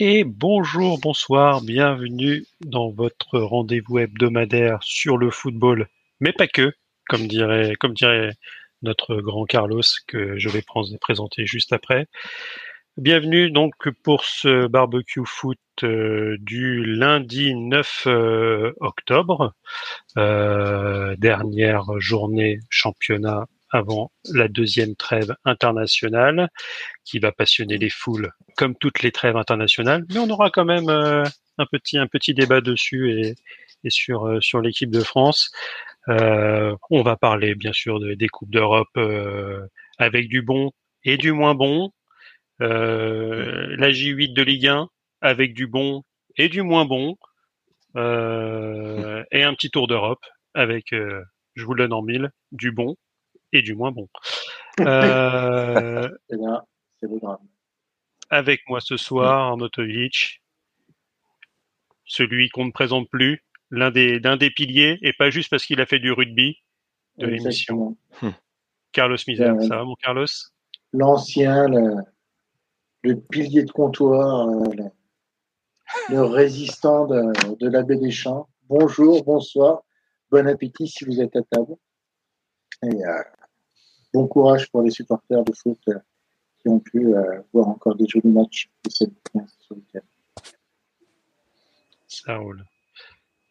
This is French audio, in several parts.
Et bonjour, bonsoir, bienvenue dans votre rendez-vous hebdomadaire sur le football, mais pas que, comme dirait, comme dirait notre grand Carlos que je vais présenter juste après. Bienvenue donc pour ce barbecue foot euh, du lundi 9 euh, octobre, euh, dernière journée championnat avant la deuxième trêve internationale qui va passionner les foules comme toutes les trêves internationales. Mais on aura quand même euh, un petit un petit débat dessus et, et sur euh, sur l'équipe de France. Euh, on va parler bien sûr des coupes d'Europe avec du bon et du moins bon. la J8 de Ligue 1 avec du bon et du moins bon. et un petit tour d'Europe avec, je vous le donne en mille, du bon et du moins bon. Euh, c'est avec moi ce soir, Arnautovic, celui qu'on ne présente plus, l'un des, des piliers, et pas juste parce qu'il a fait du rugby de l'émission. Hum. Carlos Miser, ça va mon Carlos? L'ancien, le, pilier de comptoir, euh, le, résistant de, de la baie des Champs. Bonjour, bonsoir, bon appétit si vous êtes à table. Et euh, bon courage pour les supporters de foot euh, qui ont pu euh, voir encore des jolis matchs de cette. Ça roule.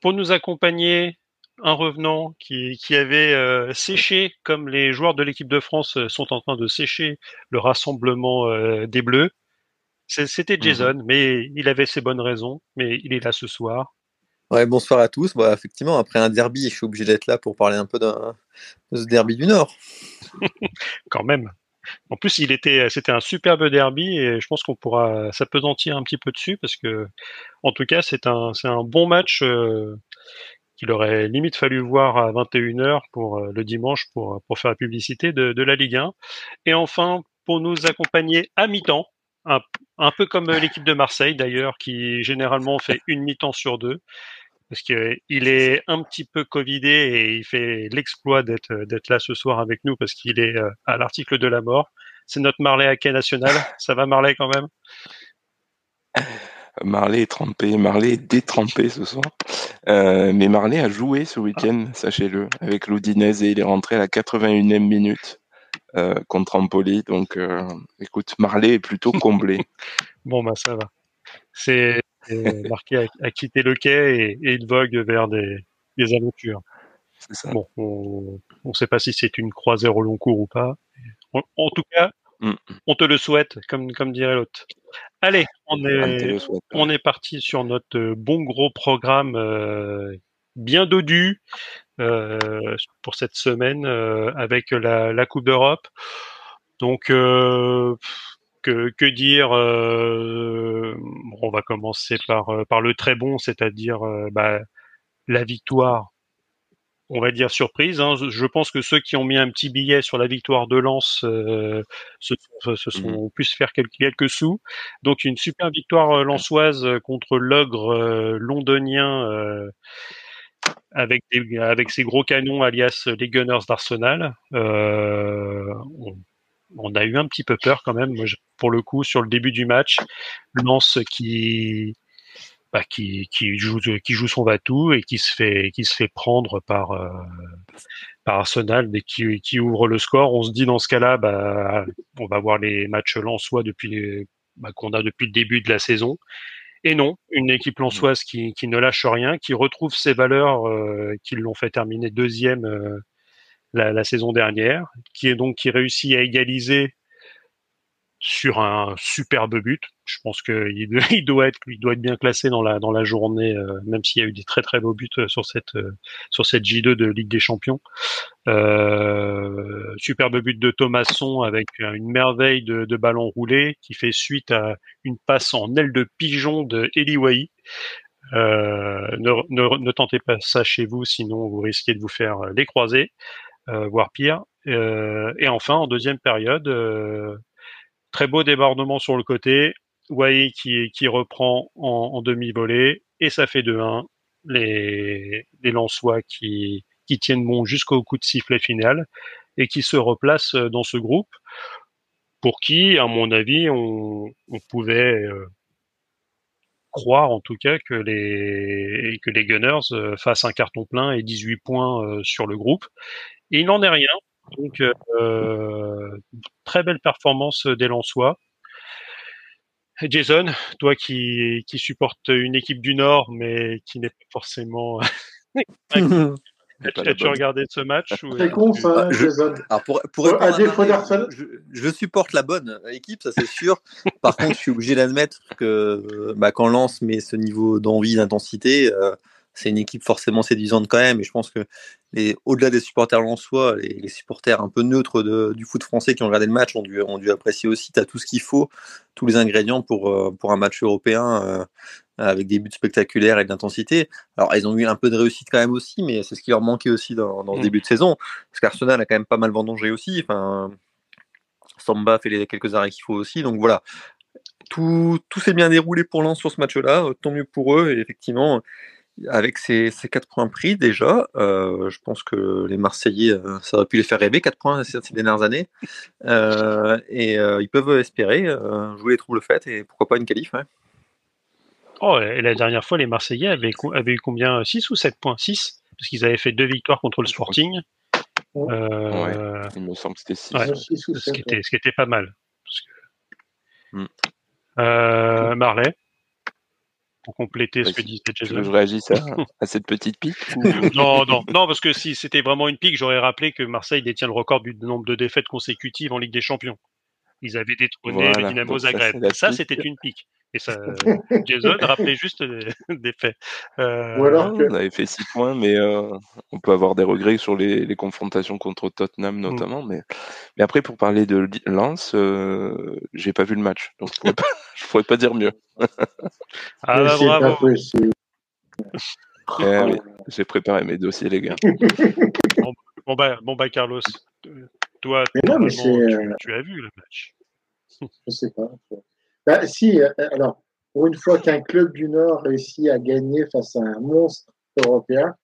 Pour nous accompagner, un revenant qui, qui avait euh, séché, comme les joueurs de l'équipe de France sont en train de sécher le rassemblement des Bleus. C'était mhm. Jason, mais il avait ses bonnes raisons, mais il est là ce soir. Ouais, bonsoir à tous. Bah, effectivement, après un derby, je suis obligé d'être là pour parler un peu de ce derby du Nord. Quand même. En plus, c'était un superbe derby et je pense qu'on pourra s'apesantir un petit peu dessus parce que, en tout cas, c'est un, bon match euh, qu'il aurait limite fallu voir à 21h pour euh, le dimanche pour, faire la publicité de, la Ligue 1. Et enfin, pour nous accompagner à mi-temps, un peu comme l'équipe de Marseille d'ailleurs, qui généralement fait une mi-temps sur deux parce qu'il est un petit peu covidé et il fait l'exploit d'être d'être là ce soir avec nous parce qu'il est euh, à l'article de la mort. C'est notre Marley Hockey national. Ça va Marley quand même? Marley est trempé, Marley est détrempé ce soir. Euh, mais Marley a joué ce week-end, sachez-le, avec l'Oudinez et il est rentré à la 81e minute euh, contre Empoli. Donc, écoute, Marley est plutôt comblé. bon, bah ça va. C'est marqué a, quitté le quai et, il vogue vers des, des aventures. Bon, on ne sait pas si c'est une croisière au long cours ou pas. En, tout cas, mm. on te le souhaite, comme, comme dirait l'autre. Allez, on est, on est parti sur notre bon gros programme euh, bien dodu euh, pour cette semaine euh, avec la, la Coupe d'Europe. Donc, que, dire euh, On va commencer par, euh, par le très bon, c'est-à-dire euh, bah, la victoire on va dire surprise. Hein. Je pense que ceux qui ont mis un petit billet sur la victoire de Lens se, sont mmh. pu se faire quelques, sous. Donc une super victoire lensoise contre l'ogre londonien avec, avec ses gros canons alias les Gunners d'Arsenal. On, on a eu un petit peu peur quand même. pour le coup, sur le début du match, Lance qui bah, qui, joue son va-tout et qui se fait prendre par euh, Arsenal dès qui, ouvre le score. On se dit dans ce cas-là, bah, on va voir les matchs lensois depuis bah, qu'on a depuis le début de la saison. Et non, une équipe lensoise qui, qui ne lâche rien, qui retrouve ses valeurs euh, qui l'ont fait terminer deuxième euh, la, saison dernière, qui est donc qui réussit à égaliser sur un superbe but. Je pense qu'il il doit être, bien classé dans la dans la journée, euh, même s'il y a eu des très très beaux buts euh, sur cette euh, sur cette J2 de Ligue des Champions. superbe but de Thomasson avec une merveille de, ballon roulé qui fait suite à une passe en aile de pigeon de Eliwai. ne, ne, ne, tentez pas ça chez vous, sinon vous risquez de vous faire les croiser. Euh, voire pire. Euh, et enfin, en deuxième période, euh, très beau débordement sur le côté, Wai qui, qui reprend en, demi-volée, et ça fait 2-1. Les, les Lensois qui, qui tiennent bon jusqu'au coup de sifflet final et qui se replacent dans ce groupe pour qui, à mon avis, on, pouvait croire en tout cas que les que les Gunners fassent un carton plein et 18 points sur le groupe. Et il n'en est rien. Donc très belle performance des Lensois. Jason, toi qui, qui supporte une équipe du Nord, mais qui n'est pas forcément. As-tu regardé ce match C'est con ça, Jason. Alors pour, pour à défaut je, je, supporte la bonne équipe, ça c'est sûr. Par contre, je suis obligé d'admettre que bah, quand Lance met ce niveau d'envie, d'intensité, euh, c'est une équipe forcément séduisante quand même. Et je pense que au-delà des supporters lensois, les, les supporters un peu neutres de, du foot français qui ont regardé le match ont dû, ont dû apprécier aussi. Tu as tout ce qu'il faut, tous les ingrédients pour, euh, pour un match européen euh, avec des buts spectaculaires et de l'intensité. Alors, ils ont eu un peu de réussite quand même aussi, mais c'est ce qui leur manquait aussi dans, dans ce mm. début de saison. Parce qu'Arsenal a quand même pas mal vendangé aussi. Enfin, Samba fait les quelques arrêts qu'il faut aussi. Donc voilà, tout, tout s'est bien déroulé pour Lens sur ce match-là. Tant mieux pour eux. Et effectivement, avec ces, ces 4 points pris déjà, euh, je pense que les Marseillais, euh, ça aurait pu les faire rêver, 4 points ces, dernières années. Euh, et ils peuvent espérer jouer les troubles faites et pourquoi pas une qualif. Oh, et la dernière fois, les Marseillais avaient, avaient eu combien 6 ou 7 points? 6 Parce qu'ils avaient fait deux victoires contre le Sporting. Ouais, il me semble que c'était 6. ce, qui était, ce qui était pas mal. Que... Mm. Marley? Pour compléter ce que disait Jason. Je réagisse à, cette petite pique Non, non, non, parce que si c'était vraiment une pique, j'aurais rappelé que Marseille détient le record du nombre de défaites consécutives en Ligue des Champions. Ils avaient détrôné le Dynamo Zagreb. Ça, c'était une pique. Et ça, Jason rappelait juste des, faits. Euh... On avait fait 6 points, mais euh, on peut avoir des regrets sur les, les confrontations contre Tottenham mm. notamment. Mais, mais après, pour parler de Lens, euh, j'ai pas vu le match, donc je pourrais pas, je pourrais pas dire mieux. ah bah, bravo. Eh, oui, j'ai préparé mes dossiers, les gars. bon, bah, bon bah, Carlos, toi, non, mais tu, euh, tu, as vu le match. Je sais pas. Bah, si, euh, alors, pour une fois qu'un club du Nord réussit à gagner face à un monstre européen,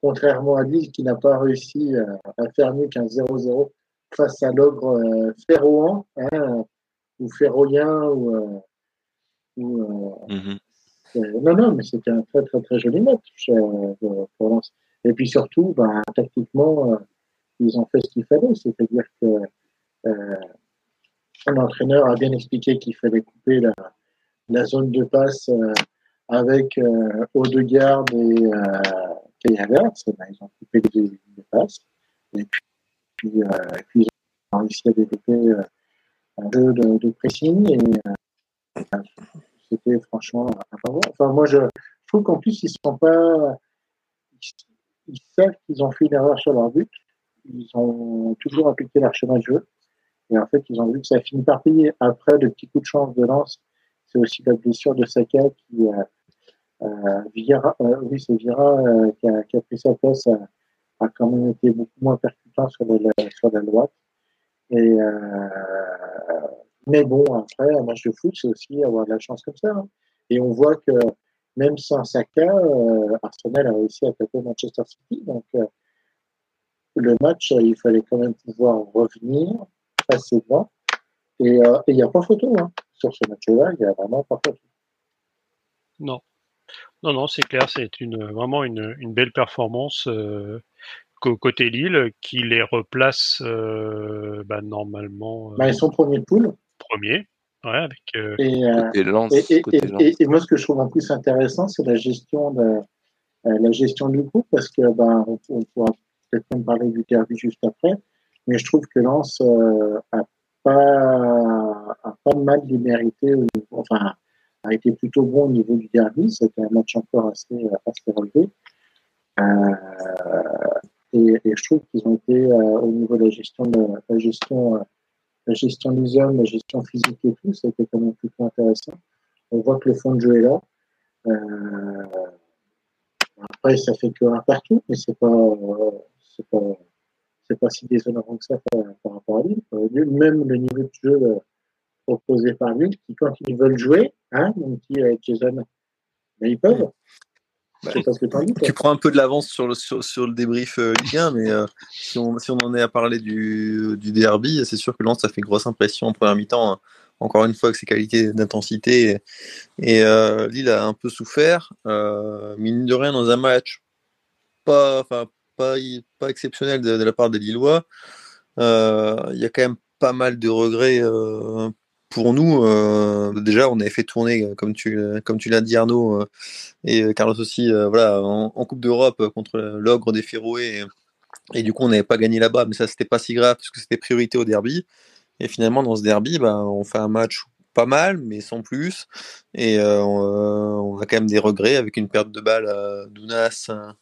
contrairement à Lille qui n'a pas réussi euh, à, faire mieux qu'un 0-0 face à l'ogre euh, ferroan, hein, ou ferroyen, ou. Mm-hmm. non, non, mais c'était un très, très, très joli match pour Et puis surtout, bah, tactiquement, ils ont fait ce qu'il fallait, c'est-à-dire que l'entraîneur a bien expliqué qu'il fallait couper la, zone de passe euh, avec euh, Odegaard et euh, Kai Havertz. Ben, ils ont coupé les deux passes. Et puis, euh, ils ont réussi à développer euh, un jeu de, de pressing. Euh, c'était franchement Enfin, moi, je, je trouve qu'en plus, ils sont pas. Ils, savent qu'ils ont fait une erreur sur leur but. Ils ont toujours appliqué leur chemin de jeu. Et en fait, ils ont vu que ça a fini par payer. Après, le petit coup de chance de lance, c'est aussi la blessure de Saka qui, euh, euh, Vira, euh, oui, c'est Vira qui, a, pris sa place, a, a, quand même été beaucoup moins percutant sur la, droite. Mais bon, après, un match de foot, c'est aussi avoir de la chance comme ça. Hein. Et on voit que même sans Saka, Arsenal a réussi à taper Manchester City. Donc, le match, il fallait quand même pouvoir revenir assez bien. Euh, et il n'y a pas photo. Hein. Sur ce match-là, il n'y a vraiment pas photo. Non. Non, non, c'est clair, c'est une, vraiment une, une belle performance euh, côté Lille qui les replace euh, bah, normalement. Bah, ils sont premiers de poule. Premier, ouais, avec. Et, et, et, moi, ce que je trouve en plus intéressant, c'est la gestion de la gestion du groupe, parce que bah, on, on pourra peut-être même parler du derby juste après. Mais je trouve que Lens euh, a pas mal démérité, enfin a été plutôt bon au niveau du derby. C'était un match encore assez assez relevé. Euh, et, je trouve qu'ils ont été euh, au niveau de la gestion de la gestion euh, la gestion des hommes, la gestion physique et tout, ça a été quand même plutôt intéressant. On voit que le fond de jeu est là. Après, ça fait que un partout, mais c'est pas, c'est pas, c'est pas si déshonorant que ça par, rapport à lui. Même le niveau de jeu euh, proposé par lui, qui quand ils veulent jouer, hein, mon petit euh, Jason, mais ils peuvent. Bah, que tu prends un peu de l'avance sur le, sur, sur le débrief euh, mais euh, si, on, si on en est à parler du, du derby, c'est sûr que Lens a fait une grosse impression en première mi-temps. Hein. encore une fois avec ses qualités d'intensité. Et, Lille a un peu souffert, mine de rien dans un match pas, pas, exceptionnel de, la part des Lillois. Il y a quand même pas mal de regrets pour nous, euh, déjà, on avait fait tourner, euh, comme tu, comme tu l'as dit Arnaud, euh, et Carlos aussi, voilà, en, Coupe d'Europe contre l'ogre des Féroé. Et, du coup, on n'avait pas gagné là-bas, mais ça, c'était pas si grave, parce que c'était priorité au derby. Et finalement, dans ce derby, bah, on fait un match pas mal, mais sans plus. Et on, a quand même des regrets avec une perte de balle à Dounas euh,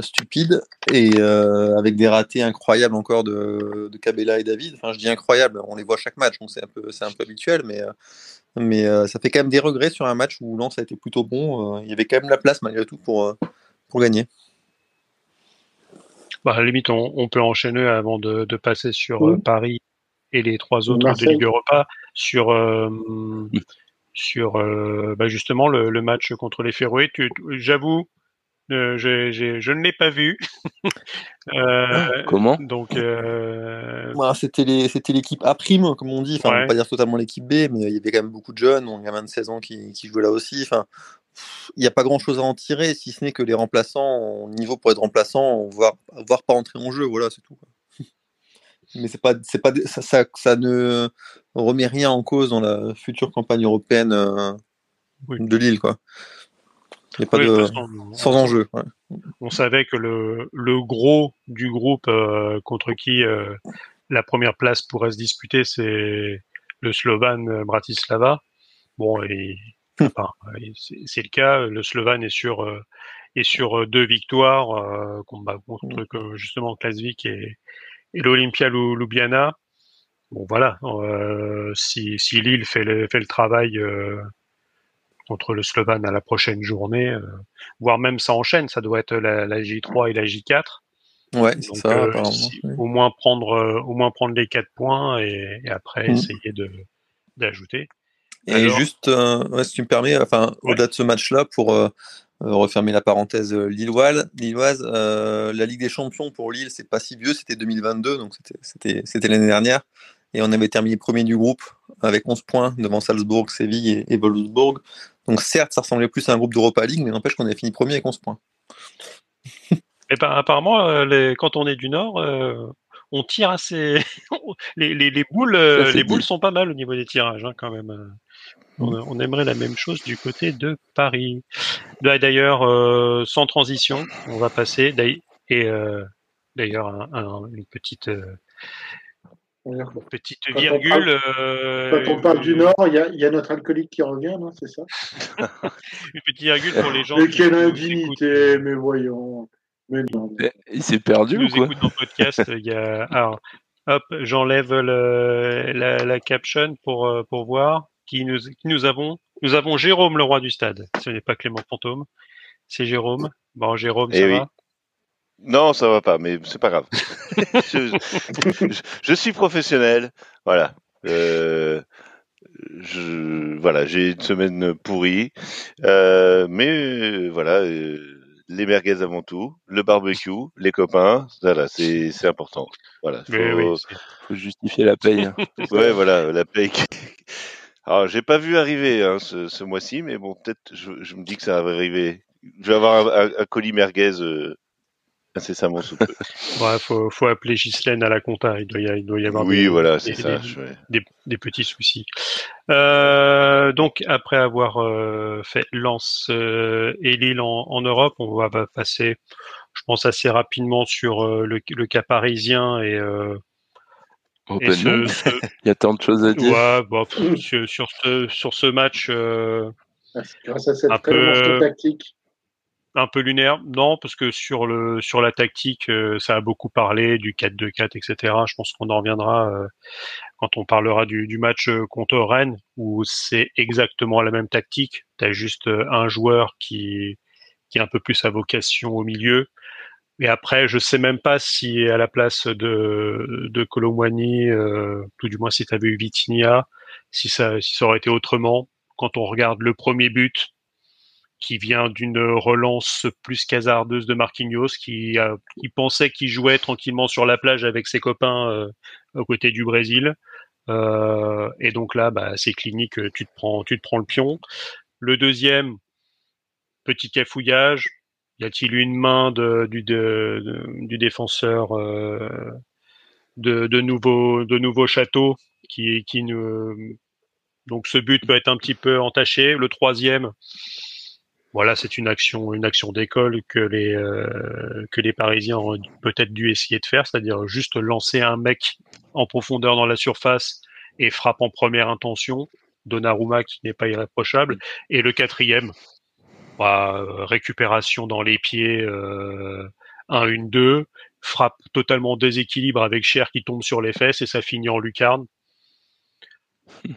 stupide et euh, avec des ratés incroyables encore de, de Cabella et David. Enfin, je dis incroyable, on les voit chaque match, donc c'est un peu, c'est un peu habituel, mais, euh, mais ça fait quand même des regrets sur un match où Lens a été plutôt bon. il y avait quand même la place malgré tout pour, pour gagner. Bah, à la limite, on, peut enchaîner avant de, de passer sur Paris et les trois autres de Ligue Europa sur sur bah, justement le, le, match contre les Féroé. J'avoue, euh, je ne l'ai pas vu. euh, ah, Comment? Donc, euh... Bah, c'était l'équipe A prime, comme on dit. Enfin, ouais. on va pas dire totalement l'équipe B, mais il y avait quand même beaucoup de jeunes, un gamin de 16 ans qui, qui jouait là aussi. Enfin, il n'y a pas grand chose à en tirer, si ce n'est que les remplaçants, au niveau pour être remplaçant, voire, voire pas entrer en jeu. Voilà, c'est tout. mais c'est pas, c'est pas, ça, ça, ça, ne remet rien en cause dans la future campagne européenne euh, de Lille, quoi pas de... sans enjeu. On savait que le, le gros du groupe euh, contre qui euh, la première place pourrait se disputer, c'est le Slovan Bratislava. Bon, et, hmm. c'est le cas. Le Slovan est sur euh, est sur deux victoires contre hmm. justement Klasvik et, et l'Olympia Ljubljana. Bon voilà, si, si Lille fait le, fait le travail contre le Slovan à la prochaine journée, euh, voire même ça enchaîne, ça doit être la, J3 et la J4. Ouais, c'est ça. Euh, au moins prendre, euh, au moins prendre les quatre points et, après mm. essayer de d'ajouter. Et juste, si tu me permets, enfin, au-delà de ce match-là, pour refermer la parenthèse lilloise, lilloise la Ligue des Champions pour Lille, c'est pas si vieux, c'était 2022, donc c'était l'année dernière et on avait terminé premier du groupe avec 11 points devant Salzbourg, Séville et, Wolfsburg. Donc certes, ça ressemblait plus à un groupe d'Europa League, mais n'empêche qu'on avait fini premier avec 11 points. Et ben, apparemment, euh, les, quand on est du Nord, euh, on tire assez. les, les, les, boules, euh, les boules sont pas mal au niveau des tirages, hein, quand même. On, on, aimerait la même chose du côté de Paris. D'ailleurs, sans transition, on va passer. Et d'ailleurs, une petite Petite virgule. Quand on parle, du euh, Nord, il y, a, notre alcoolique qui revient, non C'est ça Une petite virgule pour les gens. Mais quelle indignité, mais voyons. Mais non. Il s'est perdu ou quoi dans le podcast. il y a... Alors, hop, j'enlève la, la, caption pour, euh, pour voir qui nous, qui nous avons. Nous avons Jérôme, le roi du stade. Ce n'est pas Clément Fantôme, c'est Jérôme. Bon, Jérôme, eh ça va non, ça va pas, mais c'est pas grave. je, suis professionnel, voilà. Euh, je, voilà, j'ai une semaine pourrie, euh, mais voilà, euh, les merguez avant tout, le barbecue, les copains, voilà, c'est c'est important. Voilà, faut, faut justifier la paye. ouais, voilà, la paye. Alors, j'ai pas vu arriver hein, ce, ce mois-ci, mais bon, peut-être, je, je, me dis que ça va arriver. Je vais avoir un, un, colis merguez euh, c'est ça mon soupe. ouais, faut, faut appeler Ghislaine à la compta. Il doit y, il doit y avoir oui, des, voilà, c'est ça, des, des, petits soucis. Euh, donc après avoir euh, fait Lens euh, et Lille en, en, Europe, on va passer, je pense assez rapidement sur euh, le, le, cas parisien et euh, et ce, ce... Il y a tant de choses à dire. Ouais, bah, sur, sur, ce, sur ce match, euh, grâce à cette un peu tactique un peu lunaire Non, parce que sur le sur la tactique, euh, ça a beaucoup parlé du 4-2-4, etc. Je pense qu'on en reviendra euh, quand on parlera du, match euh, contre Rennes, où c'est exactement la même tactique. Tu as juste un joueur qui qui a un peu plus sa vocation au milieu. Et après, je sais même pas si à la place de de Colomwani, tout du moins si tu avais eu Vitinia, si ça si ça aurait été autrement. Quand on regarde le premier but, qui vient d'une relance plus casardeuse de Marquinhos, qui, pensait qu'il jouait tranquillement sur la plage avec ses copains euh, aux côtés du Brésil. et donc là, bah, c'est clinique, tu te prends, tu te prends le pion. Le deuxième, petit cafouillage. Y a-t-il une main du, défenseur de, de nouveaux de nouveaux châteaux qui donc ce but peut être un petit peu entaché. Le troisième, voilà, c'est une action, une action d'école que les euh, que les Parisiens ont peut-être dû essayer de faire, c'est-à-dire juste lancer un mec en profondeur dans la surface et frappe en première intention. Donnarumma qui n'est pas irréprochable. Et le quatrième, bah, récupération dans les pieds, euh, 1-1-2, frappe totalement déséquilibre avec Cher qui tombe sur les fesses et ça finit en lucarne.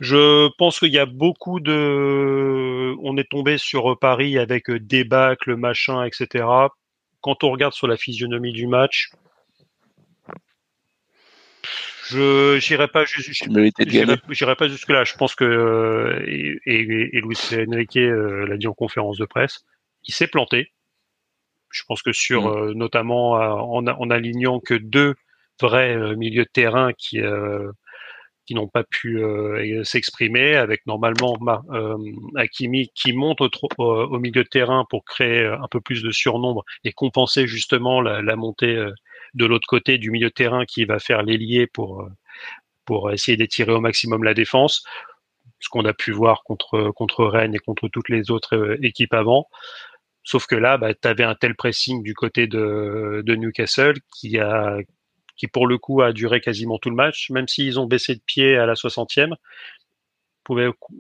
Je pense qu'il y a beaucoup de. On est tombé sur Paris avec débâcle, machin, etc. Quand on regarde sur la physionomie du match, je j'irai pas jusque là. Je pense que et, et, Luis Enrique euh, l'a dit en conférence de presse, il s'est planté. Je pense que sur mm. euh, notamment en, en, alignant que deux vrais milieux de terrain qui n'ont pas pu euh, s'exprimer, avec normalement euh, Hakimi qui monte au, milieu de terrain pour créer un peu plus de surnombre et compenser justement la, montée euh, de l'autre côté du milieu de terrain qui va faire l'ailier pour pour essayer d'étirer au maximum la défense ce qu'on a pu voir contre contre Rennes et contre toutes les autres équipes avant. Sauf que là, bah, tu avais un tel pressing du côté de, de Newcastle qui a qui pour le coup a duré quasiment tout le match, même s'ils ont baissé de pied à la 60e.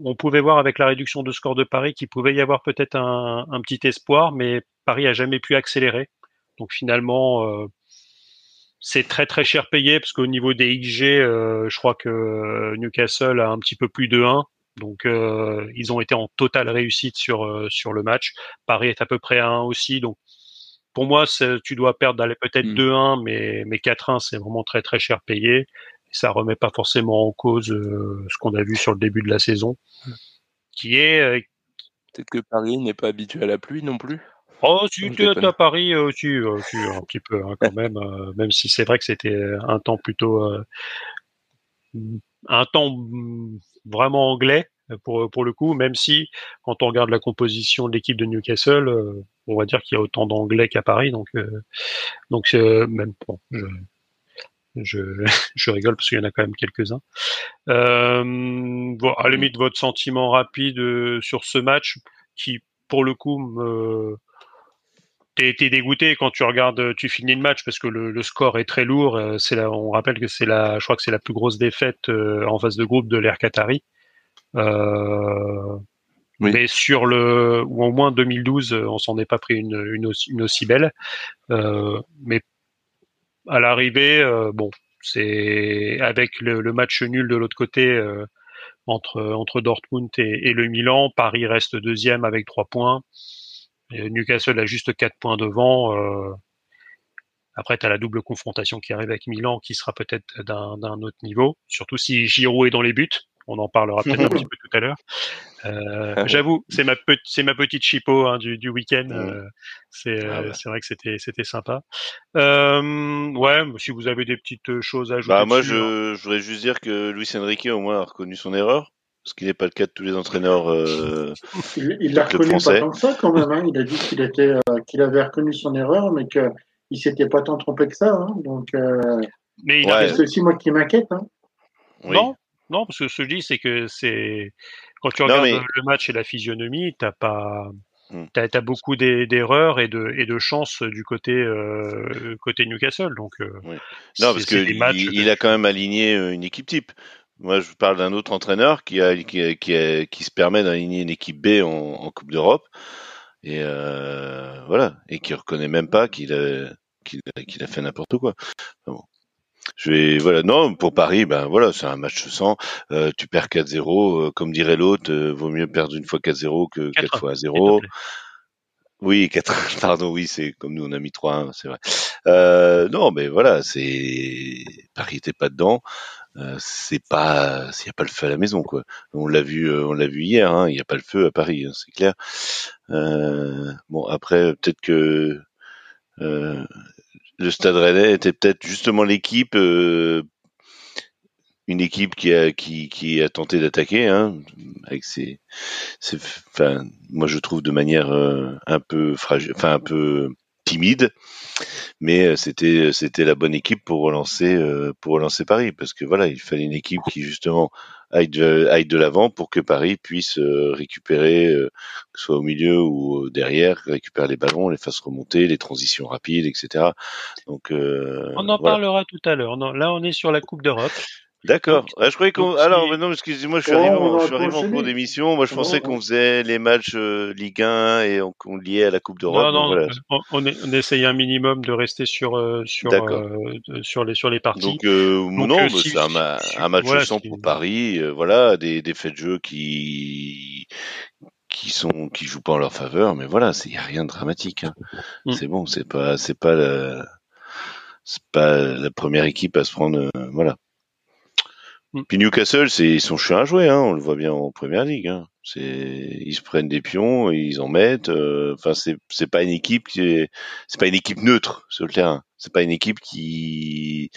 On pouvait voir avec la réduction de score de Paris qu'il pouvait y avoir peut-être un, petit espoir, mais Paris a jamais pu accélérer. Donc finalement, euh, c'est très très cher payé parce qu'au niveau des XG, euh, je crois que Newcastle a un petit peu plus de 1. Donc euh, ils ont été en totale réussite sur sur le match. Paris est à peu près à 1 aussi. Donc pour moi, tu dois perdre d'aller peut-être 2-1, mmh. mais, mais 4-1, c'est vraiment très très cher payé. Ça remet pas forcément en cause euh, ce qu'on a vu sur le début de la saison, mmh. qui est. Euh, peut-être que Paris n'est pas habitué à la pluie non plus. Oh, si tu es à Paris aussi, euh, un petit peu hein, quand même, même si c'est vrai que c'était un temps plutôt un temps vraiment anglais pour pour le coup, même si quand on regarde la composition de l'équipe de Newcastle, on va dire qu'il y a autant d'anglais qu'à Paris, donc euh, donc euh, même bon, je, je, rigole parce qu'il y en a quand même quelques-uns. Euh, bon, à la limite, votre sentiment rapide sur ce match qui, pour le coup, me été dégoûté quand tu regardes, tu finis le match parce que le, score est très lourd. C'est on rappelle que c'est la, je crois que c'est la plus grosse défaite en phase de groupe de l'Air Qatari. Euh, mais sur le ou au moins 2012, euh, on s'en est pas pris une, une, aussi, une aussi belle. Euh, mais à l'arrivée, bon, c'est avec le, le, match nul de l'autre côté euh, entre entre Dortmund et, et, le Milan, Paris reste deuxième avec trois points. Et Newcastle a juste quatre points devant. Euh, après, tu as la double confrontation qui arrive avec Milan, qui sera peut-être d'un autre niveau, surtout si Giroud est dans les buts. On en parlera peut-être un petit peu tout à l'heure. Euh, ah J'avoue, c'est ma, petite chipo hein, du, du week-end. Euh, c'est ah bah. c'est vrai que c'était c'était sympa. Euh, ouais, si vous avez des petites choses à ajouter. Bah, moi, je, hein. je voudrais juste dire que Luis Enrique au moins a reconnu son erreur. Ce qui n'est pas le cas de tous les entraîneurs. Euh, il l'a reconnu pas tant que ça quand même. Hein. Il a dit qu'il était, euh, qu'il avait reconnu son erreur, mais qu'il s'était pas tant trompé que ça. Hein. Donc, euh, mais c'est aussi moi qui m'inquiète. Hein. Oui. Non, non, parce que ce que je dis, c'est que c'est quand tu regardes le match et la physionomie, t'as pas, hmm. t'as as beaucoup d'erreurs et de et de chances du côté euh, côté Newcastle. Donc euh, non, parce que il, a quand même aligné euh, une équipe type. Moi, je parle d'un autre entraîneur qui a qui, qui, qui se permet d'aligner une équipe B en, en Coupe d'Europe et euh, voilà et qui reconnaît même pas qu'il a qu'il a, fait n'importe quoi. bon. Je vais voilà non pour Paris ben voilà c'est un match sans euh, tu perds 4-0 euh, comme dirait l'autre euh, vaut mieux perdre une fois 4-0 que 4, fois 0. Oui 4 pardon oui c'est comme nous on a mis 3 c'est vrai. Euh, non mais voilà c'est Paris était pas dedans c'est pas s'il y a pas le feu à la maison quoi. On l'a vu on l'a vu hier hein, il y a pas le feu à Paris hein, c'est clair. bon après peut-être que le Stade Rennais était peut-être justement l'équipe euh, une équipe qui a tenté d'attaquer hein, moi je trouve de manière euh, un peu fragile enfin un peu timide mais euh, c'était la bonne équipe pour relancer Paris parce que voilà il fallait une équipe qui justement aille de aille de l'avant pour que Paris puisse récupérer que ce soit au milieu ou derrière récupérer les ballons les fasse remonter les transitions rapides etc donc on en parlera tout à l'heure. Là on est sur la Coupe d'Europe D'accord. Ah, je croyais qu'on. Alors, non, excusez-moi, je suis arrivé, en, je suis arrivé en cours d'émission. Moi, je pensais qu'on faisait les matchs euh, Ligue 1 et qu'on liait à la Coupe d'Europe. Non, non, voilà. on, on, essaye un minimum de rester sur euh, sur euh, sur les sur les parties. Donc, euh, Donc non, c'est un, un, match voilà, sans pour Paris. voilà, des des faits de jeu qui qui sont qui jouent pas en leur faveur, mais voilà, c'est y a rien de dramatique. Hein. Mm. C'est bon, c'est pas c'est pas la c'est pas la première équipe à se prendre. voilà. Mm. Puis Newcastle, c'est ils sont chiants à jouer, hein, on le voit bien en première ligue. Hein. C'est ils se prennent des pions, ils en mettent. Euh, enfin, c'est c'est pas une équipe qui est, c'est pas une équipe neutre sur le terrain. C'est pas une équipe qui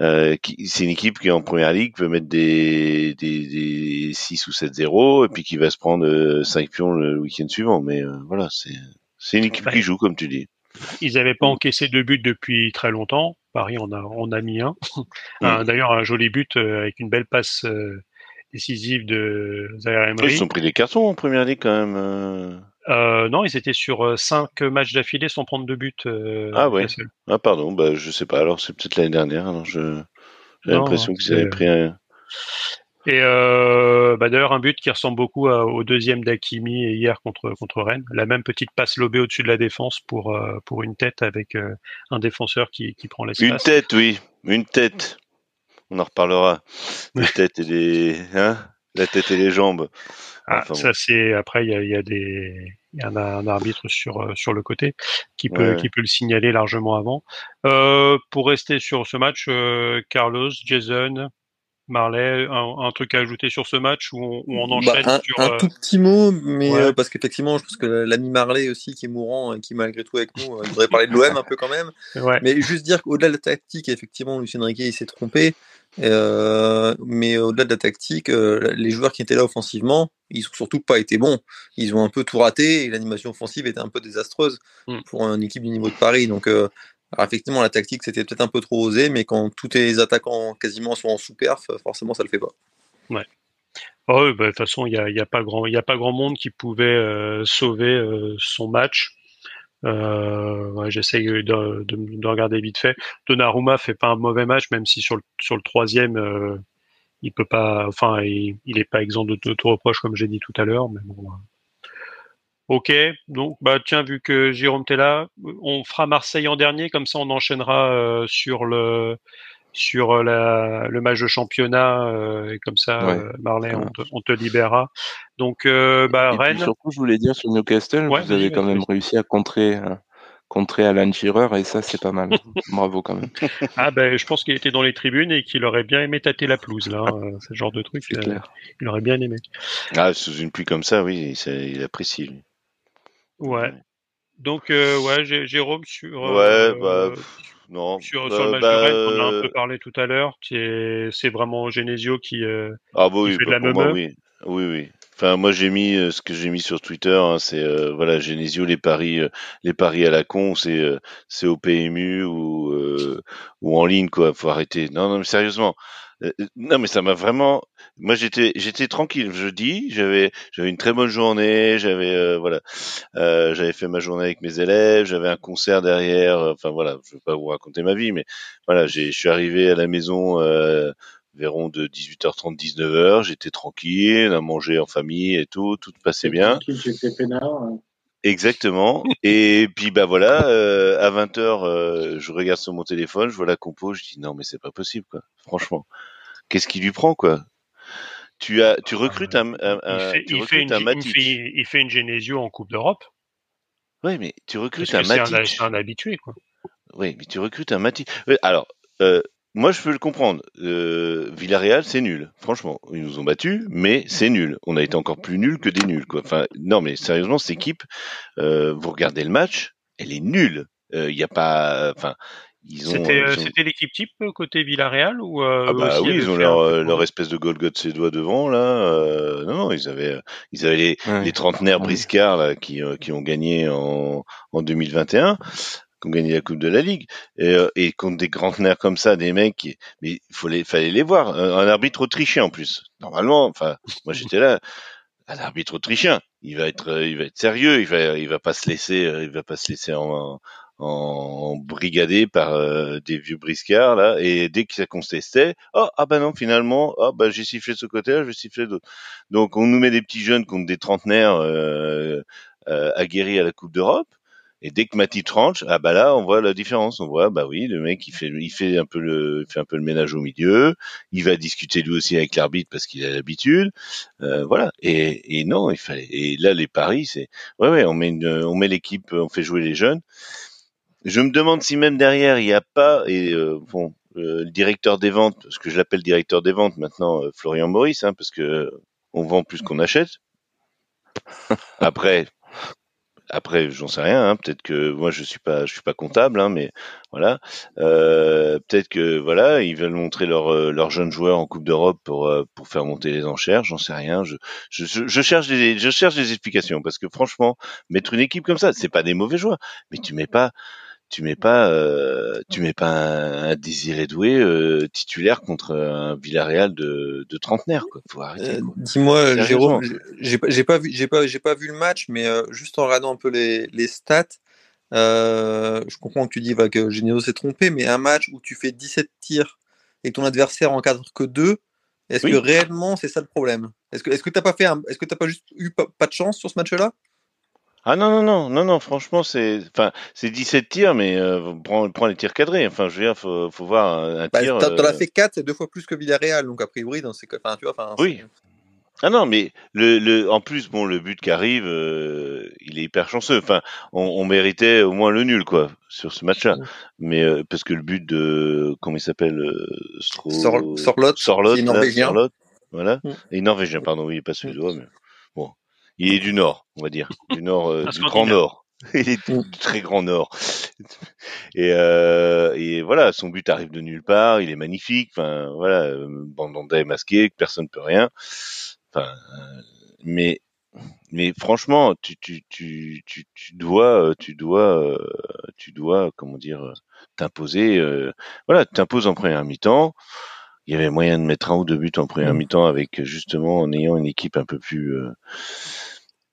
euh, c'est une équipe qui en première ligue peut mettre des, des, des 6 ou 7-0 et puis qui va se prendre 5 euh, pions le week-end suivant. Mais euh, voilà, c'est c'est une équipe qui joue comme tu dis. Ils n'avaient pas encaissé de but depuis très longtemps. Paris on a, on a mis un. Mm. D'ailleurs, un joli but euh, avec une belle passe euh, décisive de Zaire Emery. Ils ont pris des cartons en première ligue quand même. Euh. Non, ils étaient sur cinq matchs d'affilée sans prendre de but. ah ouais. Ah pardon, bah je sais pas. Alors c'est peut-être l'année dernière. Alors je j'ai l'impression qu'ils avaient pris un. Et euh, bah d'ailleurs un but qui ressemble beaucoup au deuxième d'Akimi hier contre contre Rennes. La même petite passe lobée au-dessus de la défense pour euh, pour une tête avec euh, un défenseur qui, qui prend l'espace. Une tête, oui, une tête. On en reparlera. La tête et les hein? La tête et les jambes. Ah, ça c'est après il y a, y a, des il y a un, arbitre sur sur le côté qui peut qui peut le signaler largement avant. Euh, pour rester sur ce match, Carlos, Jason, Marley, un, truc à ajouter sur ce match où on, bah, enchaîne un, sur. Un tout petit mot, mais euh, parce qu'effectivement, je pense que l'ami Marley aussi, qui est mourant et qui malgré tout avec nous, euh, voudrait parler de l'OM un peu quand même. Mais juste dire qu'au-delà de la tactique, effectivement, Lucien Riquet il s'est trompé. Euh, mais au-delà de la tactique, les joueurs qui étaient là offensivement, ils ont surtout pas été bons. Ils ont un peu tout raté et l'animation offensive était un peu désastreuse mm. pour une équipe du niveau de Paris. Donc effectivement, la tactique, c'était peut-être un peu trop osé, mais quand tous les attaquants quasiment sont en sous-perf, forcément, ça le fait pas. Ouais. Oh, bah, de toute façon, il n'y a, a, pas grand, a pas grand monde qui pouvait euh, sauver euh, son match. Euh, J'essaye de, regarder vite fait. Donnarumma fait pas un mauvais match, même si sur le, sur le troisième, euh, il peut pas, enfin, il, il est pas exempt de, de tout reproche, comme j'ai dit tout à l'heure. Mais bon, Ok, donc bah tiens, vu que Jérôme t'es là, on fera Marseille en dernier, comme ça on enchaînera euh, sur le sur euh, la, le match de championnat euh, et comme ça ouais, Marley on te, on te, libérera. Donc bah et Rennes. surtout je voulais dire sur Newcastle, ouais, vous avez quand même réussi à contrer contrer Alan Shearer et ça c'est pas mal. Bravo quand même. Ah ben je pense qu'il était dans les tribunes et qu'il aurait bien aimé tâter la pelouse là, ce genre de truc. il aurait bien aimé. Ah sous une pluie comme ça, oui, il apprécie. Ouais. Donc, euh, ouais, Jérôme, sur, ouais, bah, non. sur, sur, le match bah, de Rennes, on en a un peu parlé tout à l'heure. C'est vraiment Genesio qui, euh, ah, bah, oui, qui fait de la même. Oui. oui, oui. Enfin, moi j'ai mis euh, ce que j'ai mis sur Twitter, hein, c'est euh, voilà Genesio les paris, euh, les paris à la con, c'est euh, c'est au PMU ou ou en ligne quoi. Faut arrêter. Non, non, mais sérieusement. Non, mais ça m'a vraiment. Moi j'étais j'étais tranquille jeudi. J'avais j'avais une très bonne journée. J'avais voilà, j'avais fait ma journée avec mes élèves. J'avais un concert derrière. Enfin voilà, je vais pas vous raconter ma vie, mais voilà, j'ai je suis arrivé à la maison verrons de 18h30 19h j'étais tranquille à manger en famille et tout tout passait bien hein. exactement et puis bah voilà euh, à 20h euh, je regarde sur mon téléphone je vois la compo je dis non mais c'est pas possible quoi franchement qu'est-ce qui lui prend quoi? Tu as tu recrutes un, un, un il, fait, une, un il, fait, il fait une Genesio en Coupe d'Europe oui mais tu recrutes un Matic c'est un, habitué quoi oui mais tu recrutes un Matic alors euh, moi, je peux le comprendre. Euh, Villarreal, c'est nul. Franchement, ils nous ont battus, mais c'est nul. On a été encore plus nul que des nuls. Quoi. Enfin, non, mais sérieusement, cette équipe, euh, vous regardez le match, elle est nulle. Il euh, n'y a pas, enfin, C'était c'était l'équipe type côté Villarreal ou ah bah oui ils ont leur, leur espèce de Golgot doigts devant là non non ils avaient ils avaient les, les trentenaires briscards là qui qui ont gagné en en 2021 qui ont gagné la Coupe de la Ligue. Et, et contre des trentenaires comme ça des mecs qui, mais il fallait fallait les voir. Un, arbitre autrichien en plus. Normalement enfin moi j'étais là. Un arbitre autrichien il va être il va être sérieux il va il va pas se laisser il va pas se laisser en, en brigadé par euh, des vieux briscards là et dès que ça contestait oh ah bah non finalement oh bah j'ai sifflé de ce côté-là j'ai sifflé d'autre donc on nous met des petits jeunes contre des trentenaires euh, euh, aguerris à la Coupe d'Europe et dès que Mati tranche ah bah là on voit la différence. On voit bah oui le mec il fait il fait un peu le fait un peu le ménage au milieu il va discuter lui aussi avec l'arbitre parce qu'il a l'habitude euh, voilà. Et, et non il fallait et là les paris c'est ouais ouais on met une, on met l'équipe on fait jouer les jeunes je me demande si même derrière il n'y a pas et euh, bon euh, le directeur des ventes, parce que je l'appelle directeur des ventes maintenant, euh, Florian Maurice, hein, parce que on vend plus qu'on achète. Après, après, j'en sais rien. Hein, peut-être que moi, je suis pas, je suis pas comptable, hein, mais voilà. Euh, peut-être que voilà, ils veulent montrer leurs leurs jeunes joueurs en Coupe d'Europe pour pour faire monter les enchères. J'en sais rien. Je, je, je cherche des je cherche des explications parce que franchement, mettre une équipe comme ça, c'est pas des mauvais joueurs, mais tu mets pas tu mets pas euh, tu mets pas un, Désiré Doué euh, titulaire contre un Villarreal de, de trentenaire quoi. Faut arrêter euh, dis-moi Jérôme j'ai pas j'ai pas vu j'ai pas j'ai pas vu le match mais juste en regardant un peu les, les stats je comprends que tu dis bah, que Genesio s'est trompé mais un match où tu fais 17 tirs et ton adversaire en cadre que 2 est-ce que réellement c'est ça le problème? Est-ce que est-ce que t'as pas fait est-ce que t'as pas juste eu pas de chance sur ce match-là? Ah non, non, non, non, non, franchement, c'est enfin, c'est 17 tirs, mais euh, prends, prends, les tirs cadrés. Enfin, je veux dire, faut, faut voir un, bah, tir. T'en as fait 4, c'est deux fois plus que Villarreal, donc a priori, dans ces enfin, tu vois, enfin. Oui. Ah non, mais le, le, en plus, bon, le but qui arrive, euh, il est hyper chanceux. Enfin, on, on, méritait au moins le nul, quoi, sur ce match-là. Mais euh, parce que le but de, comment il s'appelle, euh, Stro... Sorlot, Sorlot, norvégien. voilà, mm. et norvégien, pardon, oui, pas suédois, mais bon, il est du nord, on va dire, du nord, euh, du grand nord. Il est du très grand nord. Et, euh, et voilà, son but arrive de nulle part, il est magnifique. Enfin, voilà, Bandanda est masqué, personne ne peut rien. Enfin, euh, mais mais franchement, tu tu tu tu, tu dois tu dois tu dois comment dire t'imposer. voilà, t'imposes en première mi-temps. Il y avait moyen de mettre un ou deux buts en première mmh. mi-temps avec justement en ayant une équipe un peu plus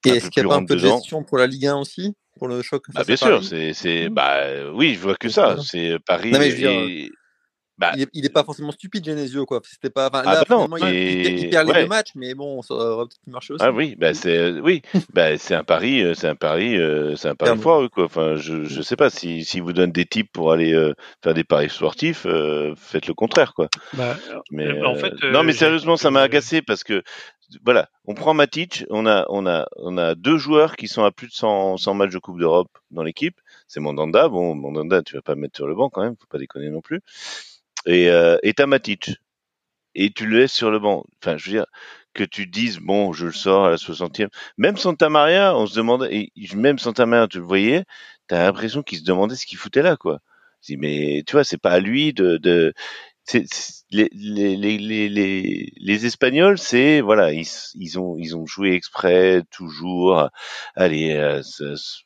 et est-ce qu'il n'y a pas un peu de gestion pour la Ligue 1 aussi pour le choc ah, Bien sûr, c'est, c'est, mmh. bah, oui, je vois que ça. C'est Paris. Non, mais je veux dire, bah, il, est, pas forcément stupide, Genesio, quoi. C'était pas. Enfin, ah là, bah non, il, il, perd les deux matchs, mais bon, ça aurait peut-être marché aussi. Ah oui, bah c'est, oui, bah c'est un pari, euh, c'est un pari, euh, c'est un pari foireux, quoi. Enfin, je, je sais pas si, si vous donne des tips pour aller euh, faire des paris sportifs, faites le contraire, quoi. Bah, mais en fait, non, mais sérieusement, ça m'a agacé parce que voilà, on prend Matic, on a, on a, on a deux joueurs qui sont à plus de 100, 100 matchs de Coupe d'Europe dans l'équipe. C'est Mandanda. Bon, Mandanda, tu vas pas me mettre sur le banc quand même, faut pas déconner non plus et euh, et t'as Matic et tu le laisses sur le banc. Enfin, je veux dire que tu dises bon, je le sors à la 60e. Même Santa Maria, on se demandait, et même Santa Maria, tu le voyais, t'as l'impression qu'il se demandait ce qu'il foutait là, quoi. dis mais tu vois, c'est pas à lui de, de c'est, les, les, les, les, Espagnols, c'est voilà, ils, ils ont ils ont joué exprès toujours, aller à,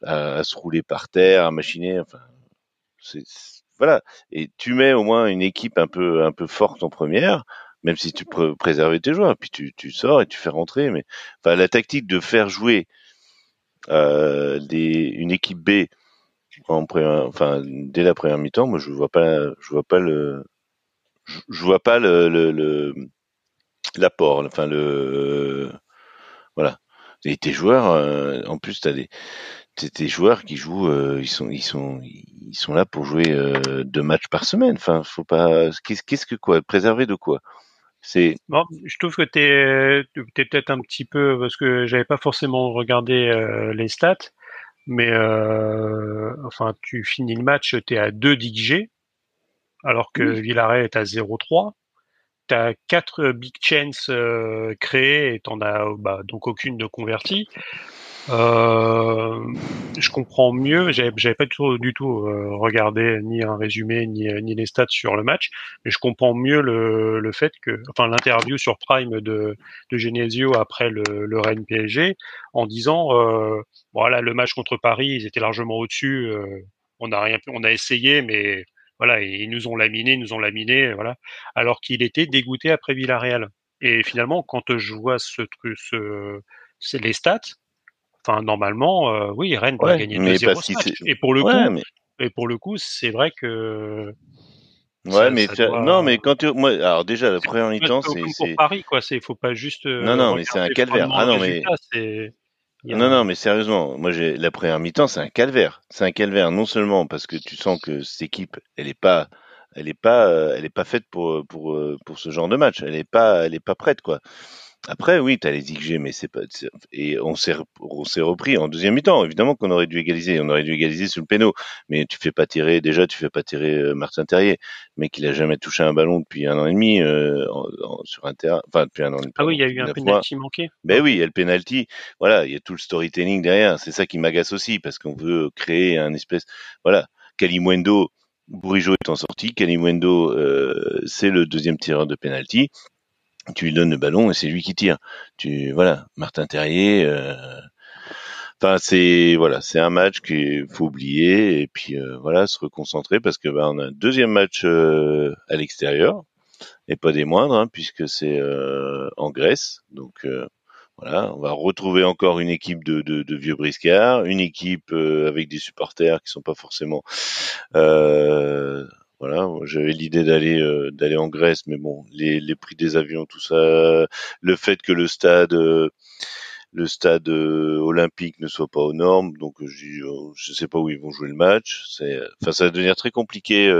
à, à, se rouler par terre, à machiner, enfin, c'est voilà. Et tu mets au moins une équipe un peu un peu forte en première, même si tu peux préserver tes joueurs. Puis tu, tu sors et tu fais rentrer. Mais enfin, la tactique de faire jouer euh, une équipe B en enfin dès la première mi-temps, moi je vois pas, je vois pas le, je, vois pas le, l'apport. Enfin le, voilà. Et tes joueurs, euh, en plus, t'as des des joueurs qui jouent, euh, ils sont, ils sont, ils sont là pour jouer euh, deux matchs par semaine. Enfin, faut pas. Qu'est-ce que quoi Préserver de quoi? C'est. Bon, je trouve que t'es, es, peut-être un petit peu parce que j'avais pas forcément regardé les stats, mais enfin, tu finis le match, t'es à 2 d'XG, alors que Villarreal est à 0,3. T'as quatre big chances créées et t'en as bah, donc aucune de convertie. euh, je comprends mieux. J'avais pas du tout, du tout euh, regardé ni un résumé ni, ni les stats sur le match, mais je comprends mieux le, le fait que, enfin, l'interview sur Prime de, de Genesio après le, le Rennes PSG en disant, euh, voilà, le match contre Paris, ils étaient largement au-dessus. Euh, on a rien, on a essayé, mais voilà, ils nous ont laminé, ils nous ont laminé, voilà. Alors qu'il était dégoûté après Villarreal. Et finalement, quand je vois ce truc, ce, c'est les stats Enfin, normalement, euh, oui, Rennes doit gagner 2-0 Et pour le coup, et pour le coup, c'est vrai que. Ouais, mais non, mais quand tu... moi, alors déjà la première mi-temps, c'est pour Paris, quoi. C'est, faut pas juste. Euh, non, non, mais c'est un calvaire. Ah non, mais. Non, non, mais sérieusement, moi, j'ai la première mi-temps, c'est un calvaire. C'est un calvaire, non seulement parce que tu sens que cette équipe, elle est pas, elle est pas, elle est pas faite pour pour pour ce genre de match. Elle est pas, elle est pas prête, quoi. Après, oui, tu as les XG, mais c'est pas. Et on s'est on s'est repris en deuxième mi-temps. Évidemment qu'on aurait dû égaliser, on aurait dû égaliser sous le péno. Mais tu fais pas tirer. Déjà, tu fais pas tirer euh, Martin Terrier, mais qu'il a jamais touché un ballon depuis un an et demi euh, sur un terrain. Enfin, depuis un an et demi. Ah oui, il y a eu un penalty manqué. Ben oui, il y a le penalty. Voilà, il y a tout le storytelling derrière. C'est ça qui m'agace aussi parce qu'on veut créer un espèce. Voilà, Kalimwendo. Bourigeau étant sorti, Kalimwendo, euh, c'est le deuxième tireur de penalty tu lui donnes le ballon et c'est lui qui tire. Tu voilà, Martin Terrier. Euh, enfin, c'est voilà, c'est un match qu'il faut oublier et puis euh, voilà, se reconcentrer parce que bah, on a un deuxième match euh, à l'extérieur et pas des moindres hein, puisque c'est en Grèce. Donc voilà, on va retrouver encore une équipe de, vieux briscards, une équipe avec des supporters qui sont pas forcément voilà, j'avais l'idée d'aller euh, d'aller en Grèce, mais bon, les, les prix des avions, tout ça, le fait que le stade euh, le stade euh, olympique ne soit pas aux normes, donc je je sais pas où ils vont jouer le match. C'est, enfin, ça va devenir très compliqué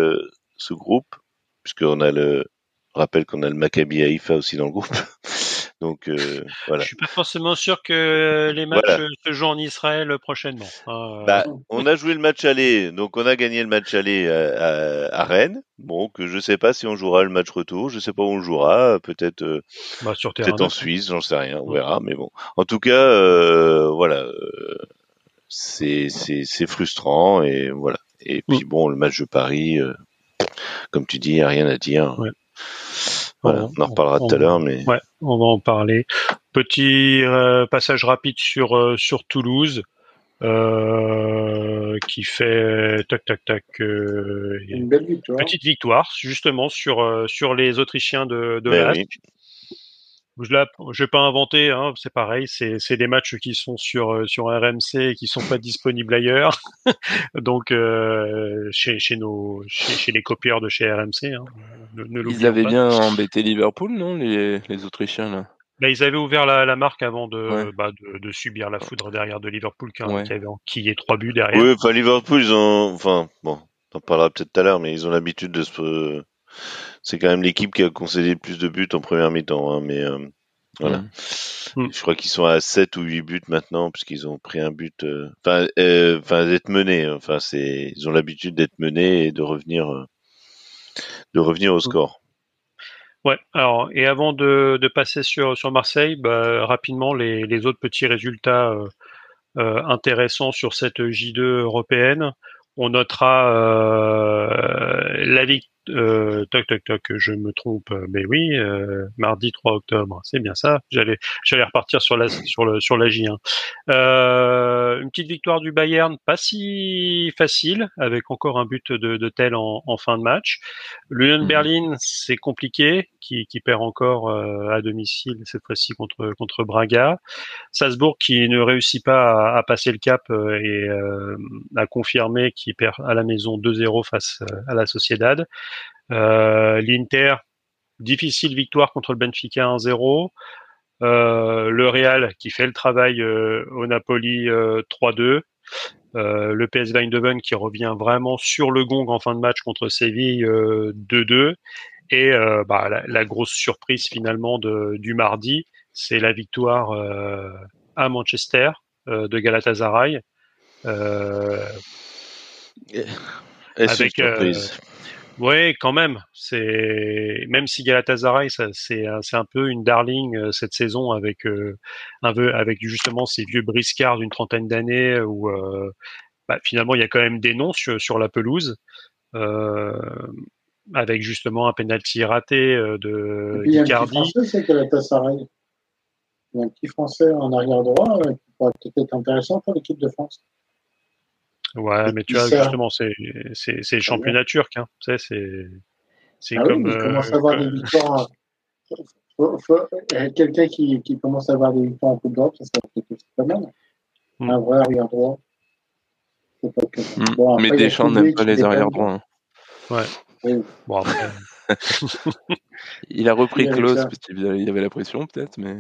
ce groupe, puisqu'on a le rappelle qu'on a le Maccabi Haïfa aussi dans le groupe. Donc euh, voilà. Je suis pas forcément sûr que les matchs se jouent en Israël prochainement. Hein. Bah, on a joué le match aller, donc on a gagné le match aller à, Rennes. Bon, que je sais pas si on jouera le match retour, je sais pas où on jouera, peut-être euh, bah, peut-être en Suisse, j'en sais rien, on verra. Mais bon, en tout cas, euh, voilà, euh, c'est c'est frustrant et voilà. Et puis bon, le match de Paris, comme tu dis, il n'y a rien à dire. Ouais on en reparlera tout à l'heure, mais ouais, on va en parler. Petit euh, passage rapide sur euh, sur Toulouse. Euh, qui fait tac tac tac une belle victoire. petite victoire justement sur sur les Autrichiens de, de ben je ne vais pas inventer, hein, c'est pareil, c'est, des matchs qui sont sur euh, sur RMC et qui sont pas disponibles ailleurs. Donc euh, chez, chez nos chez, chez, les copieurs de chez RMC. Hein, ne, ils avaient bien embêté Liverpool, non, les, les Autrichiens là? Bah, ils avaient ouvert la, la marque avant de, bah, de, de, subir la foudre derrière de Liverpool qui, ouais. qui avait qui est trois buts derrière. Oui, enfin Liverpool, ils ont, enfin bon, on en parlera peut-être tout à l'heure, mais ils ont l'habitude de se c'est quand même l'équipe qui a concédé le plus de buts en première mi-temps. Hein, mais euh, voilà. Mm. Mm. Je crois qu'ils sont à 7 ou 8 buts maintenant, puisqu'ils ont pris un but. Euh, enfin, euh, enfin d'être menés. Enfin, c'est, ils ont l'habitude d'être menés et de revenir, de revenir au mm. score. Ouais. Alors, et avant de, de passer sur sur Marseille, bah, rapidement les, les autres petits résultats intéressants sur cette J2 européenne. On notera la, victoire euh, toc toc toc, je me trompe, mais oui, euh, mardi 3 octobre, c'est bien ça. J'allais, j'allais repartir sur la sur le sur la J1. Euh, une petite victoire du Bayern, pas si facile, avec encore un but de, de tel en, en fin de match. L'Union mmh. Berlin, c'est compliqué, qui, qui perd encore euh, à domicile cette fois-ci contre contre Braga. Salzbourg qui ne réussit pas à, à passer le cap euh, et euh, à confirmer qu'il perd à la maison 2-0 face à la Sociedad. Euh, L'Inter, difficile victoire contre le Benfica 1-0. Euh, le Real qui fait le travail euh, au Napoli 3-2. le PSV Eindhoven qui revient vraiment sur le gong en fin de match contre Séville 2-2. Et bah, la, grosse surprise finalement de, du mardi, c'est la victoire à Manchester de Galatasaray. avec, surprise Oui, quand même. C'est même si Galatasaray, c'est c'est un peu une darling euh, cette saison avec euh, un peu avec justement ces vieux briscards d'une trentaine d'années où euh, bah, finalement il y a quand même des noms sur, sur la pelouse. avec justement un penalty raté de Il y a un petit français, c'est Galatasaray. Il y a un petit français en arrière droit qui pourrait peut-être être intéressant pour l'équipe de France. Ouais, mais tu vois, justement, c'est, le championnat turc. Hein. Tu sais, c'est, c'est ah comme. Oui, il commence à avoir des victoires. Quelqu'un qui, qui commence à avoir des victoires en Coupe d'Europe, ça serait peut-être pas mal. Mm. Un vrai arrière droit. Mm. Bon, mais Deschamps n'aime pas les arrière droits. Hein. Ouais. Oui. Bon, après... il a repris Klaus parce qu'il y avait la pression, peut-être, mais.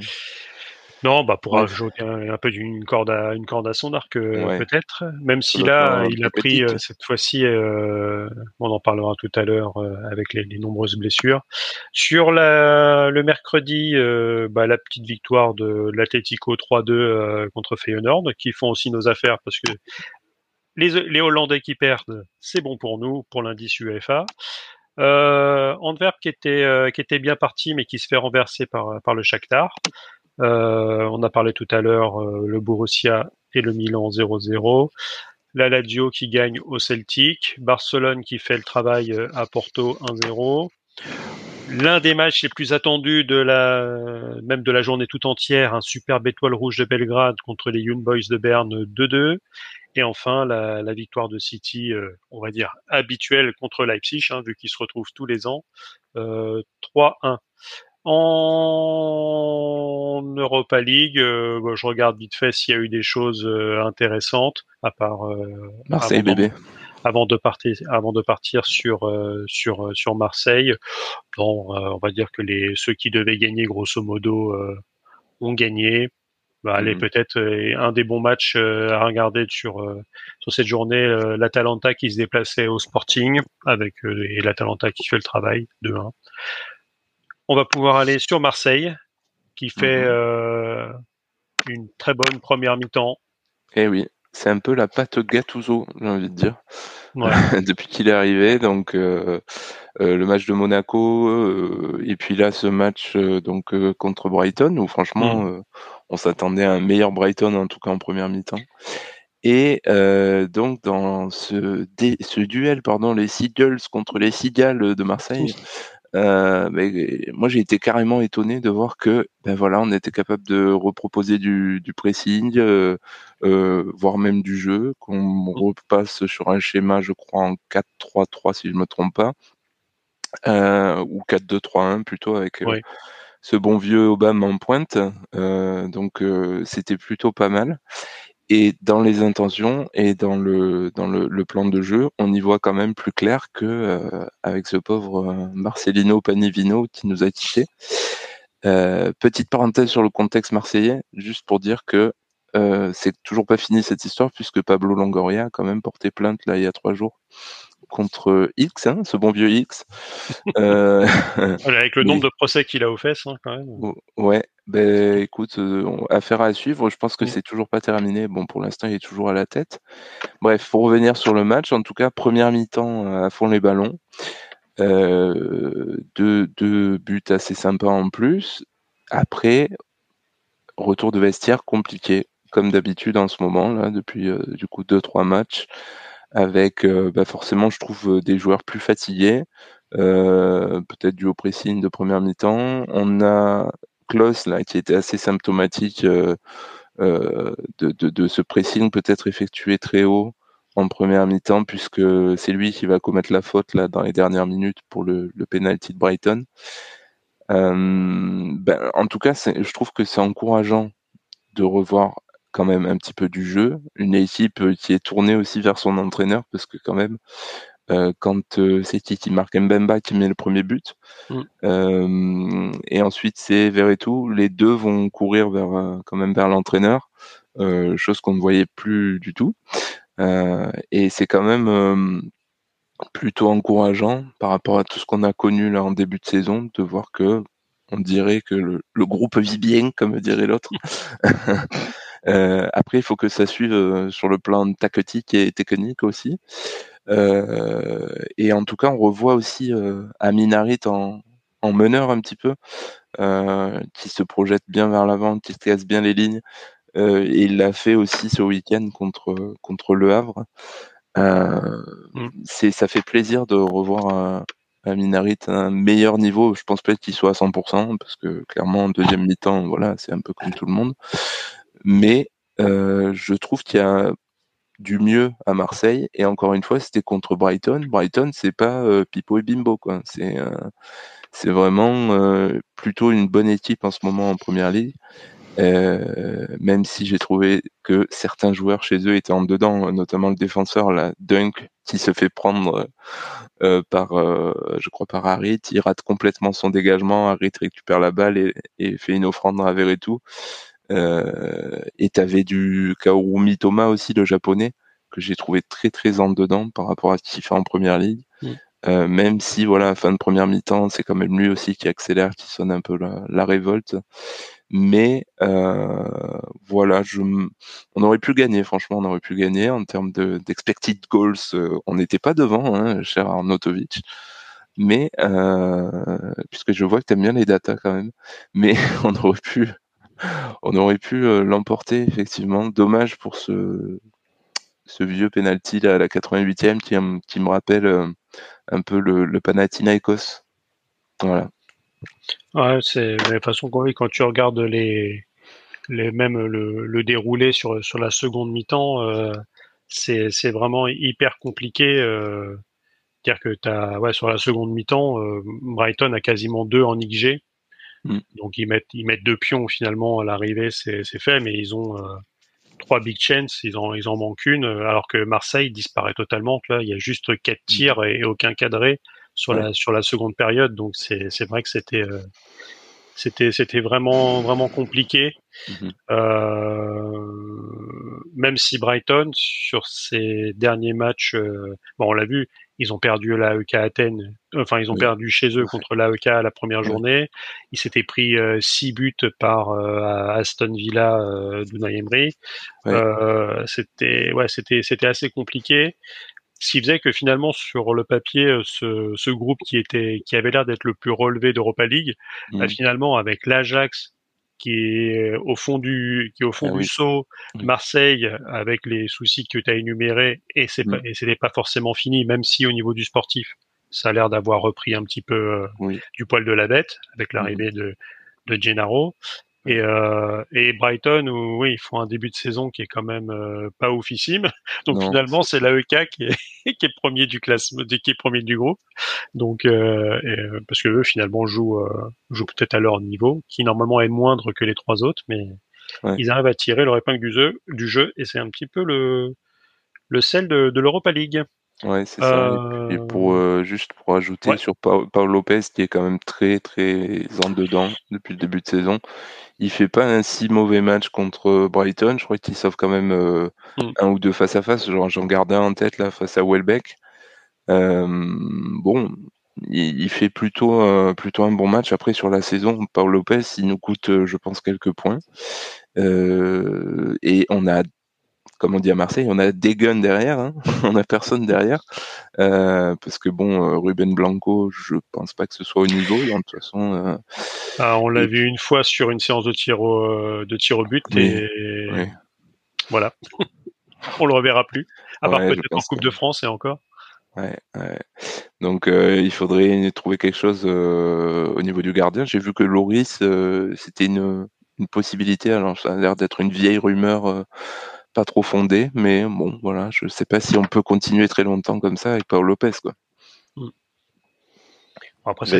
Non, bah pour ajouter un, peu d'une corde à une corde à son arc euh, peut-être. Même si là, il a pris euh, cette fois-ci, euh, on en parlera tout à l'heure avec les, nombreuses blessures. Sur la, le mercredi, bah, la petite victoire de l'Atletico 3-2 contre Feyenoord, qui font aussi nos affaires parce que les, les Hollandais qui perdent, c'est bon pour nous, pour l'indice UEFA. Euh, Antwerp qui était qui était bien parti mais qui se fait renverser par par le Shakhtar. Euh, on a parlé tout à l'heure euh, le Borussia et le Milan 0-0. La Lazio qui gagne au Celtic, Barcelone qui fait le travail euh, à Porto 1-0. L'un des matchs les plus attendus de la même de la journée tout entière, un superbe étoile rouge de Belgrade contre les Young Boys de Berne 2-2. Et enfin, la, victoire de City, on va dire habituelle contre Leipzig, hein, vu qu'ils se retrouvent tous les ans, 3-1. En Europa League, euh, bah, je regarde vite fait s'il y a eu des choses euh, intéressantes, à part euh, Marseille avant, bébé. Avant de partir, avant de partir sur sur sur Marseille, bon, on va dire que les ceux qui devaient gagner grosso modo ont gagné. Bah, allez, mhm. peut-être un des bons matchs à regarder sur sur cette journée, l'Atalanta qui se déplaçait au Sporting avec et l'Atalanta qui fait le travail de 1 on va pouvoir aller sur Marseille, qui fait mhm. euh, une très bonne première mi-temps. Eh oui, c'est un peu la patte Gattuso, j'ai envie de dire, depuis qu'il est arrivé. Donc euh, euh, le match de Monaco et puis là ce match donc contre Brighton où franchement mhm. on s'attendait à un meilleur Brighton en tout cas en première mi-temps. Et donc dans ce, ce duel, pardon, les Seagulls contre les Seagulls de Marseille, euh, mais moi, j'ai été carrément étonné de voir que, ben voilà, on était capable de reproposer du, du pressing, euh, euh, voire même du jeu, qu'on repasse sur un schéma, je crois, en 4-3-3 si je me trompe pas, ou 4-2-3-1 plutôt avec ce bon vieux Obama en pointe. Donc, c'était plutôt pas mal. Et dans les intentions et dans le dans le, plan de jeu, on y voit quand même plus clair que euh, avec ce pauvre euh, Marcelino Panivino qui nous a quittés. Euh, petite parenthèse sur le contexte marseillais, juste pour dire que euh, c'est toujours pas fini cette histoire puisque Pablo Longoria a quand même porté plainte là il y a trois jours contre X, hein, ce bon vieux X. euh, avec le nombre de procès qu'il a aux fesses, hein, quand même. Ouais, ben écoute, euh, affaire à suivre. Je pense que mm. c'est toujours pas terminé. Bon, pour l'instant, il est toujours à la tête. Bref, pour revenir sur le match, en tout cas, première mi-temps euh, à fond les ballons. Euh, deux, deux buts assez sympas en plus. Après, retour de vestiaire compliqué, comme d'habitude en ce moment, là, depuis du coup deux, trois matchs avec bah forcément, je trouve des joueurs plus fatigués, peut-être du au pressing de première mi-temps. On a Klaus là qui était assez symptomatique de, de, de, ce pressing peut-être effectué très haut en première mi-temps puisque c'est lui qui va commettre la faute là dans les dernières minutes pour le, le penalty de Brighton. Euh, ben, en tout cas, je trouve que c'est encourageant de revoir quand même un petit peu du jeu, une équipe euh, qui est tournée aussi vers son entraîneur, parce que quand même, euh, quand euh, c'est qui qui marque Mbemba qui met le premier but, mm. euh, et ensuite c'est Verretou, les deux vont courir vers quand même vers l'entraîneur, chose qu'on ne voyait plus du tout, et c'est quand même plutôt encourageant par rapport à tout ce qu'on a connu là en début de saison, de voir que on dirait que le, le groupe vit bien, comme dirait l'autre. Euh, après, il faut que ça suive euh, sur le plan tactique et technique aussi. et en tout cas, on revoit aussi Aminarit en, en meneur un petit peu, qui se projette bien vers l'avant, qui casse bien les lignes. et il l'a fait aussi ce week-end contre, contre Le Havre. Mm. c'est, ça fait plaisir de revoir un, un Minarit à un meilleur niveau. Je pense peut-être qu'il soit à 100%, parce que clairement, en deuxième mi-temps, voilà, c'est un peu comme tout le monde. Mais euh, je trouve qu'il y a du mieux à Marseille. Et encore une fois, c'était contre Brighton. Brighton, c'est pas euh, Pipo et Bimbo, quoi. C'est euh, c'est vraiment euh, plutôt une bonne équipe en ce moment en première ligue. Euh, même si j'ai trouvé que certains joueurs chez eux étaient en dedans, notamment le défenseur, la Dunk, qui se fait prendre euh, par, je crois, par Harit, il rate complètement son dégagement, Harit récupère la balle et, et fait une offrande à Verretou. Euh, et t'avais du Kaoru Thomas aussi, le japonais, que j'ai trouvé très très en dedans par rapport à ce qu'il fait en première ligue. Mm. Euh, même si voilà, fin de première mi-temps, c'est quand même lui aussi qui accélère, qui sonne un peu la, la révolte. Mais euh, voilà, je, on aurait pu gagner, franchement, on aurait pu gagner en termes d'expected goals. Euh, on n'était pas devant, hein, cher Arnautovic. Mais euh, puisque je vois que tu aimes bien les datas quand même, mais on aurait pu, on aurait pu l'emporter effectivement. Dommage pour ce, vieux penalty à la 88e qui, qui me rappelle un peu le, le Panathinaikos. Voilà. Ouais, c'est toute façon quand tu regardes les, le, déroulé sur la seconde mi-temps, euh, c'est vraiment hyper compliqué. Euh, que t'as ouais sur la seconde mi-temps, euh, Brighton a quasiment deux en XG, mm. donc ils mettent ils mettent deux pions finalement à l'arrivée, c'est c'est fait, mais ils ont euh, trois big chances, ils en ils en manquent une, alors que Marseille disparaît totalement. Là, il y a juste quatre mm. tirs et aucun cadré sur la sur la seconde période. Donc c'est c'est vrai que c'était euh, c'était c'était vraiment vraiment compliqué. Euh, même si Brighton sur ses derniers matchs, euh, bon on l'a vu, ils ont perdu l'AEK Athènes, enfin ils ont perdu chez eux contre l'AEK la première journée. Ils s'étaient pris euh, six buts par Aston Villa euh, d'Unai Emery. c'était ouais c'était c'était assez compliqué ce qui faisait que finalement sur le papier euh, ce, ce groupe qui était qui avait l'air d'être le plus relevé d'Europa League bah, mmh. finalement avec l'Ajax qui est au fond du qui est au fond ah du saut Marseille avec les soucis que tu as énumérés et c'est mmh. et c'était pas forcément fini même si au niveau du sportif ça a l'air d'avoir repris un petit peu euh, du poil de la bête avec l'arrivée de de Gennaro et, euh, et Brighton, où, oui, ils font un début de saison qui est quand même euh, pas oufissime. Donc finalement, c'est l'AEK qui est, qui est premier du classement, qui est premier du groupe. Donc euh, euh parce que eux finalement jouent, euh, jouent peut-être à leur niveau, qui normalement est moindre que les trois autres, mais ils arrivent à tirer leur épingle du jeu, du jeu et c'est un petit peu le le sel de, de l'Europa League. Ouais, c'est ça. Et, pour juste pour ajouter sur Paul Lopez qui est quand même très très en dedans depuis le début de saison il fait pas un si mauvais match contre Brighton. Je crois qu'il sauve quand même euh, mm. un ou deux face à face. J'en garde un en tête là face à Welbeck. Euh, bon, il, fait plutôt euh, plutôt un bon match. Après sur la saison, Paul Lopez, il nous coûte, je pense, quelques points. et on a comme on dit à Marseille, on a des guns derrière, hein. on a personne derrière, euh, parce que bon, euh, Ruben Blanco, je pense pas que ce soit au niveau. de toute façon, euh, ah, on l'a vu une fois sur une séance de tir au, de tir au but et voilà, on le reverra plus, à part peut-être en Coupe de France et encore. Ouais, Donc il faudrait trouver quelque chose au niveau du gardien. J'ai vu que Loris, c'était une, une possibilité. Alors ça a l'air d'être une vieille rumeur pas trop fondé, mais bon, voilà, je sais pas si on peut continuer très longtemps comme ça avec Paul Lopez, quoi. Hmm.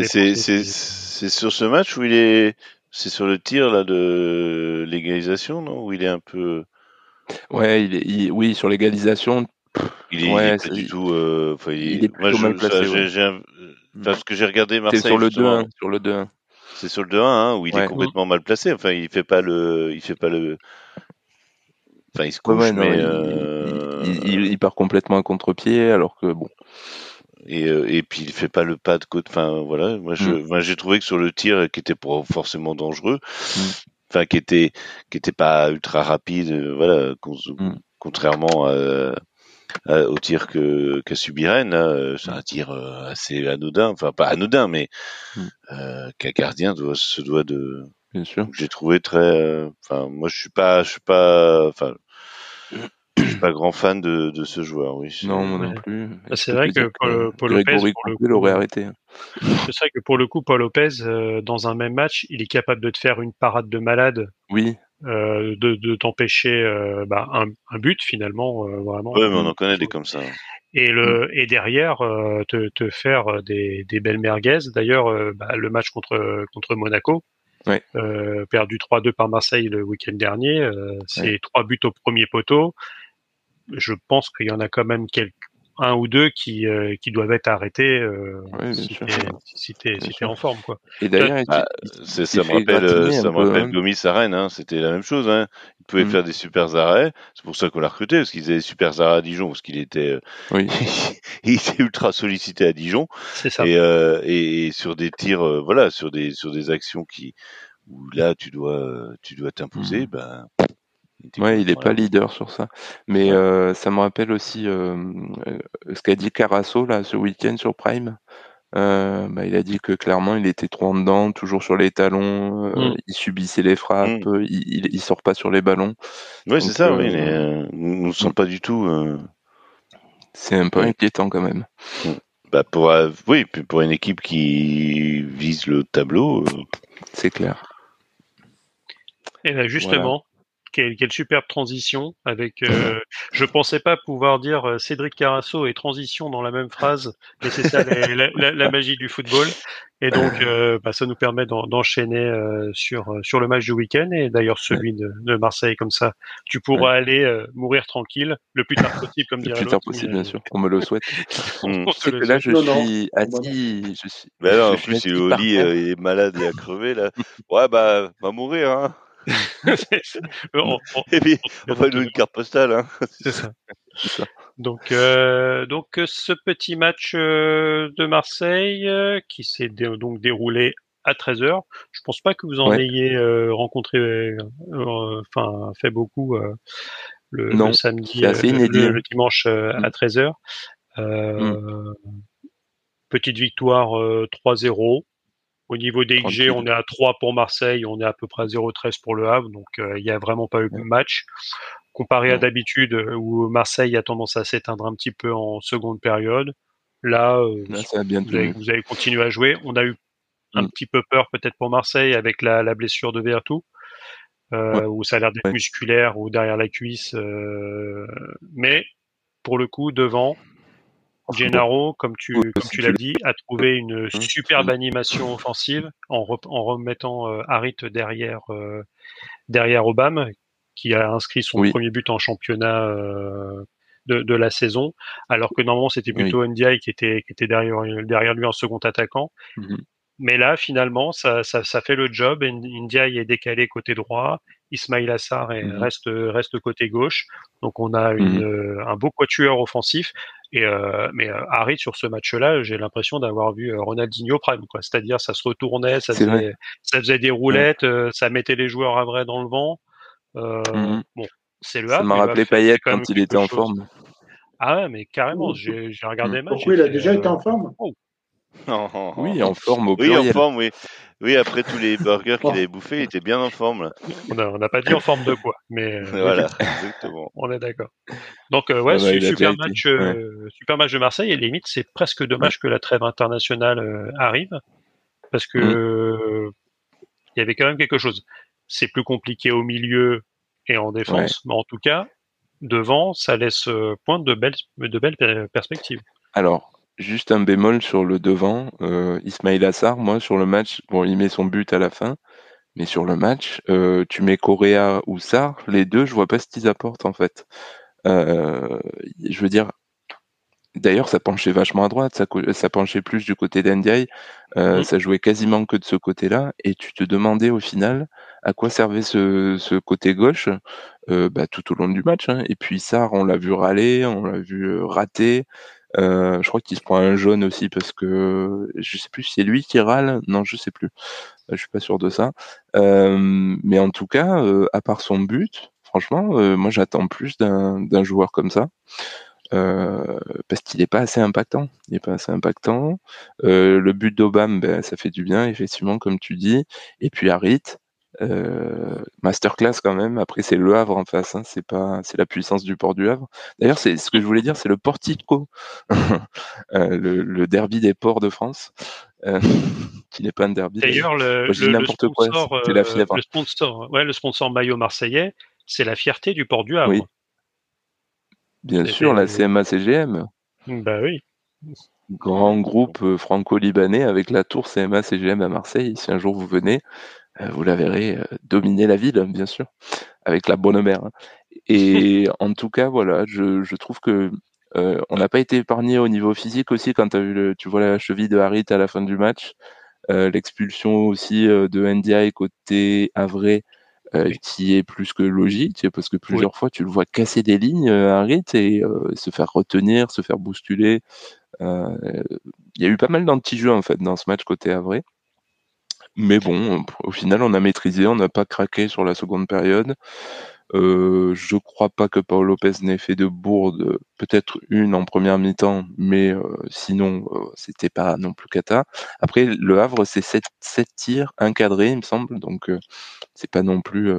c'est sur ce match où il est, c'est sur le tir là de l'égalisation, non? Où il est un peu. Ouais, il est, oui, sur l'égalisation. Il est, ouais, du tout. Euh, il, est plutôt mal placé. Parce que j'ai regardé Marseille. C'est sur le 2-1. Sur le 2 C'est sur le 2-1 hein, où il est complètement mal placé. Enfin, il fait pas le, il fait pas le, Enfin, il se couche, mais euh, il, part complètement à contre-pied, alors que bon. Et, euh, et puis il fait pas le pas de côte. Enfin voilà, moi je, mm. moi j'ai trouvé que sur le tir qui était pas forcément dangereux, mm. enfin qui était qui était pas ultra rapide, euh, voilà, mm. contrairement à au tir que qu'a subi Rennes. C'est un tir assez anodin, enfin pas anodin, mais mm. qu'un gardien doit se doit de. Bien sûr. J'ai trouvé très. Enfin, moi je suis pas, je suis pas. Enfin, je suis pas grand fan de, de ce joueur, oui. Non, moi non plus. Bah, c'est vrai que Paul, Paul Lopez, pour le coup, l'aurait arrêté. C'est vrai que pour le coup, Paul Lopez, euh, dans un même match, il est capable de te faire une parade de malade. Oui. Euh, de, de t'empêcher euh, bah, un, un, but finalement, euh, vraiment. Ouais, mais on en connaît des comme ça. Et le mm. et derrière euh, te, te faire des, des belles merguez. D'ailleurs, bah, le match contre contre Monaco, ouais. perdu 3-2 par Marseille le week-end dernier, c'est trois buts au premier poteau je pense qu'il y en a quand même quelques un ou deux qui euh, qui doivent être arrêtés euh, oui, si t'es si si en forme quoi. Et d'ailleurs, bah, ça me rappelle ça me rappelle Gomis à Rennes, hein, c'était la même chose. Hein. Il pouvait mm. faire des super arrêts. C'est pour ça qu'on l'a recruté parce qu'ils avaient des super arrêts à Dijon parce qu'il était euh, oui. il était ultra sollicité à Dijon. C'est ça. Et, euh, et, sur des tirs voilà sur des sur des actions qui où là tu dois tu dois t'imposer, mm. ben Ouais, il n'est pas leader sur ça. Mais euh, ça me rappelle aussi euh, euh, ce qu'a dit Carasso là ce week-end sur Prime. Euh, bah, il a dit que clairement il était trop en dedans, toujours sur les talons, euh, mm. il subissait les frappes, mm. il, il, sort pas sur les ballons. Oui, c'est ça. oui, mais, nous ne sommes pas du tout. C'est un peu inquiétant quand même. Bah pour oui, pour une équipe qui vise le tableau. C'est clair. Et là justement, quelle, quelle superbe transition avec. Euh, je pensais pas pouvoir dire euh, Cédric Carasso et transition dans la même phrase, mais c'est ça la, la, la, magie du football. Et donc, euh, bah, ça nous permet d'enchaîner euh, sur sur le match du week-end et d'ailleurs celui de, de, Marseille comme ça. Tu pourras aller euh, mourir tranquille le plus tard possible, comme dirait Le plus tard possible, bien sûr. On me le souhaite. on, que là, je suis assis. Je suis. Mais non, en plus, il est au lit, il est malade, il a crevé là. Ouais, bah, va mourir. Hein. on, on, Et puis, on va une carte postale. Hein. C'est ça. ça. Donc, euh, donc ce petit match euh, de Marseille euh, qui s'est dé donc déroulé à 13h. Je pense pas que vous en ouais. ayez euh, rencontré, enfin fait beaucoup le, non, le, samedi, le, le, dimanche mm. à 13h. Mm. Petite victoire 3-0. Au niveau des XG, on est à 3 pour Marseille, on est à peu près à 0-13 pour le Havre, donc euh, il n'y a vraiment pas eu de match. Comparé à d'habitude, euh, où Marseille a tendance à s'éteindre un petit peu en seconde période, là, euh, là ça bien vous, avez, vous, avez, continué à jouer. On a eu un mm. petit peu peur peut-être pour Marseille avec la, la blessure de Vertou, euh, ouais. où ça a l'air d'être ouais. musculaire ou derrière la cuisse. Euh, mais pour le coup, devant, Gennaro, comme tu, oui, comme tu l'as dit, a trouvé une superbe animation offensive en, re, en remettant euh, Harit derrière, euh, derrière Obama, qui a inscrit son oui. premier but en championnat euh, de, de, la saison, alors que normalement c'était plutôt oui. Ndiaye qui était, qui était derrière, derrière lui en second attaquant. Mm -hmm. Mais là, finalement, ça, ça, ça, fait le job. Ndiaye est décalé côté droit. Ismail Assar mmh. reste, reste côté gauche. Donc on a une, mmh. un beau quatuor offensif. Et euh, mais euh, Harry sur ce match-là, j'ai l'impression d'avoir vu euh, Ronaldinho prime, quoi. C'est-à-dire ça se retournait, ça faisait, ça faisait, des roulettes, ouais. ça mettait les joueurs à vrai dans le vent. Mmh. Bon, c'est le Ça m'a rappelé Payet quand il était en chose. forme. Ah ouais, mais carrément, j'ai regardé le match. Pourquoi il a déjà été en forme? Oh. Oui, en forme au Oui, en forme, oui. Oui, après tous les burgers qu'il avait bouffés, il était bien en forme. Là. On n'a pas dit en forme de quoi, mais euh, voilà, exactement. On est d'accord. Donc euh, ouais, ah bah, super match, euh, super match de Marseille. Et limite, c'est presque dommage ouais. que la trêve internationale euh, arrive, parce que mmh. il y avait quand même quelque chose. C'est plus compliqué au milieu et en défense, ouais. mais en tout cas, devant, ça laisse pointe de belles, de belles perspectives. Alors, Juste un bémol sur le devant, euh, Ismail Assar, moi sur le match, bon il met son but à la fin, mais sur le match, euh, tu mets Correa ou Sar, les deux, je vois pas ce qu'ils apportent en fait. Euh, je veux dire, d'ailleurs ça penchait vachement à droite, ça, ça penchait plus du côté d'Ndiaye, euh, mmh. ça jouait quasiment que de ce côté-là, et tu te demandais au final à quoi servait ce, ce côté gauche euh, bah, tout au long du match. Hein. Et puis Sar, on l'a vu râler, on l'a vu rater. Euh, je crois qu'il se prend un jaune aussi parce que je sais plus si c'est lui qui râle. Non, je sais plus. Je suis pas sûr de ça. Euh, mais en tout cas, euh, à part son but, franchement, euh, moi j'attends plus d'un joueur comme ça. euh, parce qu'il n'est pas assez impactant. Il n'est pas assez impactant. Euh, le but d'Obama, ben, ça fait du bien, effectivement, comme tu dis. Et puis Harit, euh, masterclass quand même. Après, c'est le Havre en face. Hein. C'est pas, c'est la puissance du port du Havre. D'ailleurs, c'est ce que je voulais dire, c'est le Portico, le, le, derby des ports de France, qui n'est pas un derby. D'ailleurs, le, le, n'importe quoi. C'est la fièvre. Le sponsor, ouais, le sponsor maillot marseillais, c'est la fierté du port du Havre. Oui. Bien sûr, la CMA-CGM. Bah oui. Grand groupe euh, franco-libanais avec la tour CMA-CGM à Marseille. Si un jour vous venez, euh, vous la verrez euh, dominer la ville, bien sûr, avec la bonne mère. Hein. Et en tout cas, voilà, je, trouve que on n'a pas été épargné au niveau physique aussi quand as vu le, tu vois la cheville de Harit à la fin du match, l'expulsion aussi de NDI côté Avray euh, qui est plus que logique, parce que plusieurs fois tu le vois casser des lignes, euh, et euh, se faire retenir, se faire bousculer. Il y a eu pas mal d'anti-jeux en fait dans ce match côté Havre. Mais bon, au final, on a maîtrisé, on n'a pas craqué sur la seconde période. Euh, je crois pas que Paul Lopez n'ait fait de bourde, peut-être une en première mi-temps, mais euh, sinon euh, c'était pas non plus cata. Après le Havre c'est 7, tirs encadrés il me semble, donc c'est pas non plus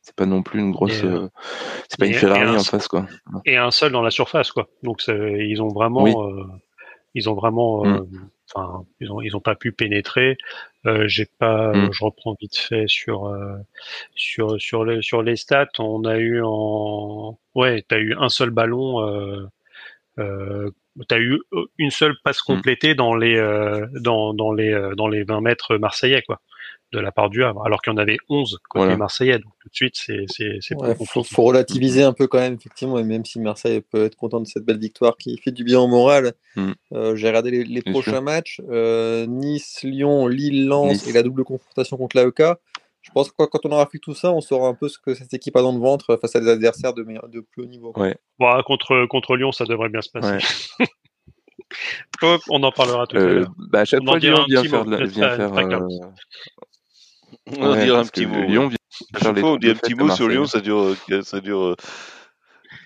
c'est pas non plus une grosse c'est pas une Ferrari en face quoi. Et un seul dans la surface quoi. Donc ils ont vraiment ils ont vraiment mmh. Enfin, ils ont ils ont pas pu pénétrer. Euh, j'ai pas, mm. je reprends vite fait sur euh, sur sur les sur les stats. On a eu en ouais, t'as eu un seul ballon. Euh, euh, t'as eu une seule passe mm. complétée dans les euh, dans dans les dans les 20 mètres marseillais quoi de la part du Havre, alors qu'il y en avait 11 côté marseillais. Donc tout de suite, c'est c'est ouais, faut, faut, relativiser un peu quand même, effectivement, et même si Marseille peut être content de cette belle victoire qui fait du bien au moral. Mm. Euh, j'ai regardé les, les prochains matchs euh, Nice, Lyon, Lille, Lens et la double confrontation contre l'AEK. Je pense que quand on aura fait tout ça, on saura un peu ce que cette équipe a dans le ventre face à des adversaires de, de plus haut niveau. Ouais. Bon, contre, contre Lyon, ça devrait bien se passer. Hop, on en parlera tout à euh, l'heure. Bah, à chaque fois, Lyon vient faire, vient faire on va dire un petit mot. Lyon, chaque fois, on dit un petit mot sur Lyon, ça dure, ça dure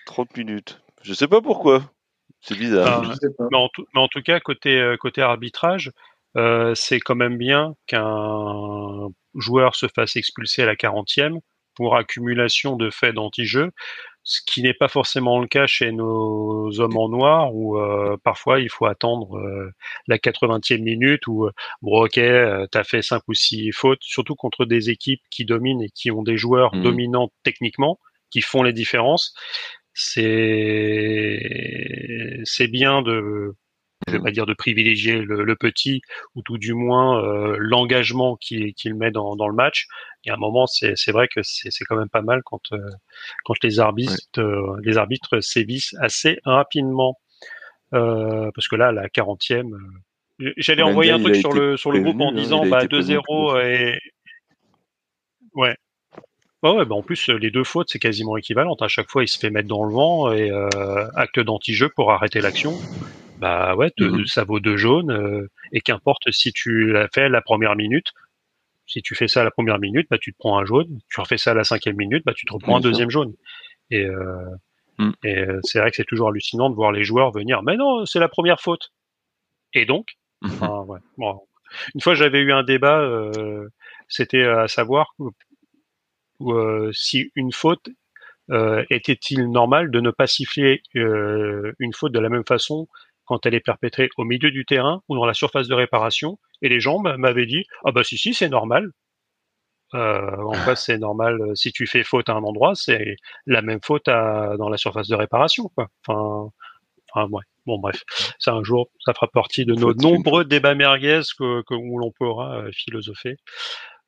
30 euh, minutes. Je sais pas pourquoi. C'est bizarre. mais, en tout, cas, côté, euh, côté arbitrage, euh, c'est quand même bien qu'un joueur se fasse expulser à la 40e pour accumulation de faits d'anti-jeu ce qui n'est pas forcément le cas chez nos hommes en noir, où euh, parfois il faut attendre euh, la 80e minute, où bon ok, euh, t'as fait cinq ou six fautes, surtout contre des équipes qui dominent et qui ont des joueurs mmh. dominants techniquement, qui font les différences. C'est c'est bien de je vais pas dire de privilégier le, petit ou tout du moins euh, l'engagement qu'il met dans, dans, le match. Et à un moment, c'est vrai que c'est quand même pas mal quand euh, quand les arbitres euh, les arbitres sévissent assez rapidement parce que là, la 40e, j'allais envoyer un truc sur le sur le groupe en hein, disant bah 2-0 et ouais. ouais, bah en plus, les deux fautes, c'est quasiment équivalent. À chaque fois, il se fait mettre dans le vent et acte d'anti-jeu pour arrêter l'action bah ouais, mmh ça vaut deux jaunes. Euh, et qu'importe si tu l'as fait la première minute, si tu fais ça à la première minute, bah tu te prends un jaune. Tu refais ça à la cinquième minute, bah tu te reprends un deuxième jaune. Et, euh, mmh. et euh, c'est vrai que c'est toujours hallucinant de voir les joueurs venir. Mais non, c'est la première faute. Et donc, enfin, ouais. bon. une fois j'avais eu un débat, euh, c'était à savoir si une faute euh, était-il normal de ne pas siffler euh, une faute de la même façon quand elle est perpétrée au milieu du terrain ou dans la surface de réparation. Et les gens m'avaient dit ah bah si si c'est normal. Euh, en fait c'est normal euh, si tu fais faute à un endroit, c'est la même faute à, dans la surface de réparation quoi. Enfin, enfin ouais. Bon bref, c'est un jour, ça fera partie de nos nombreux débats merguez que, que où l'on pourra euh, philosopher.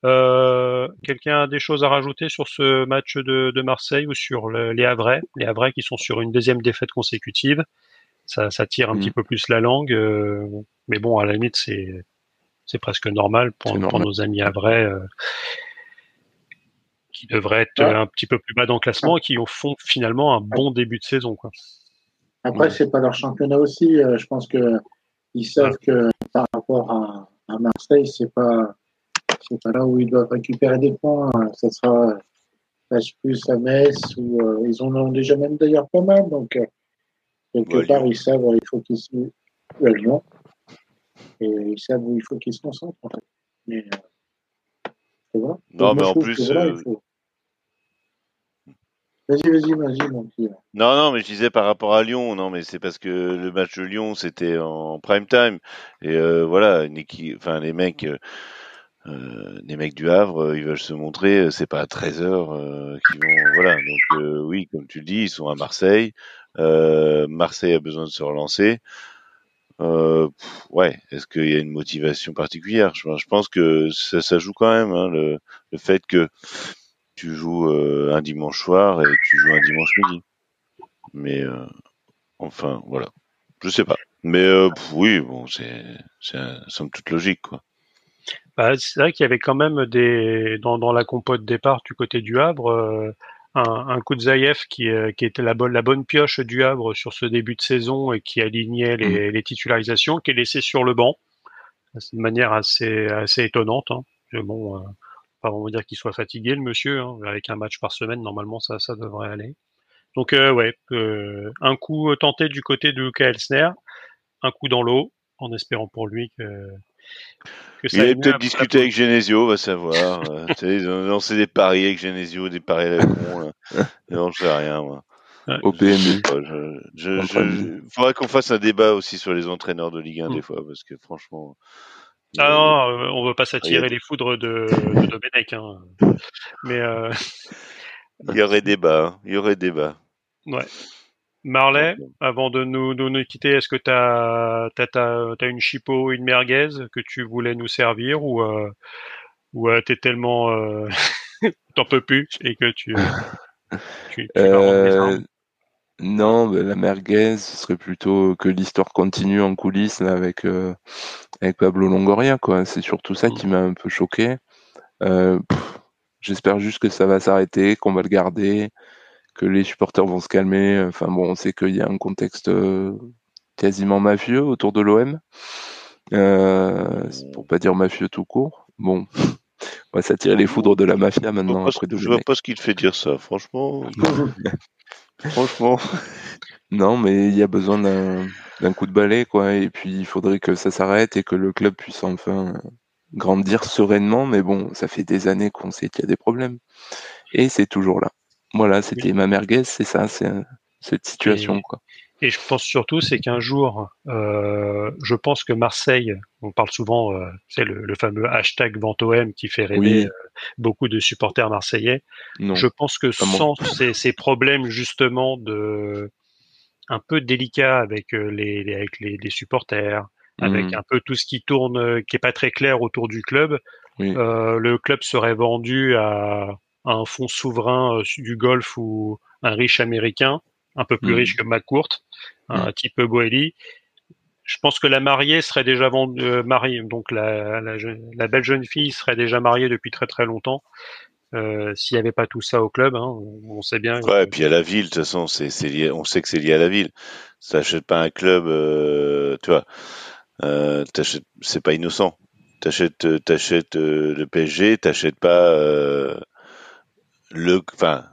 Euh, Quelqu'un a des choses à rajouter sur ce match de, de Marseille ou sur les Havrais, les Havrais qui sont sur une deuxième défaite consécutive ça, ça tire un mm. petit peu plus la langue. Euh, mais bon, à la limite, c'est c'est presque normal pour, nos amis à vrai euh, qui devraient être un petit peu plus bas dans le classement et qui font finalement un bon début de saison. Quoi. Après, c'est pas leur championnat aussi. Euh, je pense que ils savent que par rapport à, à Marseille, c'est pas c'est pas là où ils doivent récupérer des points. Ça sera plus à Metz où ils en ont déjà même d'ailleurs pas mal. Donc Quelque part, ils savent où il faut qu'ils se à Lyon. Et ils savent où il faut qu'ils se concentrent, en fait. Mais, euh, Non, mais en plus. Euh, vas-y, vas-y, vas-y, mon petit. Non, non, mais je disais par rapport à Lyon, non, mais c'est parce que le match de Lyon, c'était en prime time. Et euh, voilà, une équipe, enfin, les mecs. Euh, les mecs du Havre, ils veulent se montrer, c'est pas à 13 heures euh, qu'ils vont, voilà. Donc oui, comme tu le dis, ils sont à Marseille. Marseille a besoin de se relancer. Euh, ouais, est-ce qu'il y a une motivation particulière? Je, pense que ça, ça joue quand même, hein, le, fait que tu joues euh, un dimanche soir et tu joues un dimanche midi. Mais euh, enfin, voilà, je sais pas. Mais euh, oui, bon, c'est somme toute logique, quoi. Bah, c'est vrai qu'il y avait quand même des dans, dans la compote départ du côté du Havre euh, un, un Zaïev qui, euh, qui était la bonne, la bonne pioche du Havre sur ce début de saison et qui alignait les, mm. les titularisations, qui est laissé sur le banc de manière assez, assez étonnante. Hein. Bon, euh, pas vraiment dire qu'il soit fatigué le monsieur, hein. avec un match par semaine normalement ça, ça devrait aller. Donc euh, ouais, euh, un coup tenté du côté de Luca Elsner, un coup dans l'eau, en espérant pour lui que il a peut-être discuté avec Genesio, va savoir. euh, ils ont lancé des paris avec Genesio, des paris à la con. Non, je sais rien, moi. Au PMU. Je, faudrait qu'on fasse un débat aussi sur les entraîneurs de Ligue 1 des mm. fois, parce que franchement. Ah non, euh, on veut pas s'attirer les foudres de, de Domenech. Hein. Mais euh... il y aurait débat. Hein. Il y aurait débat. Ouais. Marley, avant de nous, de nous quitter, est-ce que tu as, as, une chipo, une merguez que tu voulais nous servir ou, euh, ou euh, tu es tellement. Euh, t'en peux plus et que tu. tu, euh, non, la merguez, ce serait plutôt que l'histoire continue en coulisses avec, avec Pablo Longoria. quoi. C'est surtout ça qui m'a un peu choqué. J'espère juste que ça va s'arrêter, qu'on va le garder que les supporters vont se calmer. Enfin bon, on sait qu'il y a un contexte euh, quasiment mafieux autour de l'OM. Euh, pour pas dire mafieux tout court. Bon, on va s'attirer les foudres de la mafia maintenant. Je vois, vois pas ce qui te fait dire ça, franchement. franchement. Non, mais il y a besoin d'un coup de balai, quoi. Et puis il faudrait que ça s'arrête et que le club puisse enfin grandir sereinement. Mais bon, ça fait des années qu'on sait qu'il y a des problèmes. Et c'est toujours là. Voilà, c'était ma merguez, c'est ça, c'est cette situation. Et, quoi. et je pense surtout, c'est qu'un jour, euh, je pense que Marseille, on parle souvent, euh, c'est le, le, fameux hashtag VentoM qui fait rêver euh, beaucoup de supporters marseillais. Non, je pense que sans ces, ces, problèmes justement de un peu délicats avec euh, les, les avec les, les supporters, avec mmh. un peu tout ce qui tourne, euh, qui est pas très clair autour du club, oui. le club serait vendu à un fonds souverain euh, du Golfe ou un riche américain, un peu plus mmh. riche que McCourt, un mmh. type Boeli. Je pense que la mariée serait déjà euh, mariée, donc la, la, la, belle jeune fille serait déjà mariée depuis très très longtemps. Euh, S'il n'y avait pas tout ça au club, hein, on sait bien. Ouais, et puis à la ville, de toute façon, c'est lié. On sait que c'est lié à la ville. T'achètes pas un club, euh, tu vois. Euh, c'est pas innocent. T'achètes, t'achètes le PSG, t'achètes pas le, enfin,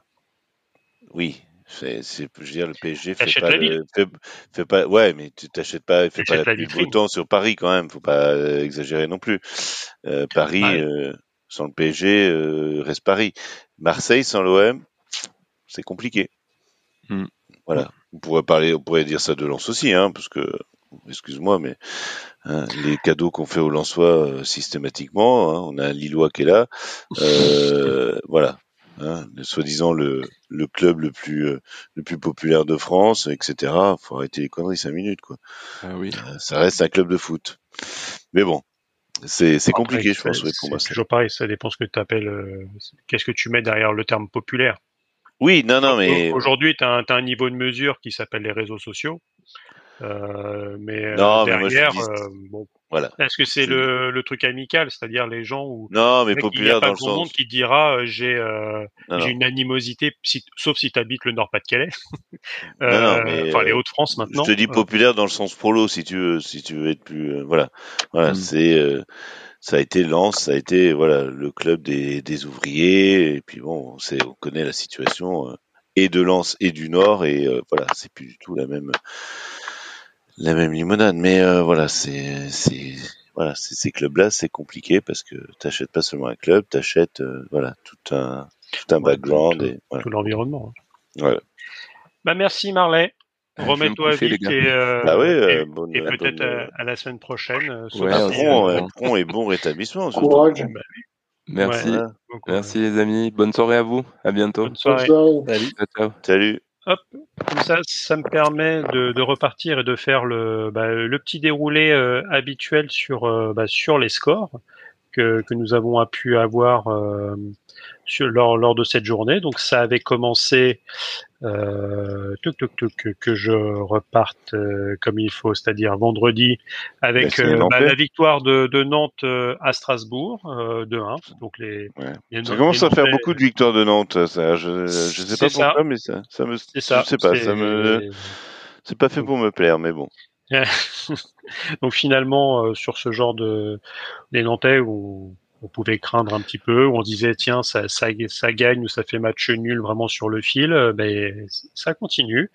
oui, c'est, je veux dire, le PSG fait pas, le, fait, fait, pas, ouais, mais tu t'achètes pas, fait pas la, la temps sur Paris quand même, faut pas euh, exagérer non plus. Euh, Paris, ouais. euh, sans le PSG, euh, reste Paris. Marseille sans l'OM, c'est compliqué. Mm. Voilà. On pourrait parler, on pourrait dire ça de Lens aussi, hein, parce que, excuse-moi, mais hein, les cadeaux qu'on fait aux Lensois euh, systématiquement, hein, on a un Lillois qui est là, euh, voilà hein, soi-disant le, le club le plus euh, le plus populaire de France, etc. Faut arrêter les conneries cinq minutes quoi. Ah oui. Euh, ça reste un club de foot. Mais bon, c'est c'est compliqué, je pense. C'est toujours pareil, ça dépend ce que tu appelles. Euh, Qu'est-ce que tu mets derrière le terme populaire Oui, non, non, mais aujourd'hui, tu as, as, un niveau de mesure qui s'appelle les réseaux sociaux. Euh, mais non, derrière, mais moi, dis... bon, voilà. Est-ce que c'est le, le, truc amical, c'est-à-dire les gens où non, mais populaire il n'y a pas dans le sens. monde qui dira euh, j'ai euh, j'ai une animosité, si, sauf si tu habites le Nord-Pas-de-Calais, euh, enfin les Hauts-de-France maintenant. Je te dis populaire dans le sens prolo, si tu veux, si tu veux être plus, voilà, voilà, mm. c'est ça a été Lens, ça a été voilà le club des, des ouvriers, et puis bon, on, sait, on connaît la situation et de Lens et du Nord et voilà, c'est plus du tout la même la même limonade. Mais voilà, c'est c'est voilà, ces clubs-là, c'est compliqué parce que t'achètes pas seulement un club, t'achètes voilà tout un tout un background tout, et voilà. tout l'environnement. Hein. Voilà. Bah merci Marley. Remets-toi vite et, euh, bah ouais, euh, et, bonne, et peut-être à, à, la semaine prochaine. Euh, Ouais, un prompt, et bon rétablissement. Courage. Bah. Merci. Voilà. Merci les amis. Bonne soirée à vous. À bientôt. Bonne Bonne soirée. Salut. Ciao, ciao. Comme ça, ça me permet de, de repartir et de faire le, bah, le petit déroulé euh, habituel sur, euh, bah, sur les scores que, que nous avons pu avoir euh, sur, lors, lors de cette journée. Donc ça avait commencé, euh, tuc, tuc, tuc, que, que je reparte euh, comme il faut, c'est-à-dire vendredi, avec euh, bah, la victoire de, de Nantes euh, à Strasbourg euh, de 1. Donc les, Ouais. les- Ça commence les à faire beaucoup de victoires de Nantes. Ça, je, je sais pas C'est ça. pourquoi, mais ça, ça me, C'est ça. je sais pas, c'est- ça me, c'est pas fait pour me plaire, mais bon. Donc finalement, sur ce genre de les Nantais où on pouvait craindre un petit peu, où on disait tiens ça, ça, ça gagne ou ça fait match nul vraiment sur le fil, euh, ben ça continue.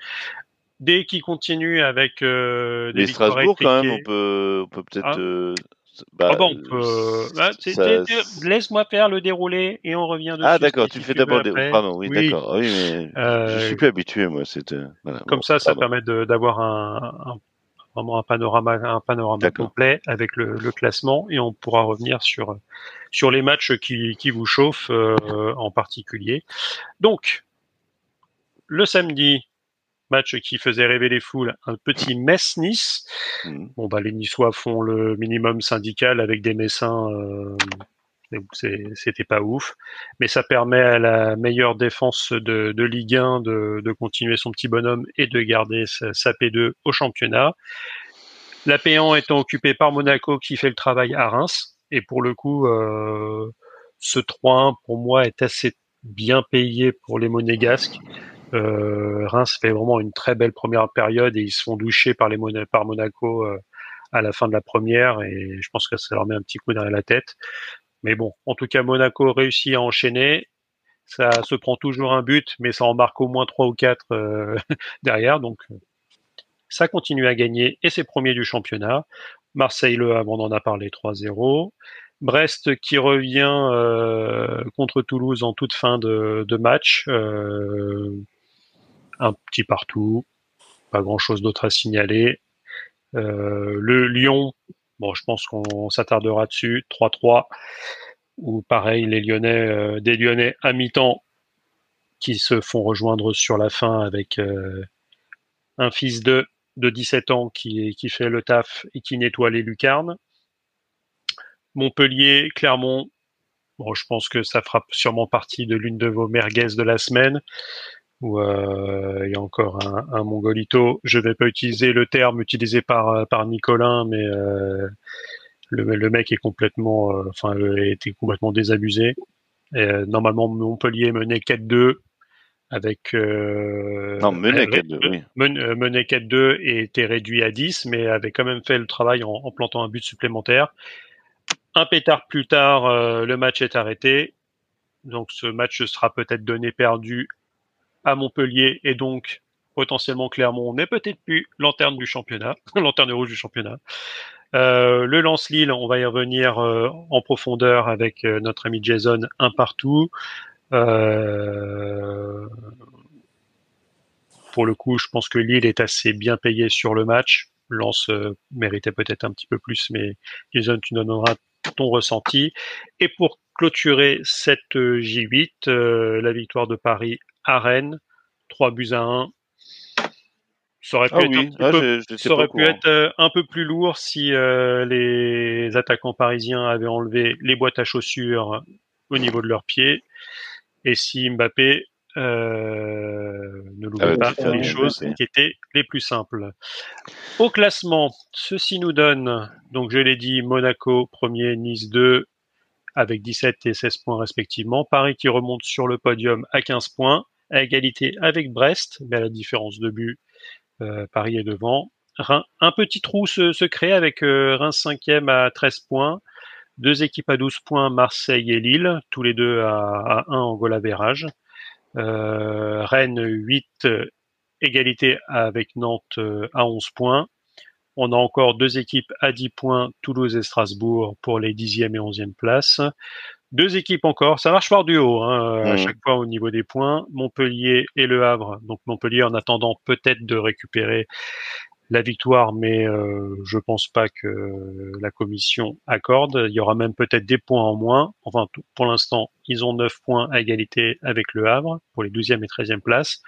Dès qu'il continue avec euh, des Mais Strasbourg, quand même, on peut, on peut peut-être. Ah. euh, bon, ça- laisse-moi faire le déroulé et on revient dessus. Ah d'accord, tu tu fais d'abord après. Pardon, oui, Oui. d'accord. Oui, mais Euh, je suis plus habitué moi. Euh, voilà, Comme bon, ça, ça pardon. permet d'avoir un, un- vraiment un panorama, un panorama complet avec le, le classement et on pourra revenir sur sur les matchs qui, qui vous chauffent euh, en particulier. Donc, le samedi, match qui faisait rêver les foules, un petit Metz-Nice. Mhm. Bon, bah, les Niçois font le minimum syndical avec des Messins. euh, c'était pas ouf, mais ça permet à la meilleure défense de, de Ligue 1 de, de continuer son petit bonhomme et de garder sa, sa P2 au championnat. La P1 étant occupée par Monaco qui fait le travail à Reims, et pour le coup, euh, ce 3-1 pour moi est assez bien payé pour les Monégasques. Euh, Reims fait vraiment une très belle première période et ils se font doucher par les par Monaco euh, à la fin de la première et je pense que ça leur met un petit coup derrière la tête. Mais bon, en tout cas, Monaco réussit à enchaîner. Ça se prend toujours un but, mais ça en marque au moins trois ou quatre derrière. Donc, ça continue à gagner et c'est premier du championnat. Marseille Le Havre, on en a parlé 3-0. Brest qui revient euh, contre Toulouse en toute fin de, match. Euh, un petit partout. Pas grand-chose d'autre à signaler. Euh, le Lyon, bon, je pense qu'on s'attardera dessus. 3-3. Ou pareil, les Lyonnais, des Lyonnais à mi-temps qui se font rejoindre sur la fin avec un fils de, de 17 ans qui, fait le taf et qui nettoie les lucarnes. Montpellier, Clermont, je pense que ça fera sûrement partie de l'une de vos merguez de la semaine où euh, il y a encore un, mongolito. Je vais pas utiliser le terme utilisé par par Nicolin, mais euh, le, mec est complètement, euh, complètement désabusé. Normalement, Montpellier menait 4-2 avec euh, Non, avait- 4-2, oui. men- euh, menait 4-2 et était réduit à 10, mais avait quand même fait le travail en, en plantant un but supplémentaire. Un pétard plus tard, euh, le match est arrêté. Donc ce match sera peut-être donné perdu à Montpellier et donc potentiellement Clermont n'est peut-être plus lanterne du championnat, lanterne rouge du championnat. Euh, le Lance-Lille, on va y revenir euh, en profondeur avec euh, notre ami Jason, un partout. Euh, pour le coup, je pense que Lille est assez bien payé sur le match. Lens euh, méritait peut-être un petit peu plus, mais Jason, tu donneras ton ressenti. Et pour clôturer cette euh, J8, euh, la victoire de Paris à Rennes, 3 buts à 1. Ça aurait pu Ah être un oui, ah, peu je- j'étais ça pas aurait au pu être euh, un peu plus lourd si les attaquants parisiens avaient enlevé les boîtes à chaussures au niveau de leurs pieds et si Mbappé euh, ne l'oublie Avait pas les choses Mbappé. qui étaient les plus simples. Au classement, ceci nous donne, donc je l'ai dit, Monaco premier, Nice 2 avec 17 et 16 points respectivement. Paris qui remonte sur le podium à 15 points, à égalité avec Brest, mais à la différence de but, euh, Paris est devant. Un petit trou se, se crée avec euh, Reims 5e à 13 points. Deux équipes à 12 points, Marseille et Lille, tous les deux à, à 1 en goal average. Rennes 8, égalité avec Nantes à 11 points. On a encore deux équipes à 10 points, Toulouse et Strasbourg pour les 10e et 11e places. Deux équipes encore, ça marche par du haut hein, à mmh. chaque fois au niveau des points. Montpellier et Le Havre. Donc Montpellier en attendant peut-être de récupérer la victoire, mais euh, je pense pas que la commission accorde. Il y aura même peut-être des points en moins. Enfin, pour l'instant, ils ont 9 points à égalité avec Le Havre pour les 12e et 13e places.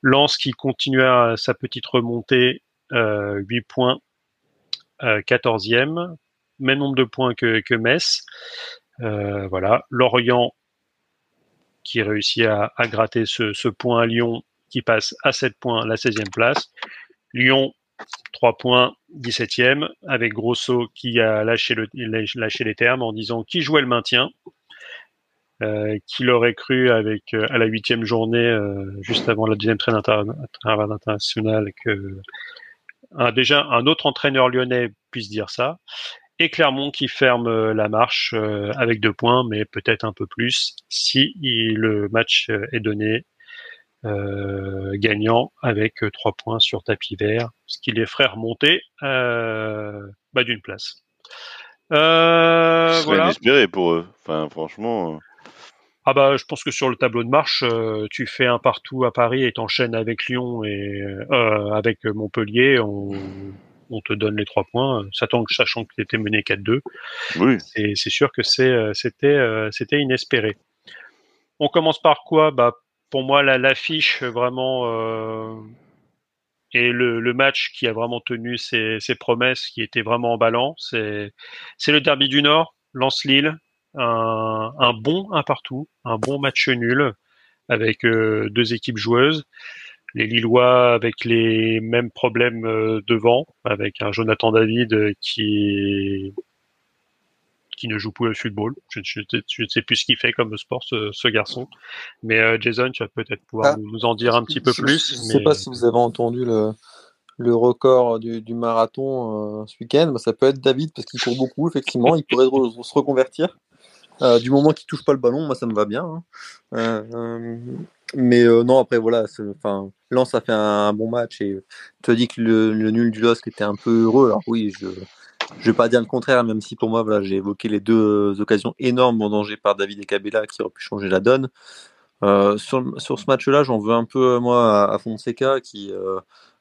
Lens qui continue à sa petite remontée, euh, 8 points, euh, 14e, même nombre de points que, Metz. Euh, voilà, Lorient qui réussit à, à gratter ce, ce, point à Lyon qui passe à 7 points la 16e place. Lyon 3 points, 17e, avec Grosso qui a lâché, le, lâché les termes en disant qui jouait le maintien. Euh, qui l'aurait cru avec euh, à la huitième journée, euh, juste avant la deuxième traîne internationale, que un, déjà un autre entraîneur lyonnais puisse dire ça. Et Clermont qui ferme euh, la marche avec deux points, mais peut-être un peu plus si le match est donné gagnant avec euh, trois points sur tapis vert, ce qui les ferait remonter euh, bah, d'une place. Euh, voilà. inespéré pour eux. Enfin, franchement. Ah bah, je pense que sur le tableau de marche, tu fais un partout à Paris et t'enchaînes avec Lyon et avec Montpellier. On, te donne les trois points, sachant que, sachant que tu étais mené 4-2. Oui. C'est sûr que c'était c'était inespéré. On commence par quoi? Bah pour moi, l'affiche vraiment euh, et le, match qui a vraiment tenu ses, promesses, qui était vraiment emballant, c'est le derby du Nord, Lance-Lille, un, bon un partout, un bon match nul avec euh, deux équipes joueuses. Les Lillois avec les mêmes problèmes euh, devant, avec un Jonathan David qui qui ne joue plus au football. Je, ne sais plus ce qu'il fait comme sport, ce, garçon. Mais euh, Jason, tu vas peut-être pouvoir ah. nous en dire un petit peu plus. Je ne sais pas si vous avez entendu le, le record du, marathon euh, ce week-end. Bah, ça peut être David parce qu'il court beaucoup, effectivement. Il pourrait se reconvertir. Euh, du moment qu'il touche pas le ballon, moi ça me va bien. Hein. mais non, après voilà, enfin, Lens a fait un, bon match et tu as dit que le, le nul du LOSC était un peu heureux. Alors oui, je, je vais pas dire le contraire, même si pour moi, voilà, j'ai évoqué les deux occasions énormes en danger par David et Cabella qui auraient pu changer la donne. Euh, sur, sur, ce match-là, j'en veux un peu, moi, à, Fonseca qui euh,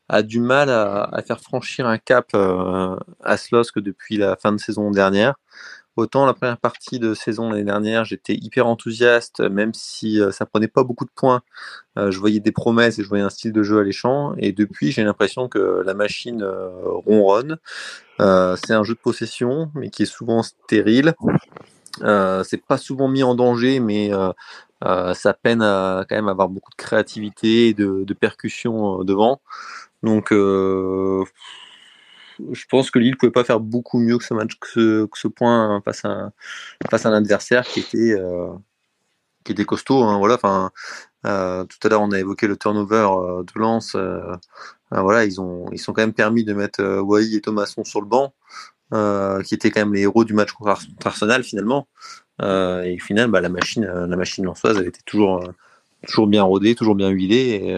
a du mal à, faire franchir un cap euh, à Slosk depuis la fin de saison dernière. Autant la première partie de saison l'année dernière, j'étais hyper enthousiaste, même si euh, ça prenait pas beaucoup de points. Euh, je voyais des promesses et je voyais un style de jeu alléchant. Et depuis, j'ai l'impression que la machine euh, ronronne. c'est un jeu de possession, mais qui est souvent stérile. c'est pas souvent mis en danger, mais ça peine à quand même avoir beaucoup de créativité et de, de percussion devant. Donc je pense que Lille pouvait pas faire beaucoup mieux que ce match, que ce, point face à, face à un adversaire qui était, euh, qui était costaud. Hein, voilà, enfin, euh, tout à l'heure, on a évoqué le turnover euh, de Lens. voilà, ils ont, ils sont quand même permis de mettre Wai et Thomasson sur le banc, qui étaient quand même les héros du match contre Arsenal finalement. et au final, bah, la machine, la machine elle était toujours, toujours bien rodée, toujours bien huilée.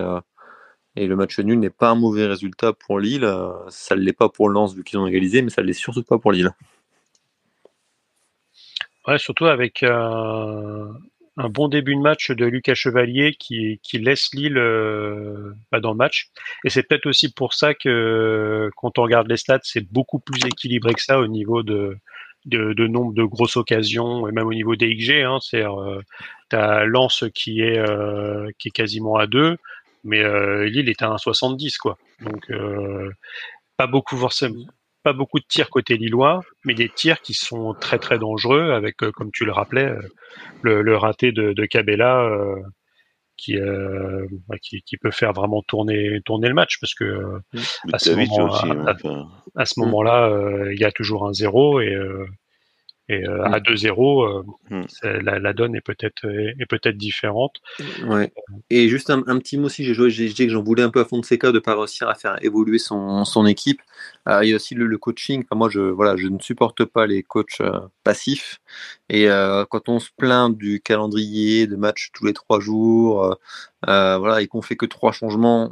Et le match nul n'est pas un mauvais résultat pour Lille. Euh, ça ne l'est pas pour Lens vu qu'ils ont égalisé, mais ça ne l'est surtout pas pour Lille. Ouais, surtout avec un, bon début de match de Lucas Chevalier qui, laisse Lille euh, bah, dans le match. Et c'est peut-être aussi pour ça que quand on regarde les stats, c'est beaucoup plus équilibré que ça au niveau de, nombre de grosses occasions et même au niveau des XG. Hein, c'est euh, as Lens qui est qui est quasiment à 2 mais euh, Lille était à 1,70 quoi. Donc euh, pas beaucoup forcément, pas beaucoup de tirs côté lillois, mais des tirs qui sont très très dangereux avec, euh, comme tu le rappelais, le, raté de, de Cabella qui, bah, qui, qui peut faire vraiment tourner tourner le match parce que à ce, moment, à, ce moment-là il y a toujours un zéro et Et euh, à 2-0, euh, hmm. la, la, donne est peut-être est peut-être différente. Ouais. Et juste un, un petit mot aussi, j'ai dit que j'en voulais un peu à fond de cas de pas réussir à faire évoluer son, son équipe. Euh, il y a aussi le, le coaching. Enfin, moi, je voilà, je ne supporte pas les coachs passifs. Et quand on se plaint du calendrier de matchs tous les trois jours, voilà, et qu'on fait que trois changements,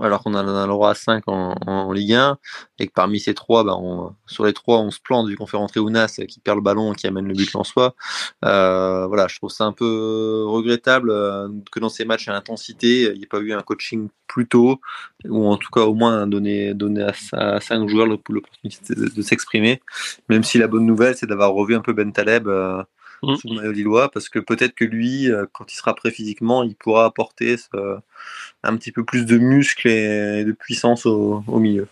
alors qu'on a le droit à 5 en, Ligue 1, et que parmi ces trois, bah on, sur les trois, on se plante vu qu'on fait rentrer Ounas qui perd le ballon et qui amène le but en soi. Euh, voilà, je trouve ça un peu regrettable euh, que dans ces matchs à intensité, il n'y ait pas eu un coaching plus tôt, ou en tout cas au moins donner, donner à, 5 joueurs l'opportunité de, de s'exprimer, même si la bonne nouvelle, c'est d'avoir revu un peu Ben Taleb. Euh, mmh. sous le maillot lillois parce que peut-être que lui, euh, quand il sera prêt physiquement, il pourra apporter ce, un petit peu plus de muscle et de puissance au, milieu.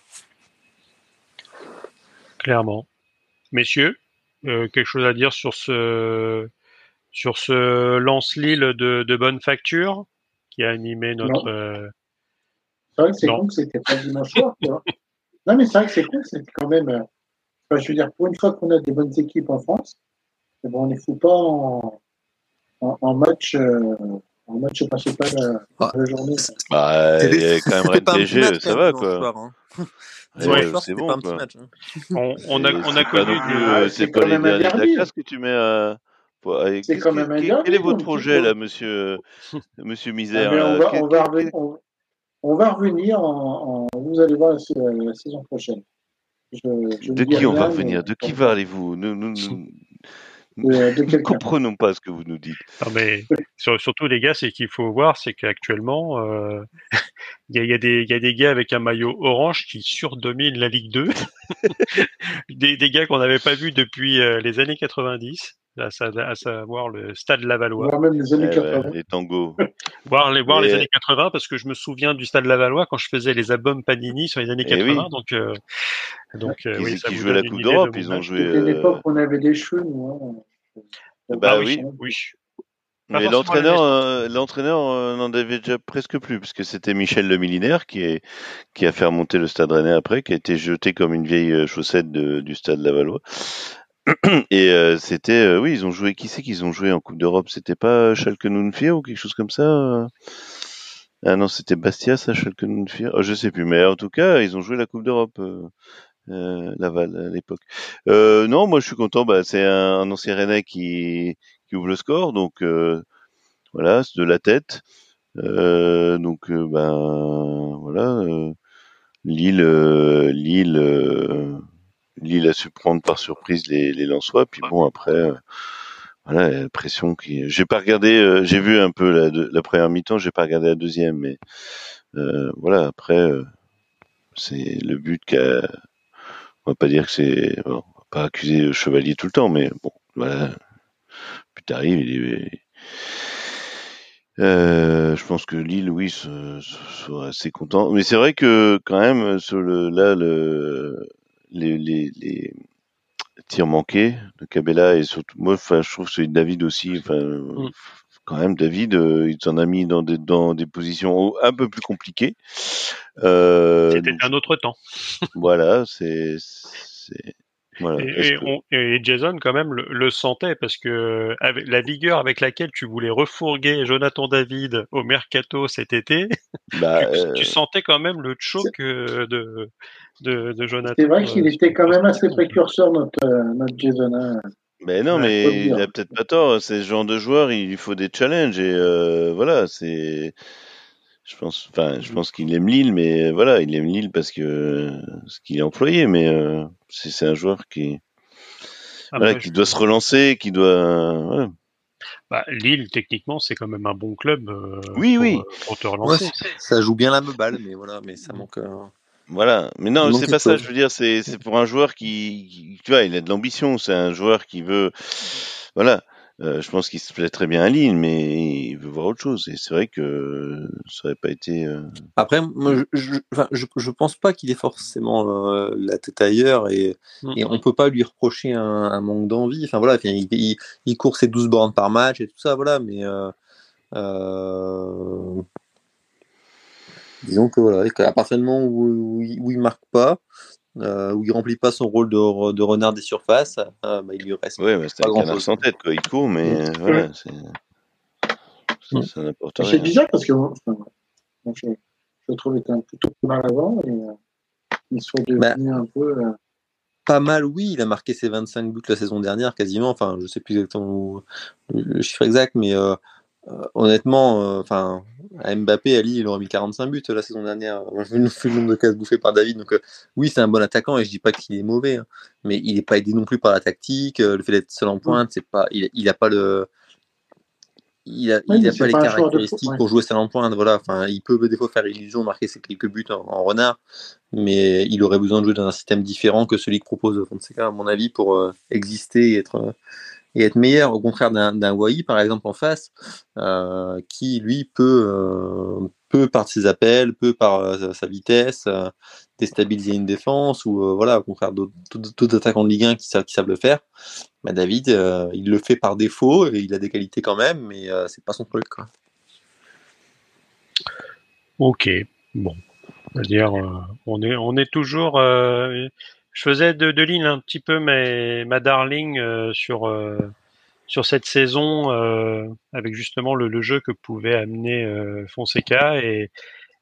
Clairement. Messieurs, euh, quelque chose à dire sur ce sur ce lance-Lille de, de, bonne facture qui a animé notre. Euh, c'est vrai que c'est con que c'était pas dimanche soir, Non, mais c'est vrai que c'est con, c'est quand même. Euh, je veux dire, pour une fois qu'on a des bonnes équipes en France, eh ben, on ne les fout pas en, en, match. En match principal euh, ah, la journée. Bah, il y a quand même PSG, ça va quoi. Hein. Ouais, c'est bon. Quoi. Match, hein. on, on, a, on a connu du. C'est pas les derniers de la classe que tu mets à. C'est quand même un derby, Quel est votre projet là, monsieur, monsieur Misère ah, on, va, on, va revenir, on, on, va revenir en, en, Vous allez voir la, la saison prochaine. Je, je de qui on va revenir? De qui parlez-vous? Nous, nous, nous, ne comprenons pas ce que vous nous dites. Non, mais surtout les gars, c'est qu'il faut voir, c'est qu'actuellement, euh, il y, a, des, y a des gars avec un maillot orange qui surdominent la Ligue 2, des, des, gars qu'on n'avait pas vus depuis euh, les années 90. À, à, savoir le Stade Lavallois. Voir même les années 80. les tangos. voir les, voir les années 80 parce que je me souviens du Stade Lavallois quand je faisais les albums Panini sur les années 80. Eh donc, euh, donc euh, oui, ça qui jouaient la Coupe d'Europe, ils ont joué. C'était l'époque où on avait des cheveux, nous. Hein. Bah, oui, oui. Mais l'entraîneur, euh, l'entraîneur n'en avait déjà presque plus, puisque c'était Michel Le Milinaire qui, est, qui a fait remonter le Stade Rennais après, qui a été jeté comme une vieille chaussette de, du Stade Lavallois. Et euh, c'était, euh, oui, ils ont joué. Qui c'est qu'ils ont joué en Coupe d'Europe? C'était pas Schalke ou quelque chose comme ça euh? Ah non, c'était Bastia, ça, Schalke Nunfir. Oh, je sais plus, mais en tout cas, ils ont joué la Coupe d'Europe. Laval à l'époque. non, moi je suis content. Bah, c'est un, ancien Rennais qui, qui ouvre le score, donc voilà, c'est de la tête. donc ben voilà, Lille, Lille Lille a su prendre par surprise les, les Lensois. Puis bon, après, euh, voilà, la pression qui. J'ai pas regardé. Euh, j'ai vu un peu la, première mi-temps. J'ai pas regardé la deuxième, mais euh, voilà. Après, c'est le but qu'a. On va pas dire que c'est. on va pas accuser Chevalier tout le temps, mais bon, voilà. Puis t'arrives, il est. Je pense que Lille, oui, soit assez content. Mais c'est vrai que quand même, sur là, le, les, les, les tirs manqués de Cabella et surtout moi enfin je trouve que David aussi enfin mm. quand même David euh, il s'en a mis dans des dans des positions un peu plus compliquées euh, c'était un autre temps voilà c'est voilà. Et, Jason, quand même, le, sentait parce que avec la vigueur avec laquelle tu voulais refourguer Jonathan David au mercato cet été, bah, tu, euh, sentais quand même le choc euh, de, de, de Jonathan. C'est vrai qu'il était quand même assez précurseur, notre, euh, notre Jason. Hein. Mais non, mais il a peut-être pas tort. C'est ce genre de joueur, il lui faut des challenges et voilà, c'est je pense, enfin, je pense qu'il aime Lille, mais voilà, il aime Lille parce que ce qu'il est employé, mais euh, c'est un joueur qui, voilà, qui doit se relancer, qui doit. Voilà. Bah, Lille, techniquement, c'est quand même un bon club. Euh, oui, pour, oui. Euh, pour te relancer. ça joue bien la balle, mais voilà, mais ça manque. Voilà, mais non, c'est pas ça. Je veux dire, c'est pour un joueur qui, qui, tu vois, il a de l'ambition. C'est un joueur qui veut, voilà. Euh, je pense qu'il se plaît très bien à Lille, mais il veut voir autre chose. Et c'est vrai que ça n'aurait pas été. Euh... Après, moi, je, je, pense pas qu'il ait forcément euh, la tête ailleurs et, mmh. et on peut pas lui reprocher un, un manque d'envie. Enfin voilà, il, il, il, court ses 12 bornes par match et tout ça, voilà, mais. Euh, euh, disons que voilà, à partir du moment où, où, il, où il marque pas, euh, où il remplit pas son rôle de, de renard des surfaces, bah, il lui reste. Oui, mais c'est un canard sans tête, quoi. Il court, mais voilà, c'est. C'est bizarre parce que moi, je, je trouve qu'il était plutôt mal avant et il soit devenu bah, un peu. Pas mal, oui. Il a marqué ses 25 buts la saison dernière, quasiment. Enfin, je sais plus exactement le chiffre exact, mais euh, honnêtement, euh, enfin, à Mbappé, Ali, il aurait mis 45 buts la saison dernière. Vu le nombre de cases bouffées par David. Donc, euh, oui, c'est un bon attaquant et je dis pas qu'il est mauvais, hein. mais il n'est pas aidé non plus par la tactique. le fait d'être seul en pointe, c'est pas, il, il a pas le, il a, il a pas les caractéristiques pour jouer seul en pointe. Voilà, enfin, il peut des fois faire illusion, marquer ses quelques buts en, renard, mais il aurait besoin de jouer dans un système différent que celui que propose Fonseca, à mon avis, pour exister et être et être meilleur, au contraire d'un Wai, par exemple, en face, euh, qui, lui, peut, euh, peut, par ses appels, peut, par euh, sa vitesse, déstabiliser une défense, ou voilà, au contraire d'autres attaquants de Ligue 1 qui savent, le faire. Bah, David, il le fait par défaut, et il a des qualités quand même, mais c'est pas son truc. Quoi. Ok, bon. dire on, est, on est toujours je faisais de, de ligne un petit peu mais ma darling euh, sur euh, sur cette saison euh, avec justement le, jeu que pouvait amener Fonseca et,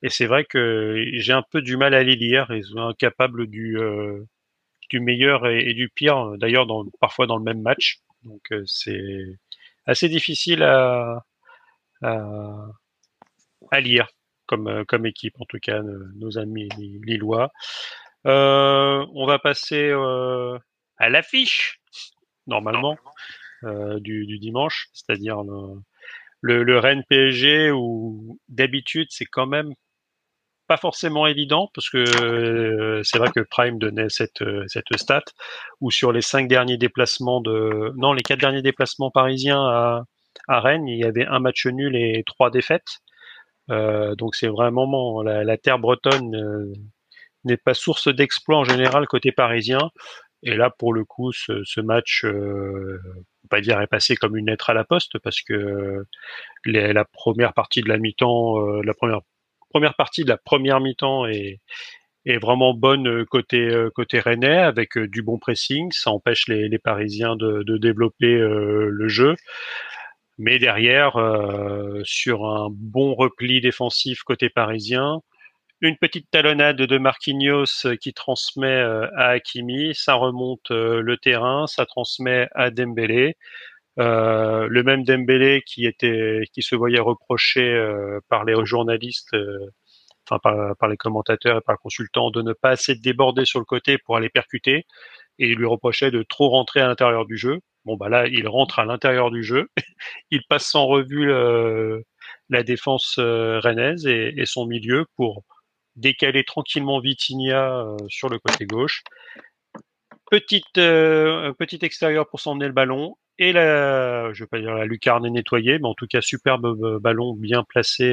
c'est vrai que j'ai un peu du mal à les lire ils sont incapables du du meilleur et, du pire d'ailleurs parfois dans le même match donc c'est assez difficile à, à, à lire comme, comme équipe, en tout cas, nos amis lillois. Euh, on va passer euh, à l'affiche, normalement, euh, du, dimanche, c'est-à-dire le, le, Rennes PSG où d'habitude c'est quand même pas forcément évident parce que c'est vrai que Prime donnait cette, cette stat où sur les cinq derniers déplacements de non les quatre derniers déplacements parisiens à, à Rennes il y avait un match nul et trois défaites. Donc c'est vraiment la, la terre bretonne n'est pas source d'exploit en général côté parisien. Et là, pour le coup, ce, match, euh, on pas dire est passé comme une lettre à la poste parce que la première partie de la mi-temps, euh, la première première partie de la première mi-temps est, est vraiment bonne côté euh, côté rennais avec euh, du bon pressing. Ça empêche les, les Parisiens de, de développer le jeu. Mais derrière, sur un bon repli défensif côté parisien, une petite talonnade de Marquinhos euh, qui transmet euh, à Hakimi, ça remonte euh, le terrain, ça transmet à Dembélé. le même Dembélé qui était, qui se voyait reprocher par les journalistes, enfin par, les commentateurs et par le consultant, de ne pas assez déborder sur le côté pour aller percuter, et il lui reprochait de trop rentrer à l'intérieur du jeu. Bon bah là, il rentre à l'intérieur du jeu, il passe sans revue la défense rennaise et, son milieu pour décaler tranquillement Vitinha euh, sur le côté gauche. Petite, euh, petit extérieur pour s'emmener le ballon. Et la, je vais pas dire la lucarne est nettoyée, mais en tout cas superbe euh, ballon bien placé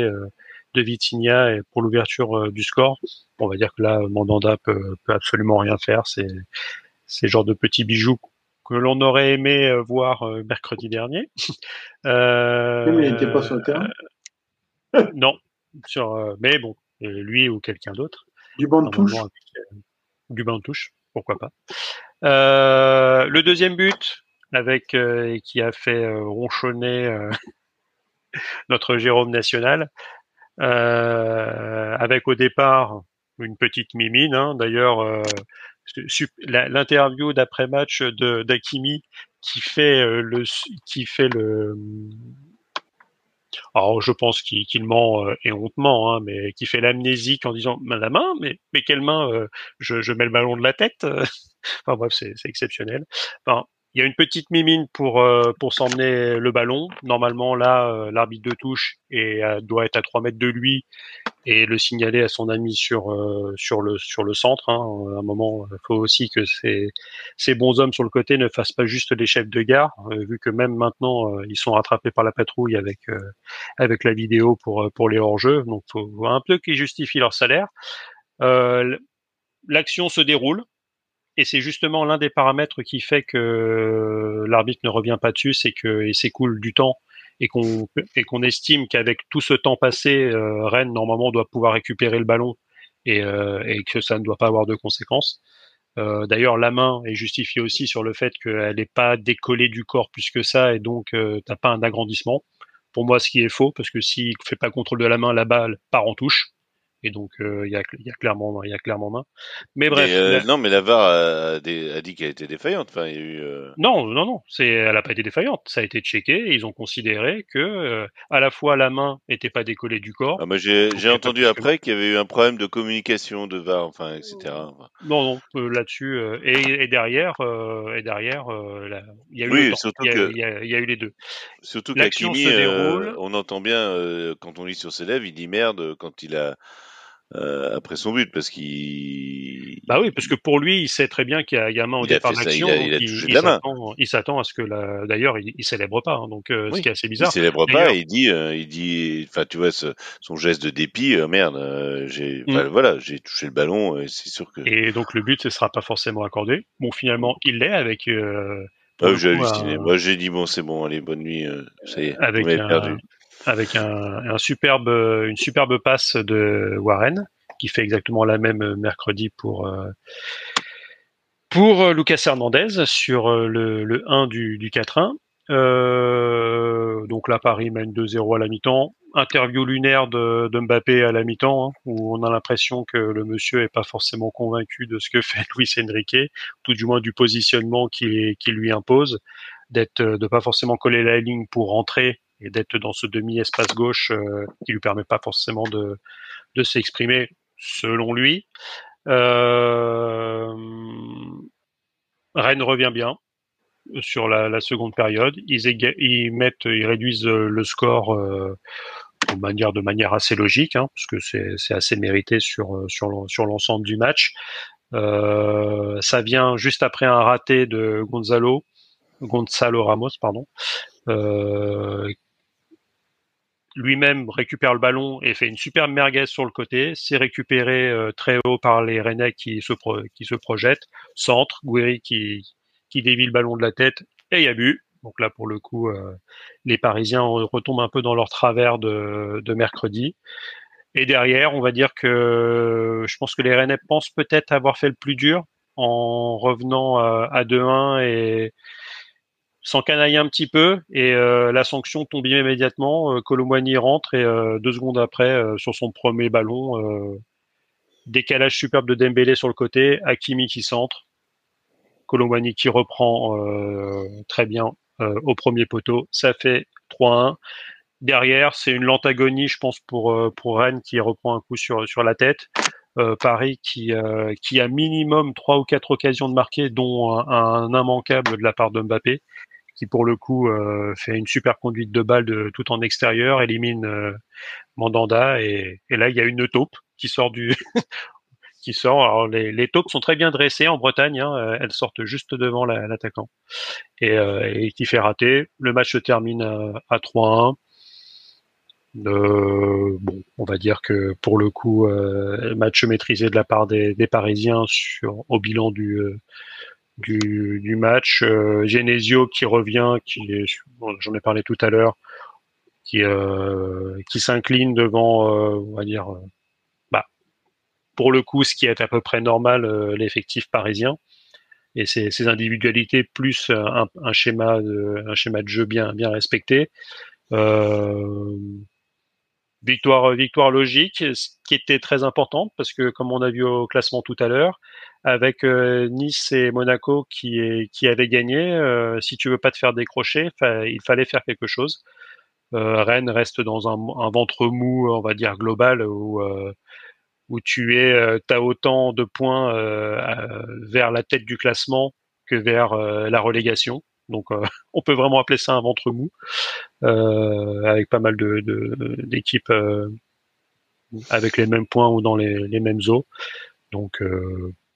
de Vitinha pour l'ouverture du score. On va dire que là, Mandanda peut, peut absolument rien faire. C'est, c'est genre de petits bijoux que l'on aurait aimé voir mercredi dernier. Euh, mais il n'était pas sur le terrain. non, sur, mais bon, lui ou quelqu'un d'autre. Du banc de touche. Euh, du banc de touche, pourquoi pas. Euh, le deuxième but, avec euh, qui a fait ronchonner notre Jérôme national, avec au départ une petite mimine. Hein. D'ailleurs, l'interview d'après match de d'Akimi qui fait le qui fait le alors je pense qu'il ment euh, et hontement, hein, mais qui fait l'amnésique en disant la main, mais mais quelle main euh, je, mets le ballon de la tête. enfin bref, c'est exceptionnel. Il y a une petite mimine pour euh, pour s'emmener le ballon. Normalement là, euh, l'arbitre de touche euh, doit être à 3 mètres de lui et le signaler à son ami sur sur le sur le centre. Hein. À un moment, il faut aussi que ces ces bons hommes sur le côté ne fassent pas juste les chefs de gare, vu que même maintenant ils sont rattrapés par la patrouille avec avec la vidéo pour pour les hors-jeux. Donc faut un peu qu'ils justifient leur salaire. L'action se déroule, et c'est justement l'un des paramètres qui fait que l'arbitre ne revient pas dessus, c'est qu'il s'écoule du temps et qu'on estime qu'avec tout ce temps passé, euh, Rennes normalement doit pouvoir récupérer le ballon et, euh, et, que ça ne doit pas avoir de conséquences. D'ailleurs, la main est justifiée aussi sur le fait qu'elle n'est pas décollée du corps plus que ça et donc t'as pas un agrandissement. Pour moi, ce qui est faux, parce que s'il fait pas contrôle de la main, la balle part en touche. Et donc, euh, il y, a, y, a, clairement, il y a clairement main. Mais bref. Euh, non, mais la VAR a, a dit qu'elle était défaillante. Enfin, il y a eu, euh... Non, non, non. C'est, elle n'a pas été défaillante. Ça a été checké et ils ont considéré que euh, à la fois la main n'était pas décollée du corps. Ah, j'ai, j'ai entendu après qu'il y avait eu un problème de communication de VAR, enfin, etc. Non, non, là-dessus. Et, et, derrière, et derrière, il y a eu, oui, surtout il y, que... y, a, y a eu les deux. Surtout qu'Akimi, on entend bien quand on lit sur ses lèvres, il dit merde quand il a euh, après son but parce qu'il. Bah oui, parce que pour lui, il sait très bien qu'il y a, il y a main au départ d'action. Il, il, il s'attend à ce que la... d'ailleurs, il, il célèbre pas. Hein, donc, euh, oui, ce qui est assez bizarre. Il célèbre pas. Il dit, euh, il dit, enfin, tu vois, ce, son geste de dépit. Euh, merde, j'ai, mm. voilà, j'ai touché le ballon. et c'est sûr que. Et donc le but, ce sera pas forcément accordé. Bon, finalement, il l'est avec. ah, j'ai halluciné. Moi, j'ai dit bon, c'est bon, allez, bonne nuit. ça y est, avec un... perdu avec une superbe passe de Warren qui fait exactement la même mercredi pour euh, euh, Lucas Hernandez sur euh, le, le 1 du, du 4-1. Euh, donc là, Paris mène 2-0 à la mi-temps. Interview lunaire de, Mbappé à la mi-temps, hein, où on a l'impression que le monsieur est pas forcément convaincu de ce que fait Luis Enrique, tout du moins du positionnement qu'il qui lui impose, d'être, de pas forcément coller la ligne pour rentrer et d'être dans ce demi-espace gauche euh, qui lui permet pas forcément de, de s'exprimer selon lui. Euh, Rennes revient bien sur la, seconde période. Ils, ils, mettent, ils réduisent le score euh, de manière, de manière assez logique, hein, parce que c'est assez mérité sur, sur, sur l'ensemble du match. Ça vient juste après un raté de Gonzalo, Gonzalo Ramos, pardon, lui-même récupère le ballon et fait une superbe merguez sur le côté. C'est récupéré euh, très haut par les Rennais qui se, projettent. Centre, Gouiri qui, qui dévie le ballon de la tête et il y a but. Donc là, pour le coup, euh, les Parisiens retombent un peu dans leur travers de, mercredi. Et derrière, on va dire que je pense que les Rennais pensent peut-être avoir fait le plus dur en revenant à, à 2-1 et, s'encanaille un petit peu et euh, la sanction tombe immédiatement. Euh, rentre et euh, deux secondes après, sur son premier ballon, décalage superbe de Dembélé sur le côté, Hakimi qui centre, Colomwani qui reprend très bien au premier poteau. Ça fait 3-1. Derrière, c'est une lente agonie, je pense, pour, pour Rennes qui reprend un coup sur, sur la tête. Paris qui, qui a minimum trois ou quatre occasions de marquer, dont un, un immanquable de la part de Mbappé qui pour le coup euh, fait une super conduite de balle de, tout en extérieur, élimine euh, Mandanda et, là il y a une taupe qui sort du qui sort. Alors les, les taupes sont très bien dressées en Bretagne, hein, euh, elles sortent juste devant l'attaquant et, qui fait rater. Le match se termine à, à 3-1. Euh, bon, on va dire que pour le coup, match maîtrisé de la part des, des Parisiens sur au bilan du du, match. Euh, Genesio qui revient, qui j'en ai parlé tout à l'heure, qui euh, qui s'incline devant, euh, on va dire, euh, bah, pour le coup, ce qui est à peu près normal, l'effectif parisien et ses, individualités plus un, schéma de un schéma de jeu bien bien respecté. Victoire victoire logique, ce qui était très importante parce que comme on a vu au classement tout à l'heure, avec euh, Nice et Monaco qui, avaient gagné. Euh, si tu veux pas te faire décrocher, il fallait faire quelque chose. Euh, Rennes reste dans un, ventre mou, on va dire global, où, où tu es, as autant de points vers la tête du classement que vers la relégation. Donc, on peut vraiment appeler ça un ventre mou, avec pas mal de d'équipes avec les mêmes points ou dans les, les mêmes eaux. Donc,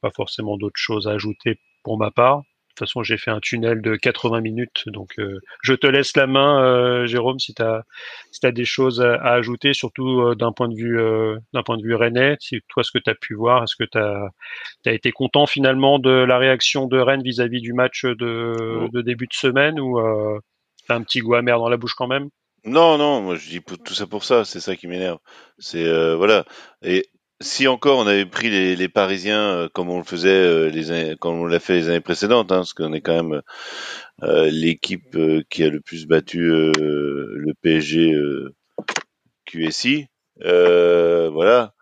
pas forcément d'autres choses à ajouter pour ma part. De toute façon, j'ai fait un tunnel de 80 minutes, donc euh, je te laisse la main, euh, Jérôme, si tu as, si as des choses à, ajouter, surtout euh, d'un point de vue d'un point de vue rennais. Si toi, ce que tu as pu voir, est-ce que tu as, as, été content finalement de la réaction de Rennes vis-à-vis du match de, de, début de semaine ou euh, as un petit goût amer dans la bouche quand même? Non, non, moi je dis tout ça pour ça, c'est ça qui m'énerve. C'est voilà. Et si encore on avait pris les, Parisiens comme on le faisait les comme on l'a fait les années précédentes, hein, parce qu'on est quand même l'équipe qui a le plus battu le PSG QSI. voilà.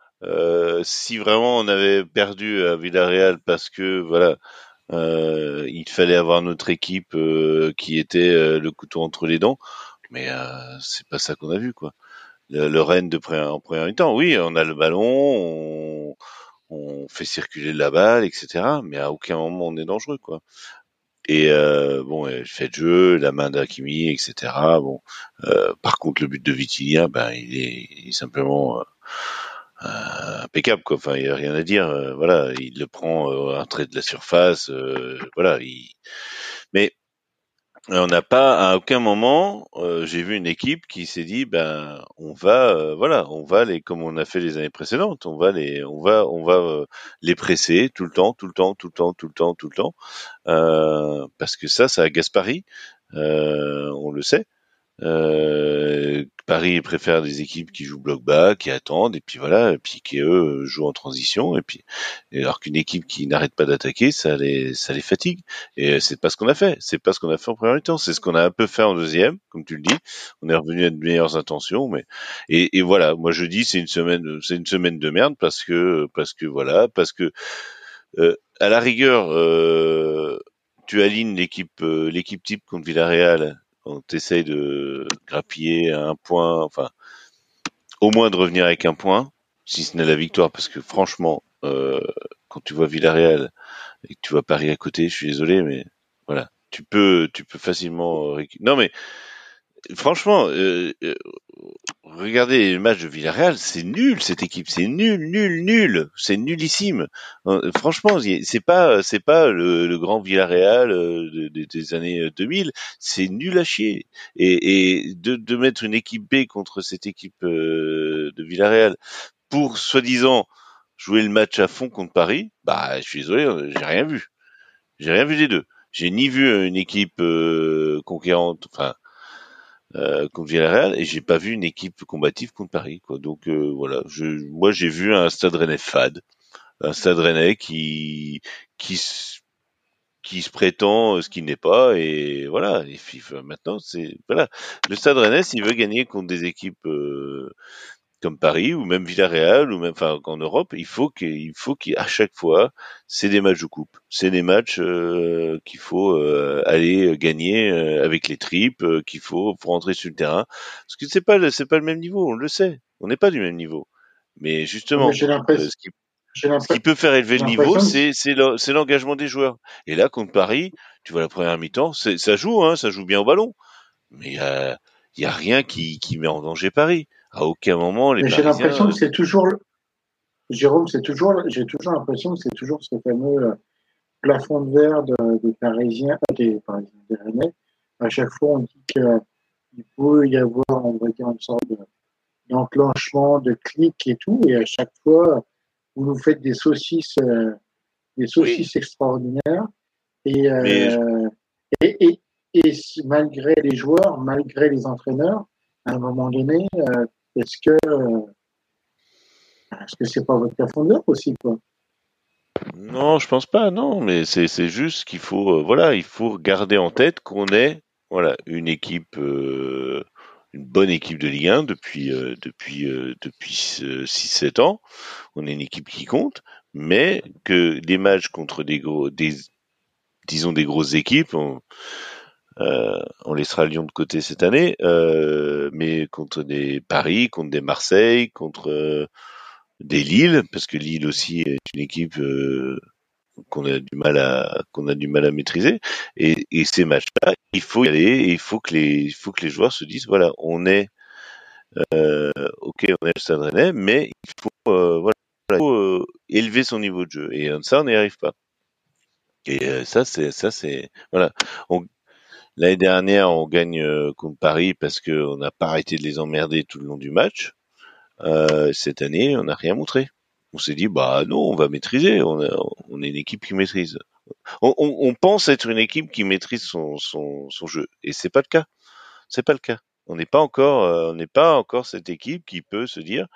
si vraiment on avait perdu à Villarreal parce que voilà euh, il fallait avoir notre équipe euh, qui était euh, le couteau entre les dents, mais c'est pas ça qu'on a vu quoi. Le, le Rennes de pré en première temps, oui, on a le ballon, on, on, fait circuler la balle, etc. Mais à aucun moment on est dangereux quoi. Et euh, bon, le fait de jeu, la main d'Akimi, etc. Bon, euh, par contre, le but de Vitinha, ben, il est, il est simplement euh, impeccable quoi. Enfin, il y a rien à dire. Euh, voilà, il le prend euh, un trait de la surface. voilà, il... mais on n'a pas à aucun moment j'ai vu une équipe qui s'est dit ben on va voilà on va les comme on a fait les années précédentes on va les on va on va les presser tout le temps tout le temps tout le temps tout le temps tout le temps. Parce que ça ça agace Paris. On le sait euh, Paris préfère des équipes qui jouent bloc bas, qui attendent, et puis voilà, et puis qui eux jouent en transition, et puis alors qu'une équipe qui n'arrête pas d'attaquer, ça les ça les fatigue. Et c'est pas ce qu'on a fait, c'est pas ce qu'on a fait en première temps, c'est ce qu'on a un peu fait en deuxième, comme tu le dis. On est revenu à de meilleures intentions, mais et, et voilà, moi je dis c'est une semaine, c'est une semaine de merde parce que parce que voilà, parce que euh, à la rigueur. Euh, tu alignes l'équipe euh, l'équipe type contre Villarreal on essaye de grappiller un point, enfin, au moins de revenir avec un point, si ce n'est la victoire, parce que franchement, euh, quand tu vois Villarreal et que tu vois Paris à côté, je suis désolé, mais voilà, tu peux, tu peux facilement. Non mais franchement, euh, euh, regardez le match de Villarreal, c'est nul cette équipe, c'est nul, nul, nul, c'est nullissime. Euh, franchement, c'est pas, c'est pas le, grand Villarreal des années 2000, c'est nul à chier. Et, de, mettre une équipe B contre cette équipe de Villarreal pour soi-disant jouer le match à fond contre Paris, bah, je suis désolé, j'ai rien vu. J'ai rien vu des deux. J'ai ni vu une équipe conquérante, enfin euh, contre Villarreal et j'ai pas vu une équipe combative contre Paris quoi. Donc euh, voilà, je, moi j'ai vu un Stade Rennais fade, un Stade Rennais qui qui qui se prétend euh, ce qui n'est pas et voilà. Et maintenant c'est voilà le Stade Rennais s'il veut gagner contre des équipes euh, comme Paris ou même Villarreal ou même enfin en Europe, il faut qu'il faut qu'à chaque fois c'est des matchs de coupe, c'est des matchs euh, qu'il faut euh, aller gagner euh, avec les tripes, qu'il faut pour rentrer sur le terrain. Parce que c'est pas c'est pas le même niveau, on le sait, on n'est pas du même niveau. Mais justement, ce, qui, ce, qui, peut faire élever le niveau, c'est c'est l'engagement des joueurs. Et là contre Paris, tu vois la première mi-temps, ça joue hein, ça joue bien au ballon, mais il y a, y a rien qui qui met en danger Paris à aucun moment les. J'ai l'impression que c'est toujours, Jérôme, c'est toujours, j'ai toujours l'impression que c'est toujours ce fameux euh, plafond de verre des Parisiens, euh, des Parisiens, des Rennais. À chaque fois, on dit qu'il peut y avoir, on va dire, une sorte d'enclenchement, de clic et tout, et à chaque fois, vous nous faites des saucisses, euh, des saucisses extraordinaires, et, et, et, et, malgré les joueurs, malgré les entraîneurs, à un moment donné, est-ce que est-ce que c'est pas votre profondeur aussi quoi? Non, je pense pas. Non, mais c'est juste qu'il faut euh, voilà, il faut garder en tête qu'on est voilà une équipe. Euh, une bonne équipe de Ligue 1 depuis euh, depuis depuis 6-7 ans. On est une équipe qui compte, mais que les matchs contre des gros des disons des grosses équipes, euh, on laissera Lyon de côté cette année, euh, mais contre des Paris, contre des Marseille, contre euh, des Lille, parce que Lille aussi est une équipe qu'on a du mal à qu'on a du mal à maîtriser. Et, ces matchs-là, il faut y aller, et il faut que les il faut que les joueurs se disent voilà, on est ok, on est le Stade Rennais, mais il faut voilà, il faut, élever son niveau de jeu. Et ça, on n'y arrive pas. Et ça, c'est ça, c'est voilà. L'année dernière, on gagne euh, contre Paris parce qu'on n'a pas arrêté de les emmerder tout le long du match. Euh, cette année, on n'a rien montré. On s'est dit, bah non, on va maîtriser. On, est une équipe qui maîtrise. On, pense être une équipe qui maîtrise son, jeu, et c'est pas le cas. C'est pas le cas. On n'est pas encore, euh, on n'est pas encore cette équipe qui peut se dire,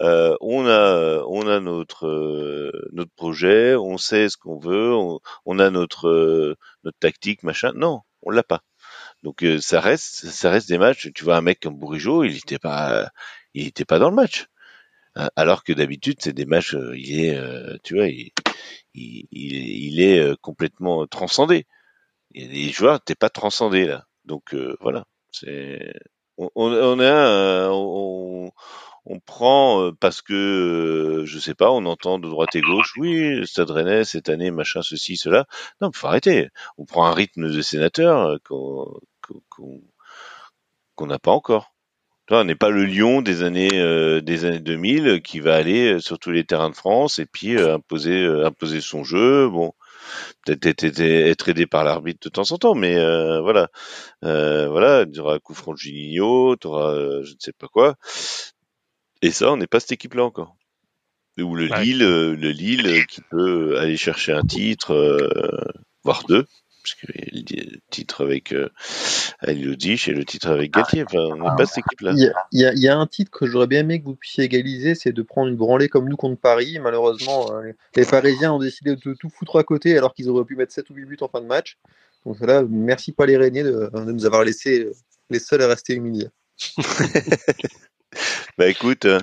on a, on a notre notre projet, on sait ce qu'on veut, on, a notre notre tactique, machin. Non, on l'a pas. Donc ça reste, ça reste des matchs. Tu vois un mec comme Bourigeau, il était pas, il était pas dans le match. Alors que d'habitude, c'est des matchs, il est, tu vois, il, il, est complètement transcendé. Et les joueurs, t'es pas transcendé là. Donc voilà, c'est on, on, prend euh, parce que euh, je sais pas, on entend de droite et gauche, oui, Stade Rennais cette année, machin, ceci, cela. Non, faut arrêter. On prend un rythme de sénateur euh, qu'on n'a pas encore. On n'est pas le Lyon des années des années 2000 qui va aller sur tous les terrains de France et puis imposer imposer son jeu. Bon, peut-être être aidé par l'arbitre de temps en temps, mais euh, voilà, euh, voilà, tu auras un coup franc de Juninho, tu auras euh, je ne sais pas quoi, et ça, on n'est pas cette équipe-là encore. Ou le Lille, euh, le Lille qui peut aller chercher un titre, voire deux, puisque le titre avec euh, et le titre avec Galtier. Enfin, on n'est pas cette équipe-là. Il y, a un titre que j'aurais bien aimé que vous puissiez égaliser, c'est de prendre une branlée comme nous contre Paris. Malheureusement, euh, les Parisiens ont décidé de tout foutre à côté alors qu'ils auraient pu mettre 7 ou 8 buts en fin de match. Donc là, merci pas les Rennais de, nous avoir laissé les seuls à rester humiliés. bah écoute, euh,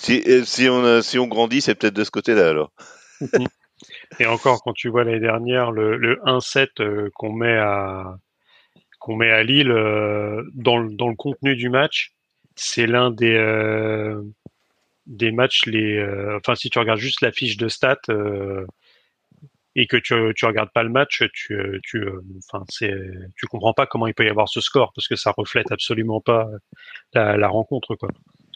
si, euh, si, on, si on grandit, c'est peut-être de ce côté-là alors. Et encore, quand tu vois l'année dernière le, le 1-7 euh, qu'on met à qu'on met à Lille euh, dans, le, dans le contenu du match, c'est l'un des euh, des matchs les. enfin, si tu regardes juste la fiche de stats et que tu tu regardes pas le match, tu tu enfin c'est tu comprends pas comment il peut y avoir ce score parce que ça reflète absolument pas la, la rencontre quoi.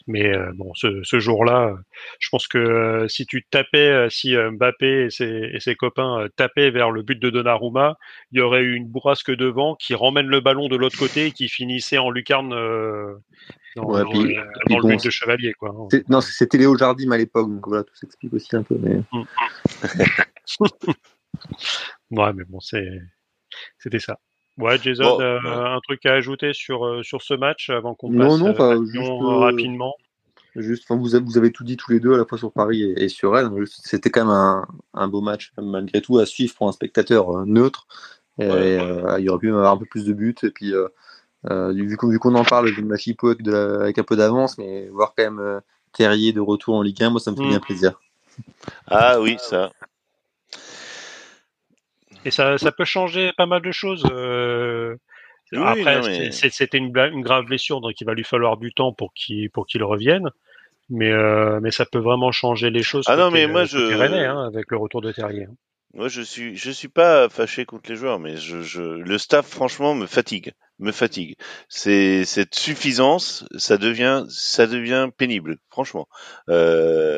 Mais euh, bon, ce, ce jour-là, je pense que euh, si tu tapais, euh, si Mbappé et ses, et ses, copains tapaient vers le but de Donnarumma, il y aurait eu une bourrasque devant qui ramène le ballon de l'autre côté et qui finissait en lucarne dans, ouais, dans, puis, dans le but de Chevalier. Quoi. Non, c'était Léo Jardim à l'époque, donc voilà, tout s'explique aussi un peu. Mais... Mm. ouais, mais bon, c'est c'était ça. Ouais, Jason, euh, un truc à ajouter sur, euh, sur ce match avant qu'on passe non, non, euh, juste, rapidement? Juste, vous, avez, vous avez tout dit tous les deux, à la fois sur Paris et, sur Rennes. C'était quand même un, un, beau match, malgré tout, à suivre pour un spectateur neutre. Et, il y aurait pu y avoir un peu plus de buts. Et puis, vu qu'on en parle de Machipo avec, avec un peu d'avance, mais voir quand même Terrier de retour en Ligue 1, moi, ça me fait bien plaisir. Ah oui, ça. Et ça, ça peut changer pas mal de choses. Euh... Après, c'était une, une, grave blessure, donc il va lui falloir du temps pour qu'il pour qu'il revienne. Mais euh, mais ça peut vraiment changer les choses. Ah non, mais moi je hein, avec le retour de Terrier. Hein. Moi, je suis, je suis pas fâché contre les joueurs, mais je, je, le staff, franchement, me fatigue, me fatigue. C'est cette suffisance, ça devient, ça devient pénible, franchement. Euh,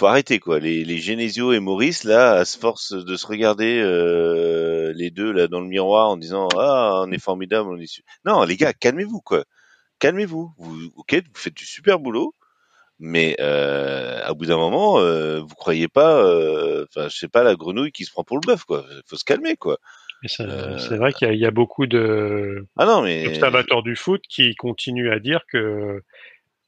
faut arrêter quoi. Les, les Genesio et Maurice là, à force de se regarder euh, les deux là dans le miroir en disant ah on est formidable, on est non les gars calmez-vous quoi, calmez-vous. Vous ok vous faites du super boulot, mais euh, à bout d'un moment euh, vous croyez pas, euh, enfin je sais pas la grenouille qui se prend pour le bœuf quoi. Faut se calmer quoi. C'est vrai qu'il y, y, a beaucoup de ah non, mais... observateurs du foot qui continuent à dire que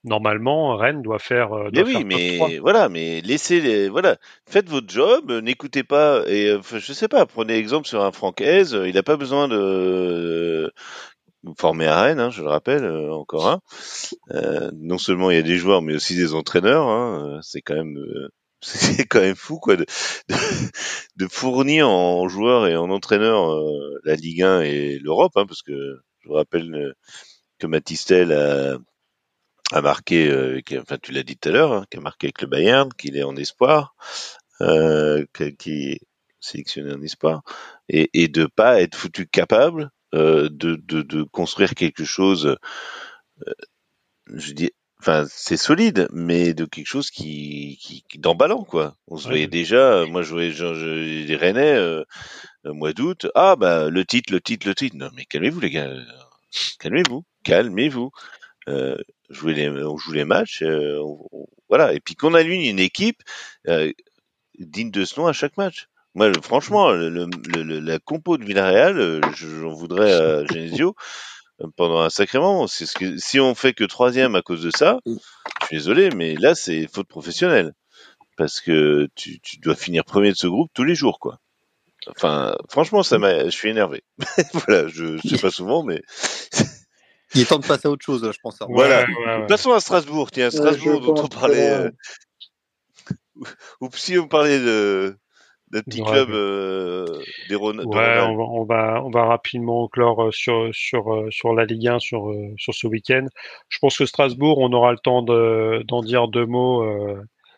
normalement Rennes doit faire. Euh, doit mais oui, mais voilà, mais laissez les, voilà, faites votre job, n'écoutez pas et euh, je sais pas, prenez exemple sur un Francaise, il n'a pas besoin de former à Rennes, hein, je le rappelle euh, encore un. Euh, non seulement il y a des joueurs, mais aussi des entraîneurs. Hein, c'est quand même c'est quand même fou quoi de, de, fournir en joueurs et en entraîneurs la Ligue 1 et l'Europe, hein, parce que je vous rappelle que Matistel a a marqué, euh, enfin tu l'as dit tout à l'heure, hein, qui a marqué avec le Bayern, qu'il est en espoir, euh, qui est sélectionné en espoir, et, et de pas être foutu capable euh, de, de, de, construire quelque chose, euh, je dis, enfin c'est solide, mais de quelque chose qui, qui, qui d'emballant quoi. On se voyait déjà, moi je voyais les Rennais euh, mois d'août, ah bah le titre, le titre, le titre. Non mais calmez-vous les gars, calmez-vous, calmez-vous. Euh, jouer les, on joue les matchs, euh, voilà. Et puis qu'on allume une équipe euh, digne de ce nom à chaque match. Moi, franchement, le, le, la compo de Villarreal, j'en voudrais à Genesio. pendant un sacré moment. C'est ce que, si on fait que troisième à cause de ça, je suis désolé, mais là, c'est faute professionnelle. Parce que tu, tu dois finir premier de ce groupe tous les jours, quoi. Enfin, franchement, ça m'a, je suis énervé. voilà, je, je sais pas souvent, mais. Il est temps de passer à autre chose, je pense. Hein. Voilà. Passons à Strasbourg. Tiens, Strasbourg, dont on parlait. Euh... Ou si on parlait de, de petits clubs euh, des Rhône. Ouais, on va, on va, on va rapidement clore euh, sur sur euh, sur la Ligue 1 sur euh, sur ce week-end. Je pense que Strasbourg, on aura le temps de d'en dire deux mots.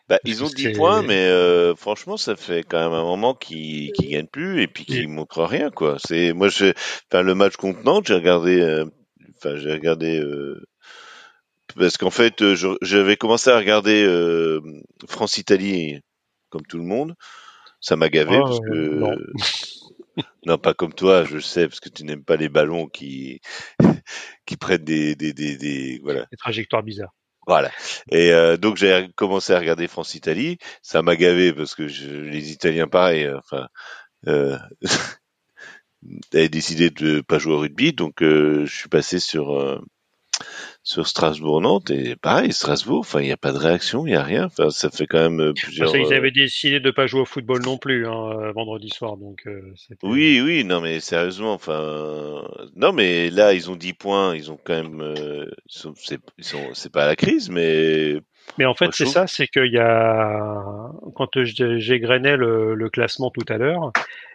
Bah, ils ont 10 points, mais euh, franchement, ça fait quand même un moment qu'ils qu gagnent plus et puis qu'ils montrent rien, quoi. C'est moi, je, enfin, le match contre Nantes, j'ai regardé, euh, enfin, j'ai regardé euh, parce qu'en fait, j'avais commencé à regarder France-Italie comme tout le monde. Ça m'a gavé parce que non. non. pas comme toi, je sais, parce que tu n'aimes pas les ballons qui qui prennent des des des, des voilà des trajectoires bizarres. Voilà. Et euh, donc j'ai commencé à regarder France-Italie. Ça m'a gavé parce que je, les Italiens, pareil. Euh, enfin, euh, avaient décidé de pas jouer au rugby, donc euh, je suis passé sur euh, sur Strasbourg-Nantes et pareil Strasbourg. Enfin, il n'y a pas de réaction, il n'y a rien. Enfin, ça fait quand même plusieurs. Parce qu'ils avaient décidé de pas jouer au football non plus hein, vendredi soir, donc. oui, oui, non mais sérieusement, enfin, non mais là ils ont 10 points, ils ont quand même, c'est c'est pas la crise, mais. Mais en fait, c'est ça, c'est qu'il y a quand j'égrenais le, le classement tout à l'heure,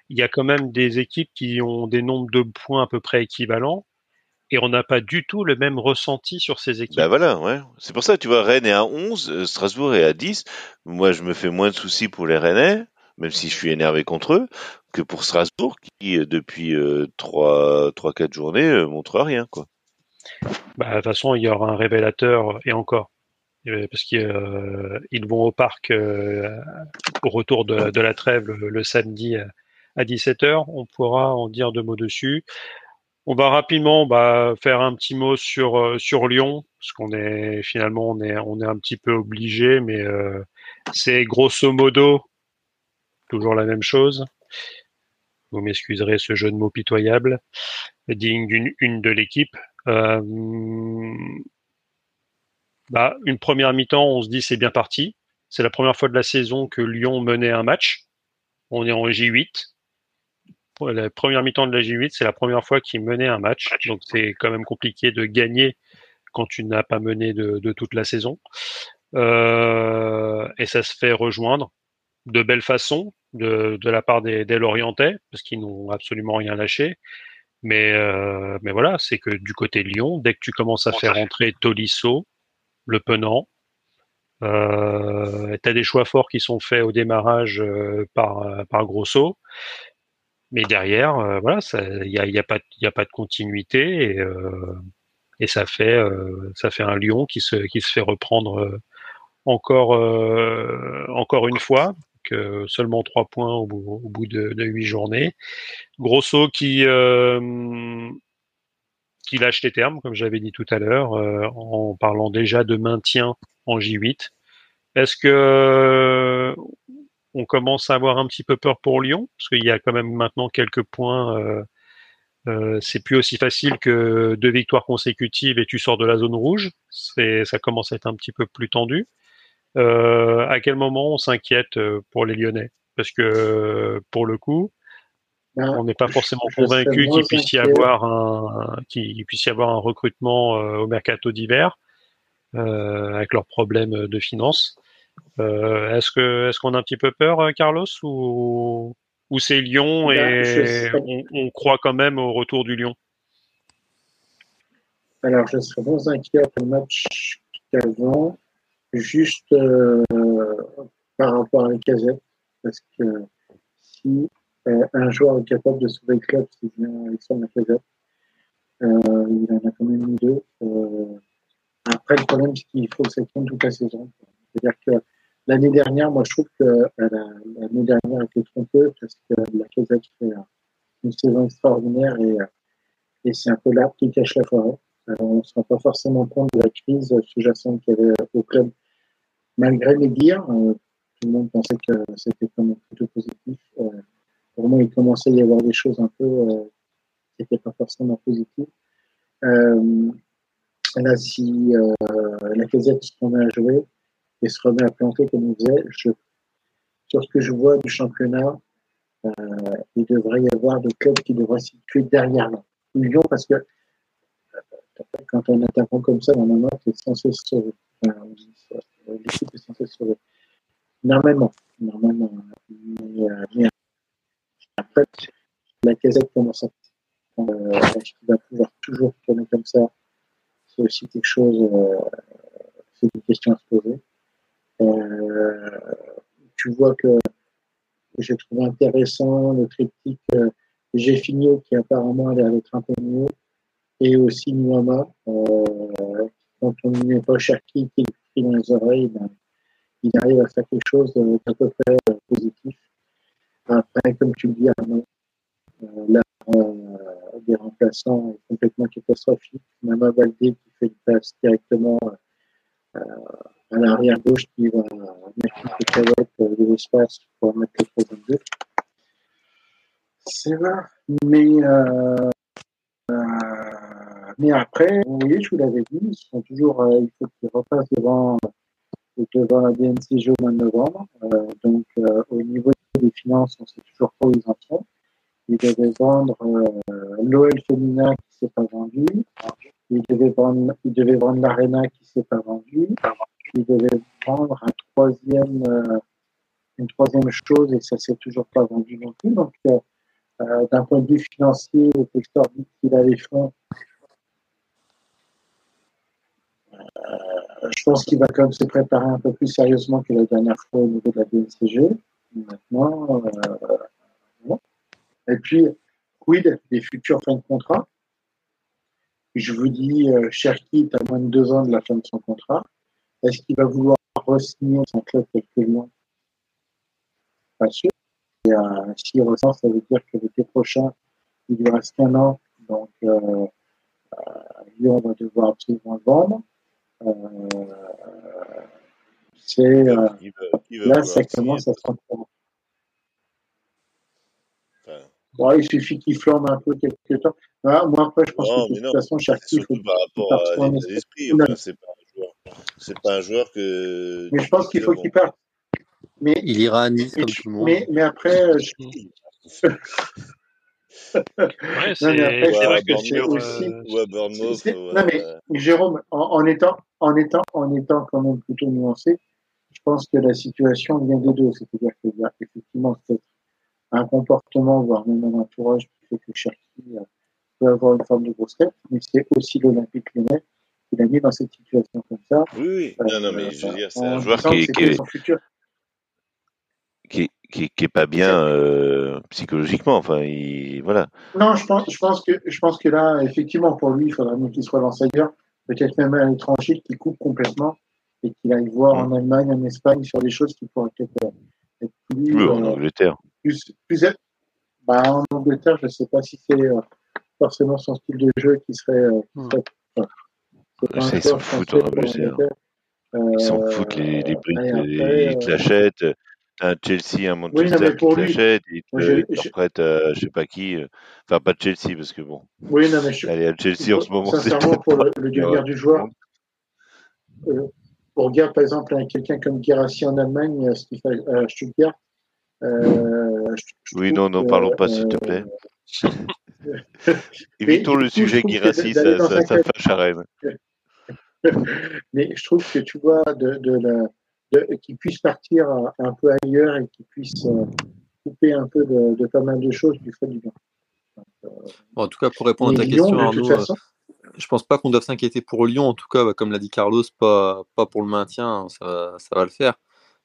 il y a quand même des équipes qui ont des nombres de points à peu près équivalents et on n'a pas du tout le même ressenti sur ces équipes. Ben voilà, ouais. C'est pour ça, tu vois, Rennes est à 11, Strasbourg est à 10. Moi, je me fais moins de soucis pour les Rennais, même si je suis énervé contre eux, que pour Strasbourg, qui, depuis euh, 3, 3, 4 journées, euh, montre rien, quoi. Bah, de toute façon, il y aura un révélateur, et encore. Parce qu'ils euh, vont au parc euh, au retour de, de la trêve le, le samedi à 17h. On pourra en dire deux mots dessus. On va rapidement bah, faire un petit mot sur euh, sur Lyon parce qu'on est finalement on est un petit peu obligé, mais euh, c'est grosso modo toujours la même chose. Vous m'excuserez ce jeu de mots pitoyable, digne d'une une de l'équipe. Euh, bah, une première mi-temps, on se dit c'est bien parti. C'est la première fois de la saison que Lyon menait un match. On est en J8 la première mi-temps de la J8, c'est la première fois qu'il menait un match. Donc c'est quand même compliqué de gagner quand tu n'as pas mené de, de, toute la saison. Euh, et ça se fait rejoindre de belle façon de, de la part des, des Lorientais, parce qu'ils n'ont absolument rien lâché. Mais, euh, mais voilà, c'est que du côté de Lyon, dès que tu commences à faire entrer Tolisso, Le Penant, euh, tu as des choix forts qui sont faits au démarrage euh, par, par Grosso mais derrière, euh, voilà, il n'y a, y a, pas, a pas de continuité et, euh, et ça fait euh, ça fait un lion qui se qui se fait reprendre encore encore une fois que seulement trois points au bout, au bout de, huit journées. Grosso qui qui lâche les termes, comme j'avais dit tout à l'heure, en parlant déjà de maintien en J8. Est-ce que on commence à avoir un petit peu peur pour Lyon, parce qu'il y a quand même maintenant quelques points. Euh, euh, c'est plus aussi facile que deux victoires consécutives et tu sors de la zone rouge. C'est, ça commence à être un petit peu plus tendu. Euh, à quel moment on s'inquiète pour les Lyonnais? Parce que pour le coup, ben, on n'est pas forcément convaincu qu'il puisse y avoir un qu'il puisse y avoir un recrutement au mercato d'hiver avec leurs problèmes de finances. Euh, est-ce que est-ce qu'on a un petit peu peur, euh, Carlos, ou ou c'est Lyon ben, et on, on, croit quand même au retour du Lyon? Alors, je serais moins inquiet pour le match qu'avant, juste euh, par rapport à la casette, parce que si euh, un joueur est capable de sauver le club, c'est bien Alexandre Lacazette. Il en a quand même deux. Après, le problème, c'est qu'il faut que ça toute la saison. C'est-à-dire que l'année dernière, moi, je trouve que euh, l'année dernière était trompeuse parce que la Kazakh fait une saison extraordinaire et, euh, et c'est un peu l'arbre qui cache la forêt. Alors, on ne se rend pas forcément compte de la crise sous-jacente qu'il y avait au club, malgré les dires. Euh, tout le monde pensait que c'était quand même plutôt positif. Pour moi, il commençait à y avoir des choses un peu qui n'étaient pas forcément positives. Là, si la casette se remet à jouer et se remet à planter comme il faisait, sur ce que je vois du championnat, euh, il devrait y avoir des clubs qui devraient se situer derrière Lyon. parce que euh, quand un attaquant comme ça, normalement, es censé se sauver. L'équipe est censée se sauver. Normalement. Normalement. Après, la casette commence à euh, est-ce va pouvoir toujours tourner comme ça C'est aussi quelque chose, euh, c'est une question à se poser. Euh, tu vois que j'ai trouvé intéressant le triptyque euh, J'ai qui apparemment a l'air d'être un peu mieux, et aussi Nuama. Euh, quand on n'est pas Cherki qui est dans les oreilles, ben, il arrive à faire quelque chose d'à peu près positif. Après, comme tu le dis, Arnaud, là, des remplaçants complètement catastrophiques. Mama Valdé qui fait une passe directement euh, à l'arrière gauche qui va mettre petite euh, de l'espace pour mettre le troisième but. C'est vrai. Mais, euh, mais après, vous voyez, je vous l'avais dit, ils sont toujours, il faut qu'ils repassent devant, devant la DNCG au mois de novembre. donc, au niveau des finances, on ne sait toujours pas où ils en sont. Ils devaient vendre euh, l'OL féminin qui s'est pas vendu. Ils devaient vendre, ils vendre l'Arena qui s'est pas vendu. Ils devaient vendre euh, une troisième chose et ça s'est toujours pas vendu non plus. Donc, euh, euh d'un point de vue financier, le texteur dit qu'il a les fonds. Je pense qu'il va quand même se préparer un peu plus sérieusement que la dernière fois au niveau de la euh, et puis, quid des futures fins de contrat? Je vous dis, Cherki est à moins de deux ans de la fin de son contrat. Est-ce qu'il va vouloir re-signer son club quelques mois Pas sûr. Et euh, s'il ressent, ça veut dire que l'été prochain, il lui reste qu'un an. Donc, euh, euh, Lyon va devoir absolument le vendre. Euh, c'est, euh, là, ça commence à se rendre il suffit qu'il flambe un peu quelques temps. moi, après, je pense que de toute façon, chaque il faut par rapport à l'état d'esprit. c'est pas un joueur. C'est pas un joueur que. Mais je pense qu'il faut qu'il parte. Mais il ira à Nice comme tout le monde. Mais, mais après. Euh, je... ouais, c'est vrai que c'est aussi. Ou à Bournemouth. Non, mais Jérôme, en, en, étant, en, étant, en étant quand même plutôt nuancé, je pense que la situation vient des deux. C'est-à-dire qu'il y a effectivement cette un comportement, voire même un entourage qui fait que Cherki euh, peut avoir une forme de grosse tête, mais c'est aussi l'Olympique Lyonnais qui l'a mis dans cette situation comme ça. Oui, oui. non, non, mais je veux dire, c'est un joueur qui est, qui, est, qui, qui, qui est pas bien euh, psychologiquement. Enfin, il, voilà. Non, je pense, je pense que, je pense que là, effectivement, pour lui, il faudrait mieux qu'il soit lancé ailleurs, peut-être même à l'étranger, qui coupe complètement et qu'il aille voir mm. en Allemagne, en Espagne, sur des choses qui pourraient peut-être être plus. Oui, en euh, Angleterre plus, plus bah, en Angleterre, je ne sais pas si c'est euh, forcément son style de jeu qui serait. Euh, ils s'en foutent en Angleterre. ils s'en euh, foutent, les, les Brits, ils te l'achètent. T'as un Chelsea, un Manchester qui te l'achète, ils te prêtent à je sais pas qui. Enfin, pas Chelsea, parce que bon. Oui, non, mais je Allez, à Chelsea en ce moment, c'est. Sincèrement, pour le, le devenir du joueur, euh, on regarde par exemple quelqu'un comme Girassi en Allemagne, à Stuttgart, euh, oui, non, n'en parlons pas, s'il te plaît. Euh, Évitons le sujet Guirassi, ça, ça, ça fâche à. Mais je trouve que tu vois, de, de la, qu'il puisse partir un peu ailleurs et qu'il puisse euh, couper un peu de, de, pas mal de choses du fait du bien. en tout cas, pour répondre à ta question, Arnaud, façon, je pense pas qu'on doive s'inquiéter pour Lyon. En tout cas, bah, comme l'a dit Carlos, pas, pas pour le maintien, ça, ça va le faire.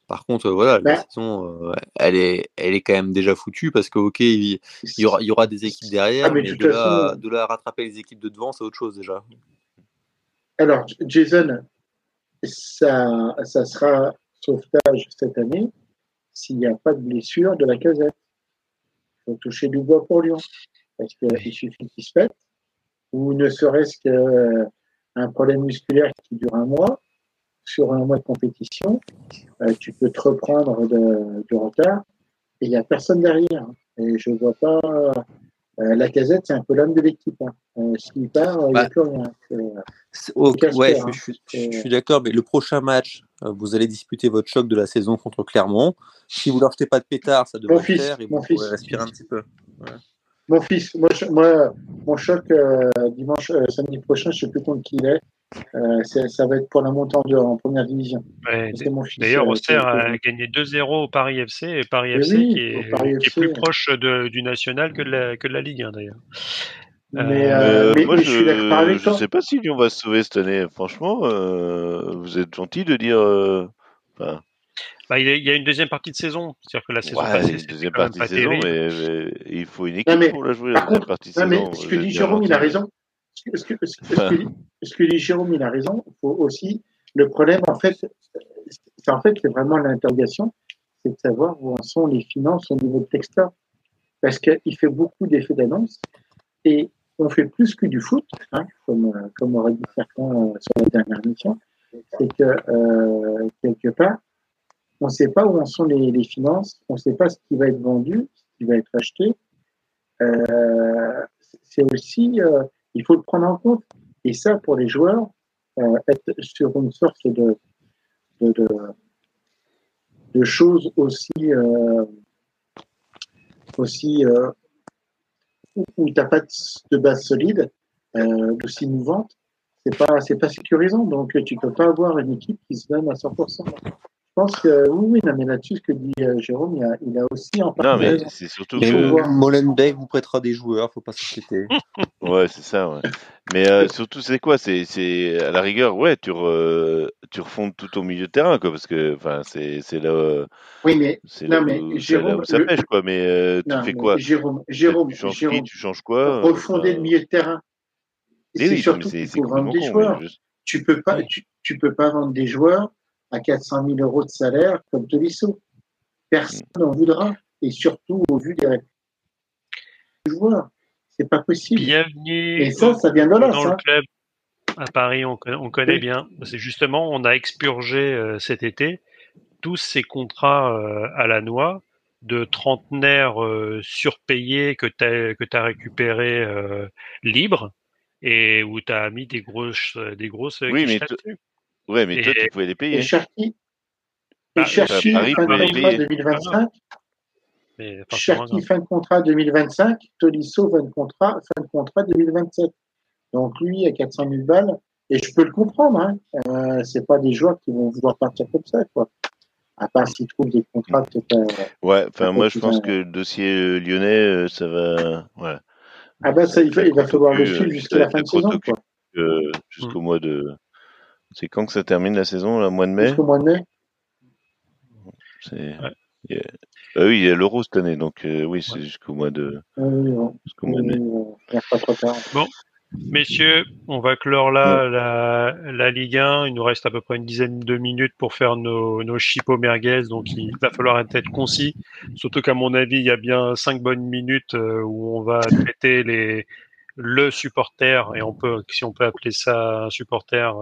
Par contre, voilà, la bah saison, elle, est, elle est quand même déjà foutue parce que, ok, il, y, aura, il y aura des équipes derrière, ah, mais, de, là, de, là, rattraper les équipes de devant, c'est autre chose déjà. Alors, Jason, ça, ça sera sauvetage cette année s'il n'y a pas de blessure de la casette. Il faut toucher du bois pour Lyon. Parce qu'il suffit qu'il se pète, ou ne serait-ce qu'un problème musculaire qui dure un mois sur un mois de compétition, euh, tu peux te reprendre de, retard et il n'y a personne derrière. Et je vois pas, la casette, c'est un peu l'homme de l'équipe. Hein. S'il part, il n'y a bah, plus rien. ouais, je, suis d'accord, mais le prochain match, vous allez disputer votre choc de la saison contre Clermont. Si vous ne l'achetez pas de pétard, ça devrait faire et vous pourrez respirer un petit peu. Mon fils, moi, moi mon choc dimanche, samedi prochain, je ne sais plus contre qui il est. Euh, ça va être pour la montée en, première division. D'ailleurs, Auxerre a gagné 2-0 au Paris FC et Paris FC qui, est, plus proche du national que de la, que de la Ligue 1 d'ailleurs. Mais, euh, euh, moi, je, ne sais pas si Lyon va se sauver cette année. Franchement, vous êtes gentil de dire. Bah, il, y a une deuxième partie de saison. C'est-à-dire que la saison ouais, passée, une deuxième partie de saison, mais, il faut une équipe pour la jouer. la deuxième partie de saison, ce que dit Jérôme, il a raison. Ce que, dit Jérôme, il a raison. Faut aussi le problème, en fait, c'est en fait vraiment l'interrogation, c'est de savoir où en sont les finances au niveau de Textor, parce qu'il fait beaucoup d'effets d'annonce et on fait plus que du foot, hein, comme comme aurait dit certains euh, sur la dernière mission, c'est que euh, quelque part, on ne sait pas où en sont les, finances, on ne sait pas ce qui va être vendu, ce qui va être acheté. Euh, c'est aussi il faut le prendre en compte. Et ça, pour les joueurs, euh, être sur une sorte de, de, choses aussi, euh, aussi euh, où, tu n'as pas de base solide, euh, aussi mouvante, c'est pas, pas sécurisant. Donc, tu peux pas avoir une équipe qui se donne à 100% pense que oui, oui, non, mais là-dessus, ce que dit euh, Jérôme, il a, il a, aussi en partie. Non, mais c'est surtout que. Molenbeek vous prêtera des joueurs, faut pas s'inquiéter. ouais, c'est ça, ouais. Mais euh, surtout, c'est quoi? C'est à la rigueur, ouais, tu, re, tu refondes tout au milieu de terrain, quoi, parce que c'est là. Oui, mais. C'est là, mais où, Jérôme, ça pêche, quoi. Mais euh, tu fais quoi? Jérôme, Jérôme, tu changes Jérôme, qui Tu changes quoi? Refonder le milieu de terrain. C'est oui, surtout qu'il faut vendre des joueurs. Tu peux pas, tu, tu peux pas vendre des joueurs à 400 000 euros de salaire comme Tolisso. Personne n'en voudra, et surtout au vu des joueurs. C'est pas possible. Bienvenue. Et ça, ça vient de là. Dans le club à Paris, on, connaît bien. C'est justement, on a expurgé euh, cet été tous ces contrats euh, à la noix de trentenaires euh, surpayés que tu as, que as récupérés libres et où tu as mis des grosses, des grosses oui, mais Ouais, mais toi, tu pouvais les payer. Et Cherki, et bah, Cherki fin de contrat 2025. Mais Cherki, fin de contrat 2025. Tolisso, fin de contrat, fin de contrat 2027. Donc lui, à 400 000 balles, et je peux le comprendre, hein, euh, c'est pas des joueurs qui vont vouloir partir comme ça, quoi. À part s'ils trouvent des contrats euh, Ouais, enfin, moi, je pense que le dossier euh, lyonnais, euh, ça va. Ouais. Ah ben, ça, il va, il va falloir le suivre jusqu'à la fin de saison, quoi. Jusqu'au mois de c'est quand que ça termine la saison, le mois de mai Jusqu'au mois de mai c'est... Ah oui, il y a l'euro cette année, donc euh, oui, c'est jusqu'au mois de, oui, jusqu'au mois de mai. Bon, messieurs, on va clore là la, la Ligue 1. Il nous reste à peu près une dizaine de minutes pour faire nos, nos chipots merguez, donc il va falloir être concis. Surtout qu'à mon avis, il y a bien cinq bonnes minutes euh, où on va traiter les le supporter et on peut, si on peut appeler ça un supporter.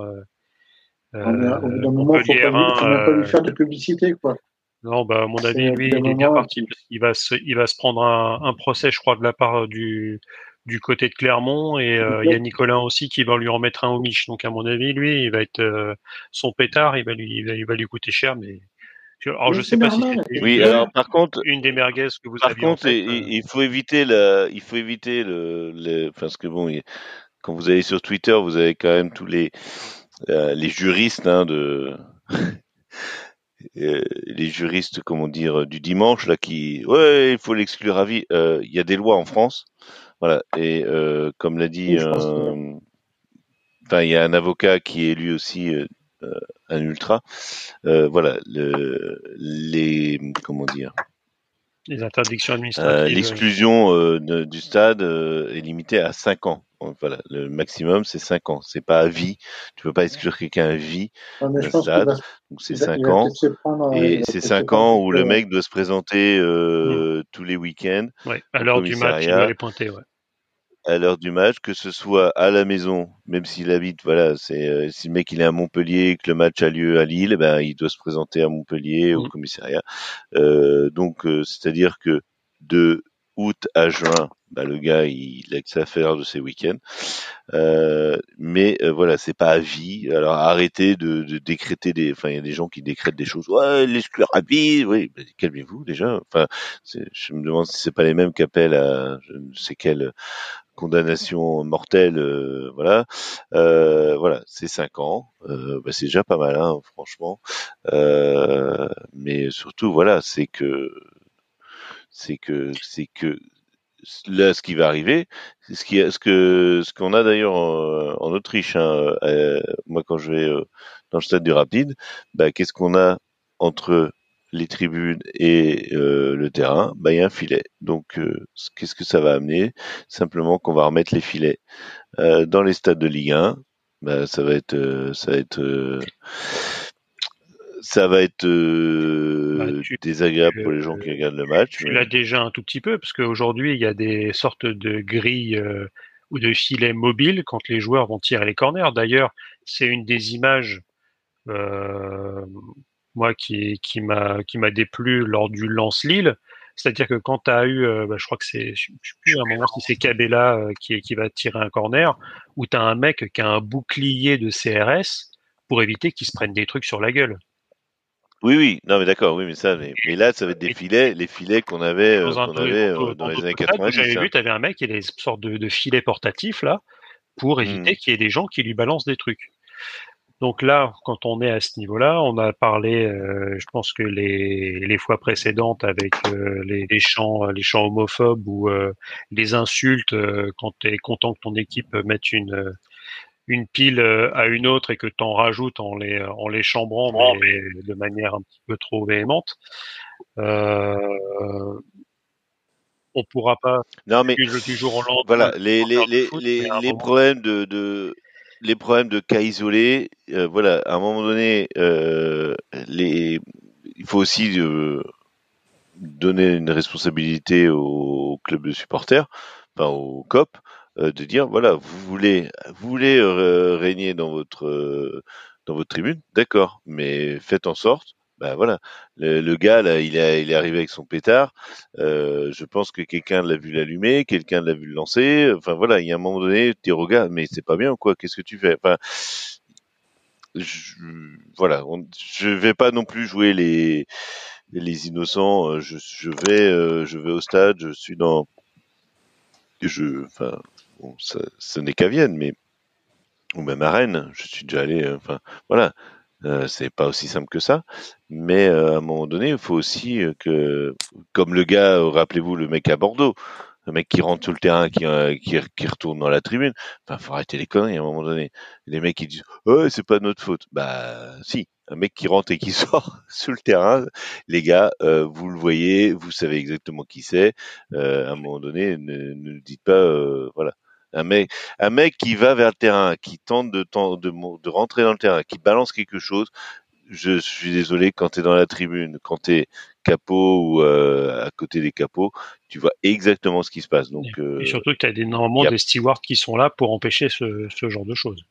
Euh, euh, au bout d'un moment, il ne faut, pas, lui faire de publicité, quoi. Non, bah, à mon avis, lui, il est bien parti qu'il va se, il va se prendre un, un, procès, je crois, de la part du, du côté de Clermont et euh, il y a Nicolas aussi qui va lui en mettre un au Mich. Donc, à mon avis, lui, il va être euh, son pétard, il va lui, il va, lui coûter cher, mais. Alors, je sais pas si c'est oui, alors, par contre, une des merguez que vous par avez. Par contre, il, euh. il, faut éviter le, il faut éviter le, le parce que bon, quand vous allez sur Twitter, vous avez quand même tous les, euh, les juristes hein, de euh, les juristes comment dire du dimanche là qui ouais il faut l'exclure à vie euh, il y a des lois en France voilà et comme l'a dit enfin il y a un avocat qui est lui aussi un ultra voilà le, les comment dire les interdictions administratives. L'exclusion du stade est limitée à 5 ans. Voilà, le maximum c'est 5 ans. C'est pas à vie. Tu peux pas exclure quelqu'un à vie d'un stade. Donc c'est 5 ans. et c'est 5 ans où le mec doit se présenter euh, mmh. tous les week-ends. Ouais, à l'heure du match, il doit les pointer. Ouais. À l'heure du match, que ce soit à la maison, même s'il habite, voilà, c'est euh, si le mec il est à Montpellier et que le match a lieu à Lille, ben il doit se présenter à Montpellier au mmh. commissariat. Euh, donc euh, c'est-à-dire que de août à juin, bah, le gars, il, a que faire de ses week-ends. Euh, mais euh, voilà, c'est pas à vie. Alors arrêtez de, de décréter des. Enfin, il y a des gens qui décrètent des choses. Ouais, à vie. Oui, bah, calmez-vous déjà. Enfin, je me demande si c'est pas les mêmes qu'appellent à je ne sais quelle condamnation mortelle. Euh, voilà, euh, voilà, c'est cinq ans. Euh, bah, c'est déjà pas mal, hein, franchement. mais surtout, voilà, c'est que c'est que c'est que là, ce qui va arriver, c'est ce, qui, ce que ce qu'on a d'ailleurs en, Autriche. Hein, euh, moi, quand je vais euh, dans le stade du Rapide, bah, qu'est-ce qu'on a entre les tribunes et euh, le terrain? Bah, il y a un filet. Donc, qu'est-ce que ça va amener? Simplement qu'on va remettre les filets dans les stades de Ligue 1. Bah, ça va être, ça va être ça va être euh, bah, désagréable pour les gens qui regardent le match. Tu l'as déjà un tout petit peu, parce qu'aujourd'hui, il y a des sortes de grilles euh, ou de filets mobiles quand les joueurs vont tirer les corners. D'ailleurs, c'est une des images, euh, moi, qui, qui m'a qui m'a déplu lors du lance-Lille. C'est-à-dire que quand tu as eu, bah, je crois que c'est, je sais plus à un moment si c'est Cabella qui, qui va tirer un corner, où tu as un mec qui a un bouclier de CRS pour éviter qu'il se prenne des trucs sur la gueule. Oui, oui, non, mais d'accord, oui, mais ça, mais, là, ça va être des filets, les filets qu'on avait, euh, qu'on avait euh, dans, les années 80. J'avais vu, tu avais un mec qui a des sortes de, de filets portatifs, là, pour mmh. éviter qu'il y ait des gens qui lui balancent des trucs. Donc là, quand on est à ce niveau-là, on a parlé, euh, je pense que les, les fois précédentes avec les, les, chants, les chants homophobes ou les insultes quand tu es content que ton équipe mette une une pile euh, à une autre et que tu en rajoutes en les, en les chambrant, mais de manière un petit peu trop véhémente, euh, on pourra pas. Non, mais du jour au lendemain. Voilà, les, les, les, les, les problèmes de, de, les problèmes de cas isolés, euh, voilà, à un moment donné, euh, les, il faut aussi euh, donner une responsabilité au club de supporters, enfin au COP, euh, de dire voilà, vous voulez, vous voulez euh, régner dans votre euh, dans votre tribune, d'accord, mais faites en sorte. Ben voilà, le, gars là, il est, il est arrivé avec son pétard. je pense que quelqu'un l'a vu l'allumer, quelqu'un l'a vu le lancer. Enfin voilà, il y a un moment donné, tu regardes, mais c'est pas bien ou quoi Qu'est-ce que tu fais? Enfin, je, voilà, je vais pas non plus jouer les les innocents. Je, je vais, je vais au stade, je suis dans, je, enfin, bon, ça, ce n'est qu'à Vienne, mais ou même à Rennes, je suis déjà allé. Euh, enfin, voilà, euh, c'est pas aussi simple que ça. Mais euh, à un moment donné, il faut aussi que, comme le gars, rappelez-vous, le mec à Bordeaux, un mec qui rentre sur le terrain, qui, qui, qui, retourne dans la tribune. Enfin, faut arrêter les conneries à un moment donné. Les mecs qui disent, oh, c'est pas notre faute. Bah, si. Un mec qui rentre et qui sort sur le terrain, les gars, euh, vous le voyez, vous savez exactement qui c'est. Euh, à un moment donné, ne, ne dites pas, euh, voilà un mec, un mec qui va vers le terrain, qui tente de, de, de rentrer dans le terrain, qui balance quelque chose. Je suis désolé quand tu es dans la tribune, quand tu es capot ou à côté des capots, tu vois exactement ce qui se passe. Donc, et, surtout que tu as des, normalement des stewards qui sont là pour empêcher ce, ce genre de choses.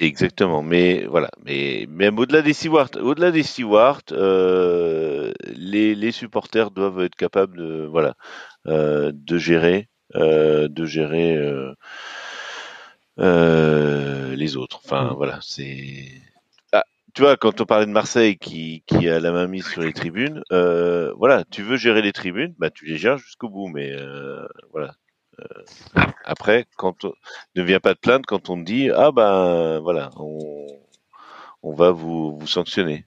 Exactement, mais voilà, mais même au-delà des stewards, au-delà des stewards, euh, les, les supporters doivent être capables de voilà euh, de gérer euh, de gérer les autres. Enfin, mm. voilà, c'est. Ah, tu vois, quand on parlait de Marseille qui, qui a la main mise sur les tribunes, voilà, tu veux gérer les tribunes, bah tu les gères jusqu'au bout, mais voilà. Après, quand on... ne vient pas de plainte quand on te dit ah ben voilà, on, on va vous, vous sanctionner.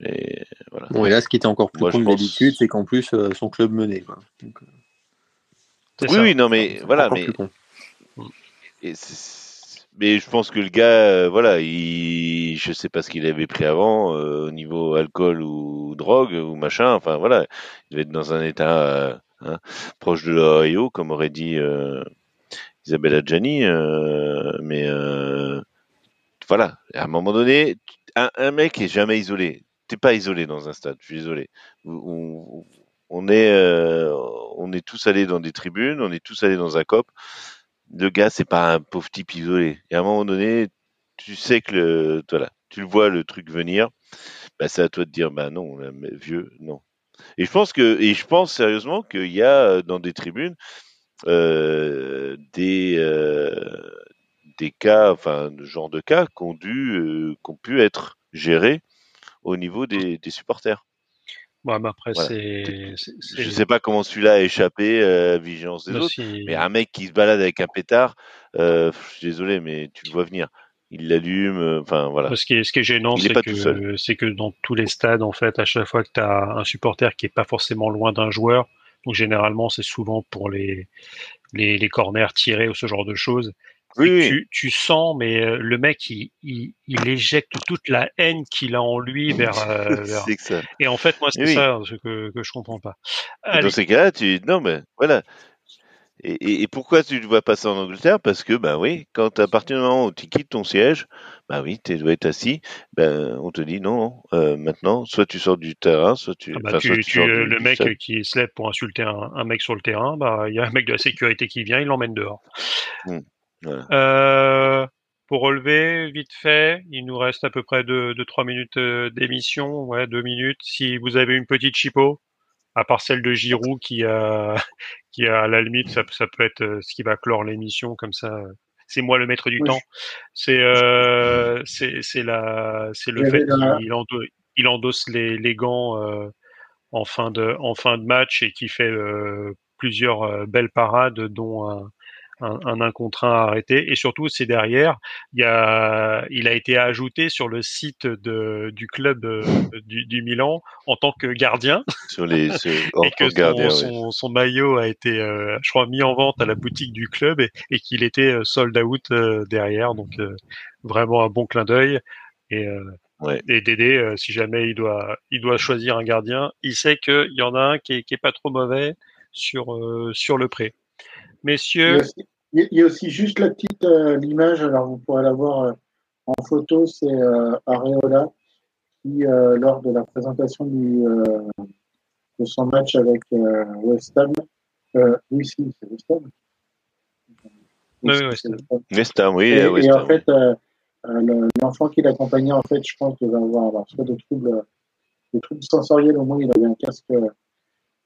Et voilà. Bon, et là, ce qui était encore plus con d'habitude, c'est qu'en plus, son club menait. Quoi. Donc, oui, oui, non, mais voilà, mais. mais je pense que le gars, euh, voilà, il, je sais pas ce qu'il avait pris avant euh, au niveau alcool ou drogue ou machin. Enfin voilà, il devait être dans un état euh, hein, proche de l'Ohio, comme aurait dit Isabelle Adjani. mais voilà, à un moment donné, un, mec est jamais isolé. T'es pas isolé dans un stade. Je suis désolé. On, est, euh, on est tous allés dans des tribunes, on est tous allés dans un cop. Le gars, c'est pas un pauvre type isolé. Et à un moment donné, tu sais que le, voilà, tu le vois le truc venir. Bah, c'est à toi de dire, bah non, vieux, non. Et je pense que, et je pense sérieusement qu'il y a dans des tribunes euh, des euh, des cas, enfin, de genre de cas qui ont dû, euh, qui ont pu être gérés au niveau des, des supporters. Ouais, mais après, c'est. Je sais pas comment celui-là a échappé à la vigilance des autres, mais un mec qui se balade avec un pétard, euh, je suis désolé, mais tu le vois venir. Il l'allume, enfin voilà. Ce qui est, ce qui est gênant, c'est que, c'est que dans tous les stades, en fait, à chaque fois que tu as un supporter qui est pas forcément loin d'un joueur, donc généralement c'est souvent pour les, les, les corners tirés ou ce genre de choses, oui, Tu, tu, sens, mais euh, le mec, il, il, il éjecte toute la haine qu'il a en lui vers. Euh, vers... Ça. Et en fait, moi, c'est ça ce que, que je comprends pas. Dans ces cas-là, tu non, mais voilà. Et, et, et, pourquoi tu le vois passer en Angleterre? Parce que, ben oui, quand à partir du moment où tu quittes ton siège, ben oui, tu dois être assis, ben on te dit non, euh, maintenant, soit tu sors du terrain, soit tu. Ah tu, tu, tu le mec qui se lève pour insulter un, un, mec sur le terrain, bah il y a un mec de la sécurité qui vient, il l'emmène dehors. Mmh. Euh, pour relever, vite fait, il nous reste à peu près de, de 3 minutes euh, d'émission, ouais, 2 minutes. Si vous avez une petite chipo, à part celle de Giroud qui a, qui à la limite, ça, ça peut être euh, ce qui va clore l'émission comme ça. C'est moi le maître du temps. C'est euh, c'est la c'est le fait qu'il endosse, il endosse les, les gants euh, en fin de en fin de match et qui fait euh, plusieurs belles parades, dont un, un, un, un contrat arrêté. Et surtout, c'est derrière, il, y a, il a été ajouté sur le site de, du club euh, du, du, Milan en tant que gardien. Sur les, et que son, gardien, son, son, maillot a été, euh, je crois, mis en vente à la boutique du club et, et qu'il était euh, sold out derrière. Donc, vraiment un bon clin d'œil. Et, Ouais. Et Dédé, si jamais il doit, il doit choisir un gardien, il sait qu'il y en a un qui est, qui est pas trop mauvais sur, euh, sur le prêt. Messieurs. Il y, a aussi juste la petite euh, l'image, alors vous pourrez la voir euh, en photo, c'est euh, Areola qui, euh, lors de la présentation du, euh, de son match avec West Ham, oui, si, c'est West Ham. Oui, West Ham. West Ham, oui. Et, West et en fait, l'enfant qui l'accompagnait, en fait, je pense, devait avoir alors, soit des troubles, des troubles sensoriels, au moins il avait un casque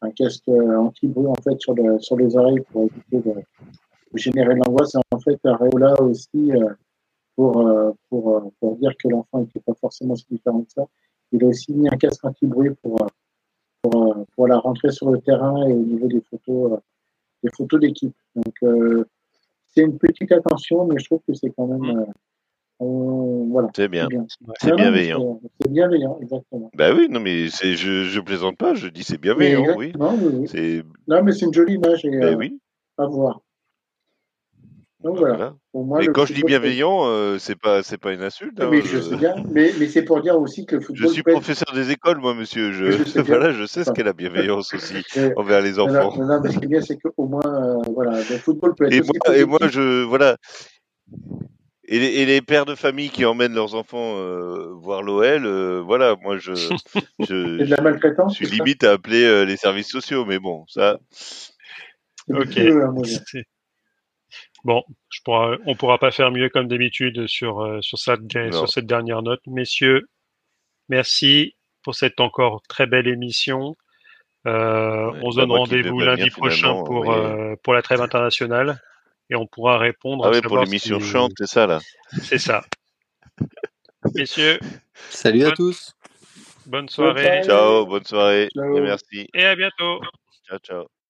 un casque anti-bruit en fait sur, le, sur les oreilles pour éviter de, de générer l'angoisse. En fait, Areola aussi, euh, pour, euh, pour, euh, pour dire que l'enfant n'était pas forcément si différent que ça, il a aussi mis un casque anti-bruit pour, pour, pour la rentrée sur le terrain et au niveau des photos, des photos d'équipe. Donc, c'est une petite attention, mais je trouve que c'est quand même. Voilà, c'est bien. C'est bien. bienveillant. C'est bienveillant, exactement. Bah oui, non, mais je, je plaisante pas, je dis c'est bienveillant, oui. Non, oui, oui. non, mais c'est une jolie image et, bah, oui. à voir. Donc voilà. Pour et quand je dis bienveillant, euh, c'est pas c'est pas une insulte. Hein, mais je... sais bien. Mais, mais c'est pour dire aussi que le football. Je suis professeur des écoles, moi, monsieur. Je, je voilà, je sais ce qu'est la bienveillance aussi envers les enfants. Non, mais ce qui est bien, c'est qu'au moins, euh, voilà, le football peut être. Et aussi moi, et moi, je voilà. Et les, et les, pères de famille qui emmènent leurs enfants euh, voir l'OL, euh, voilà, moi je, je, de la maltraitance, je suis limite à appeler euh, les services sociaux, mais bon, ça. Ok. Bon, je pourra, on pourra pas faire mieux comme d'habitude sur, sur, cette, sur cette dernière note. Messieurs, merci pour cette encore très belle émission. Euh, ouais, on se donne rendez-vous lundi prochain pour, oui. euh, pour la trêve internationale et on pourra répondre. Ah oui, pour l'émission si... chante, c'est ça là. C'est ça. Messieurs. Salut bonne, à tous. Bonne soirée. Ciao, bonne soirée. Ciao. Et merci. Et à bientôt. Ciao, ciao.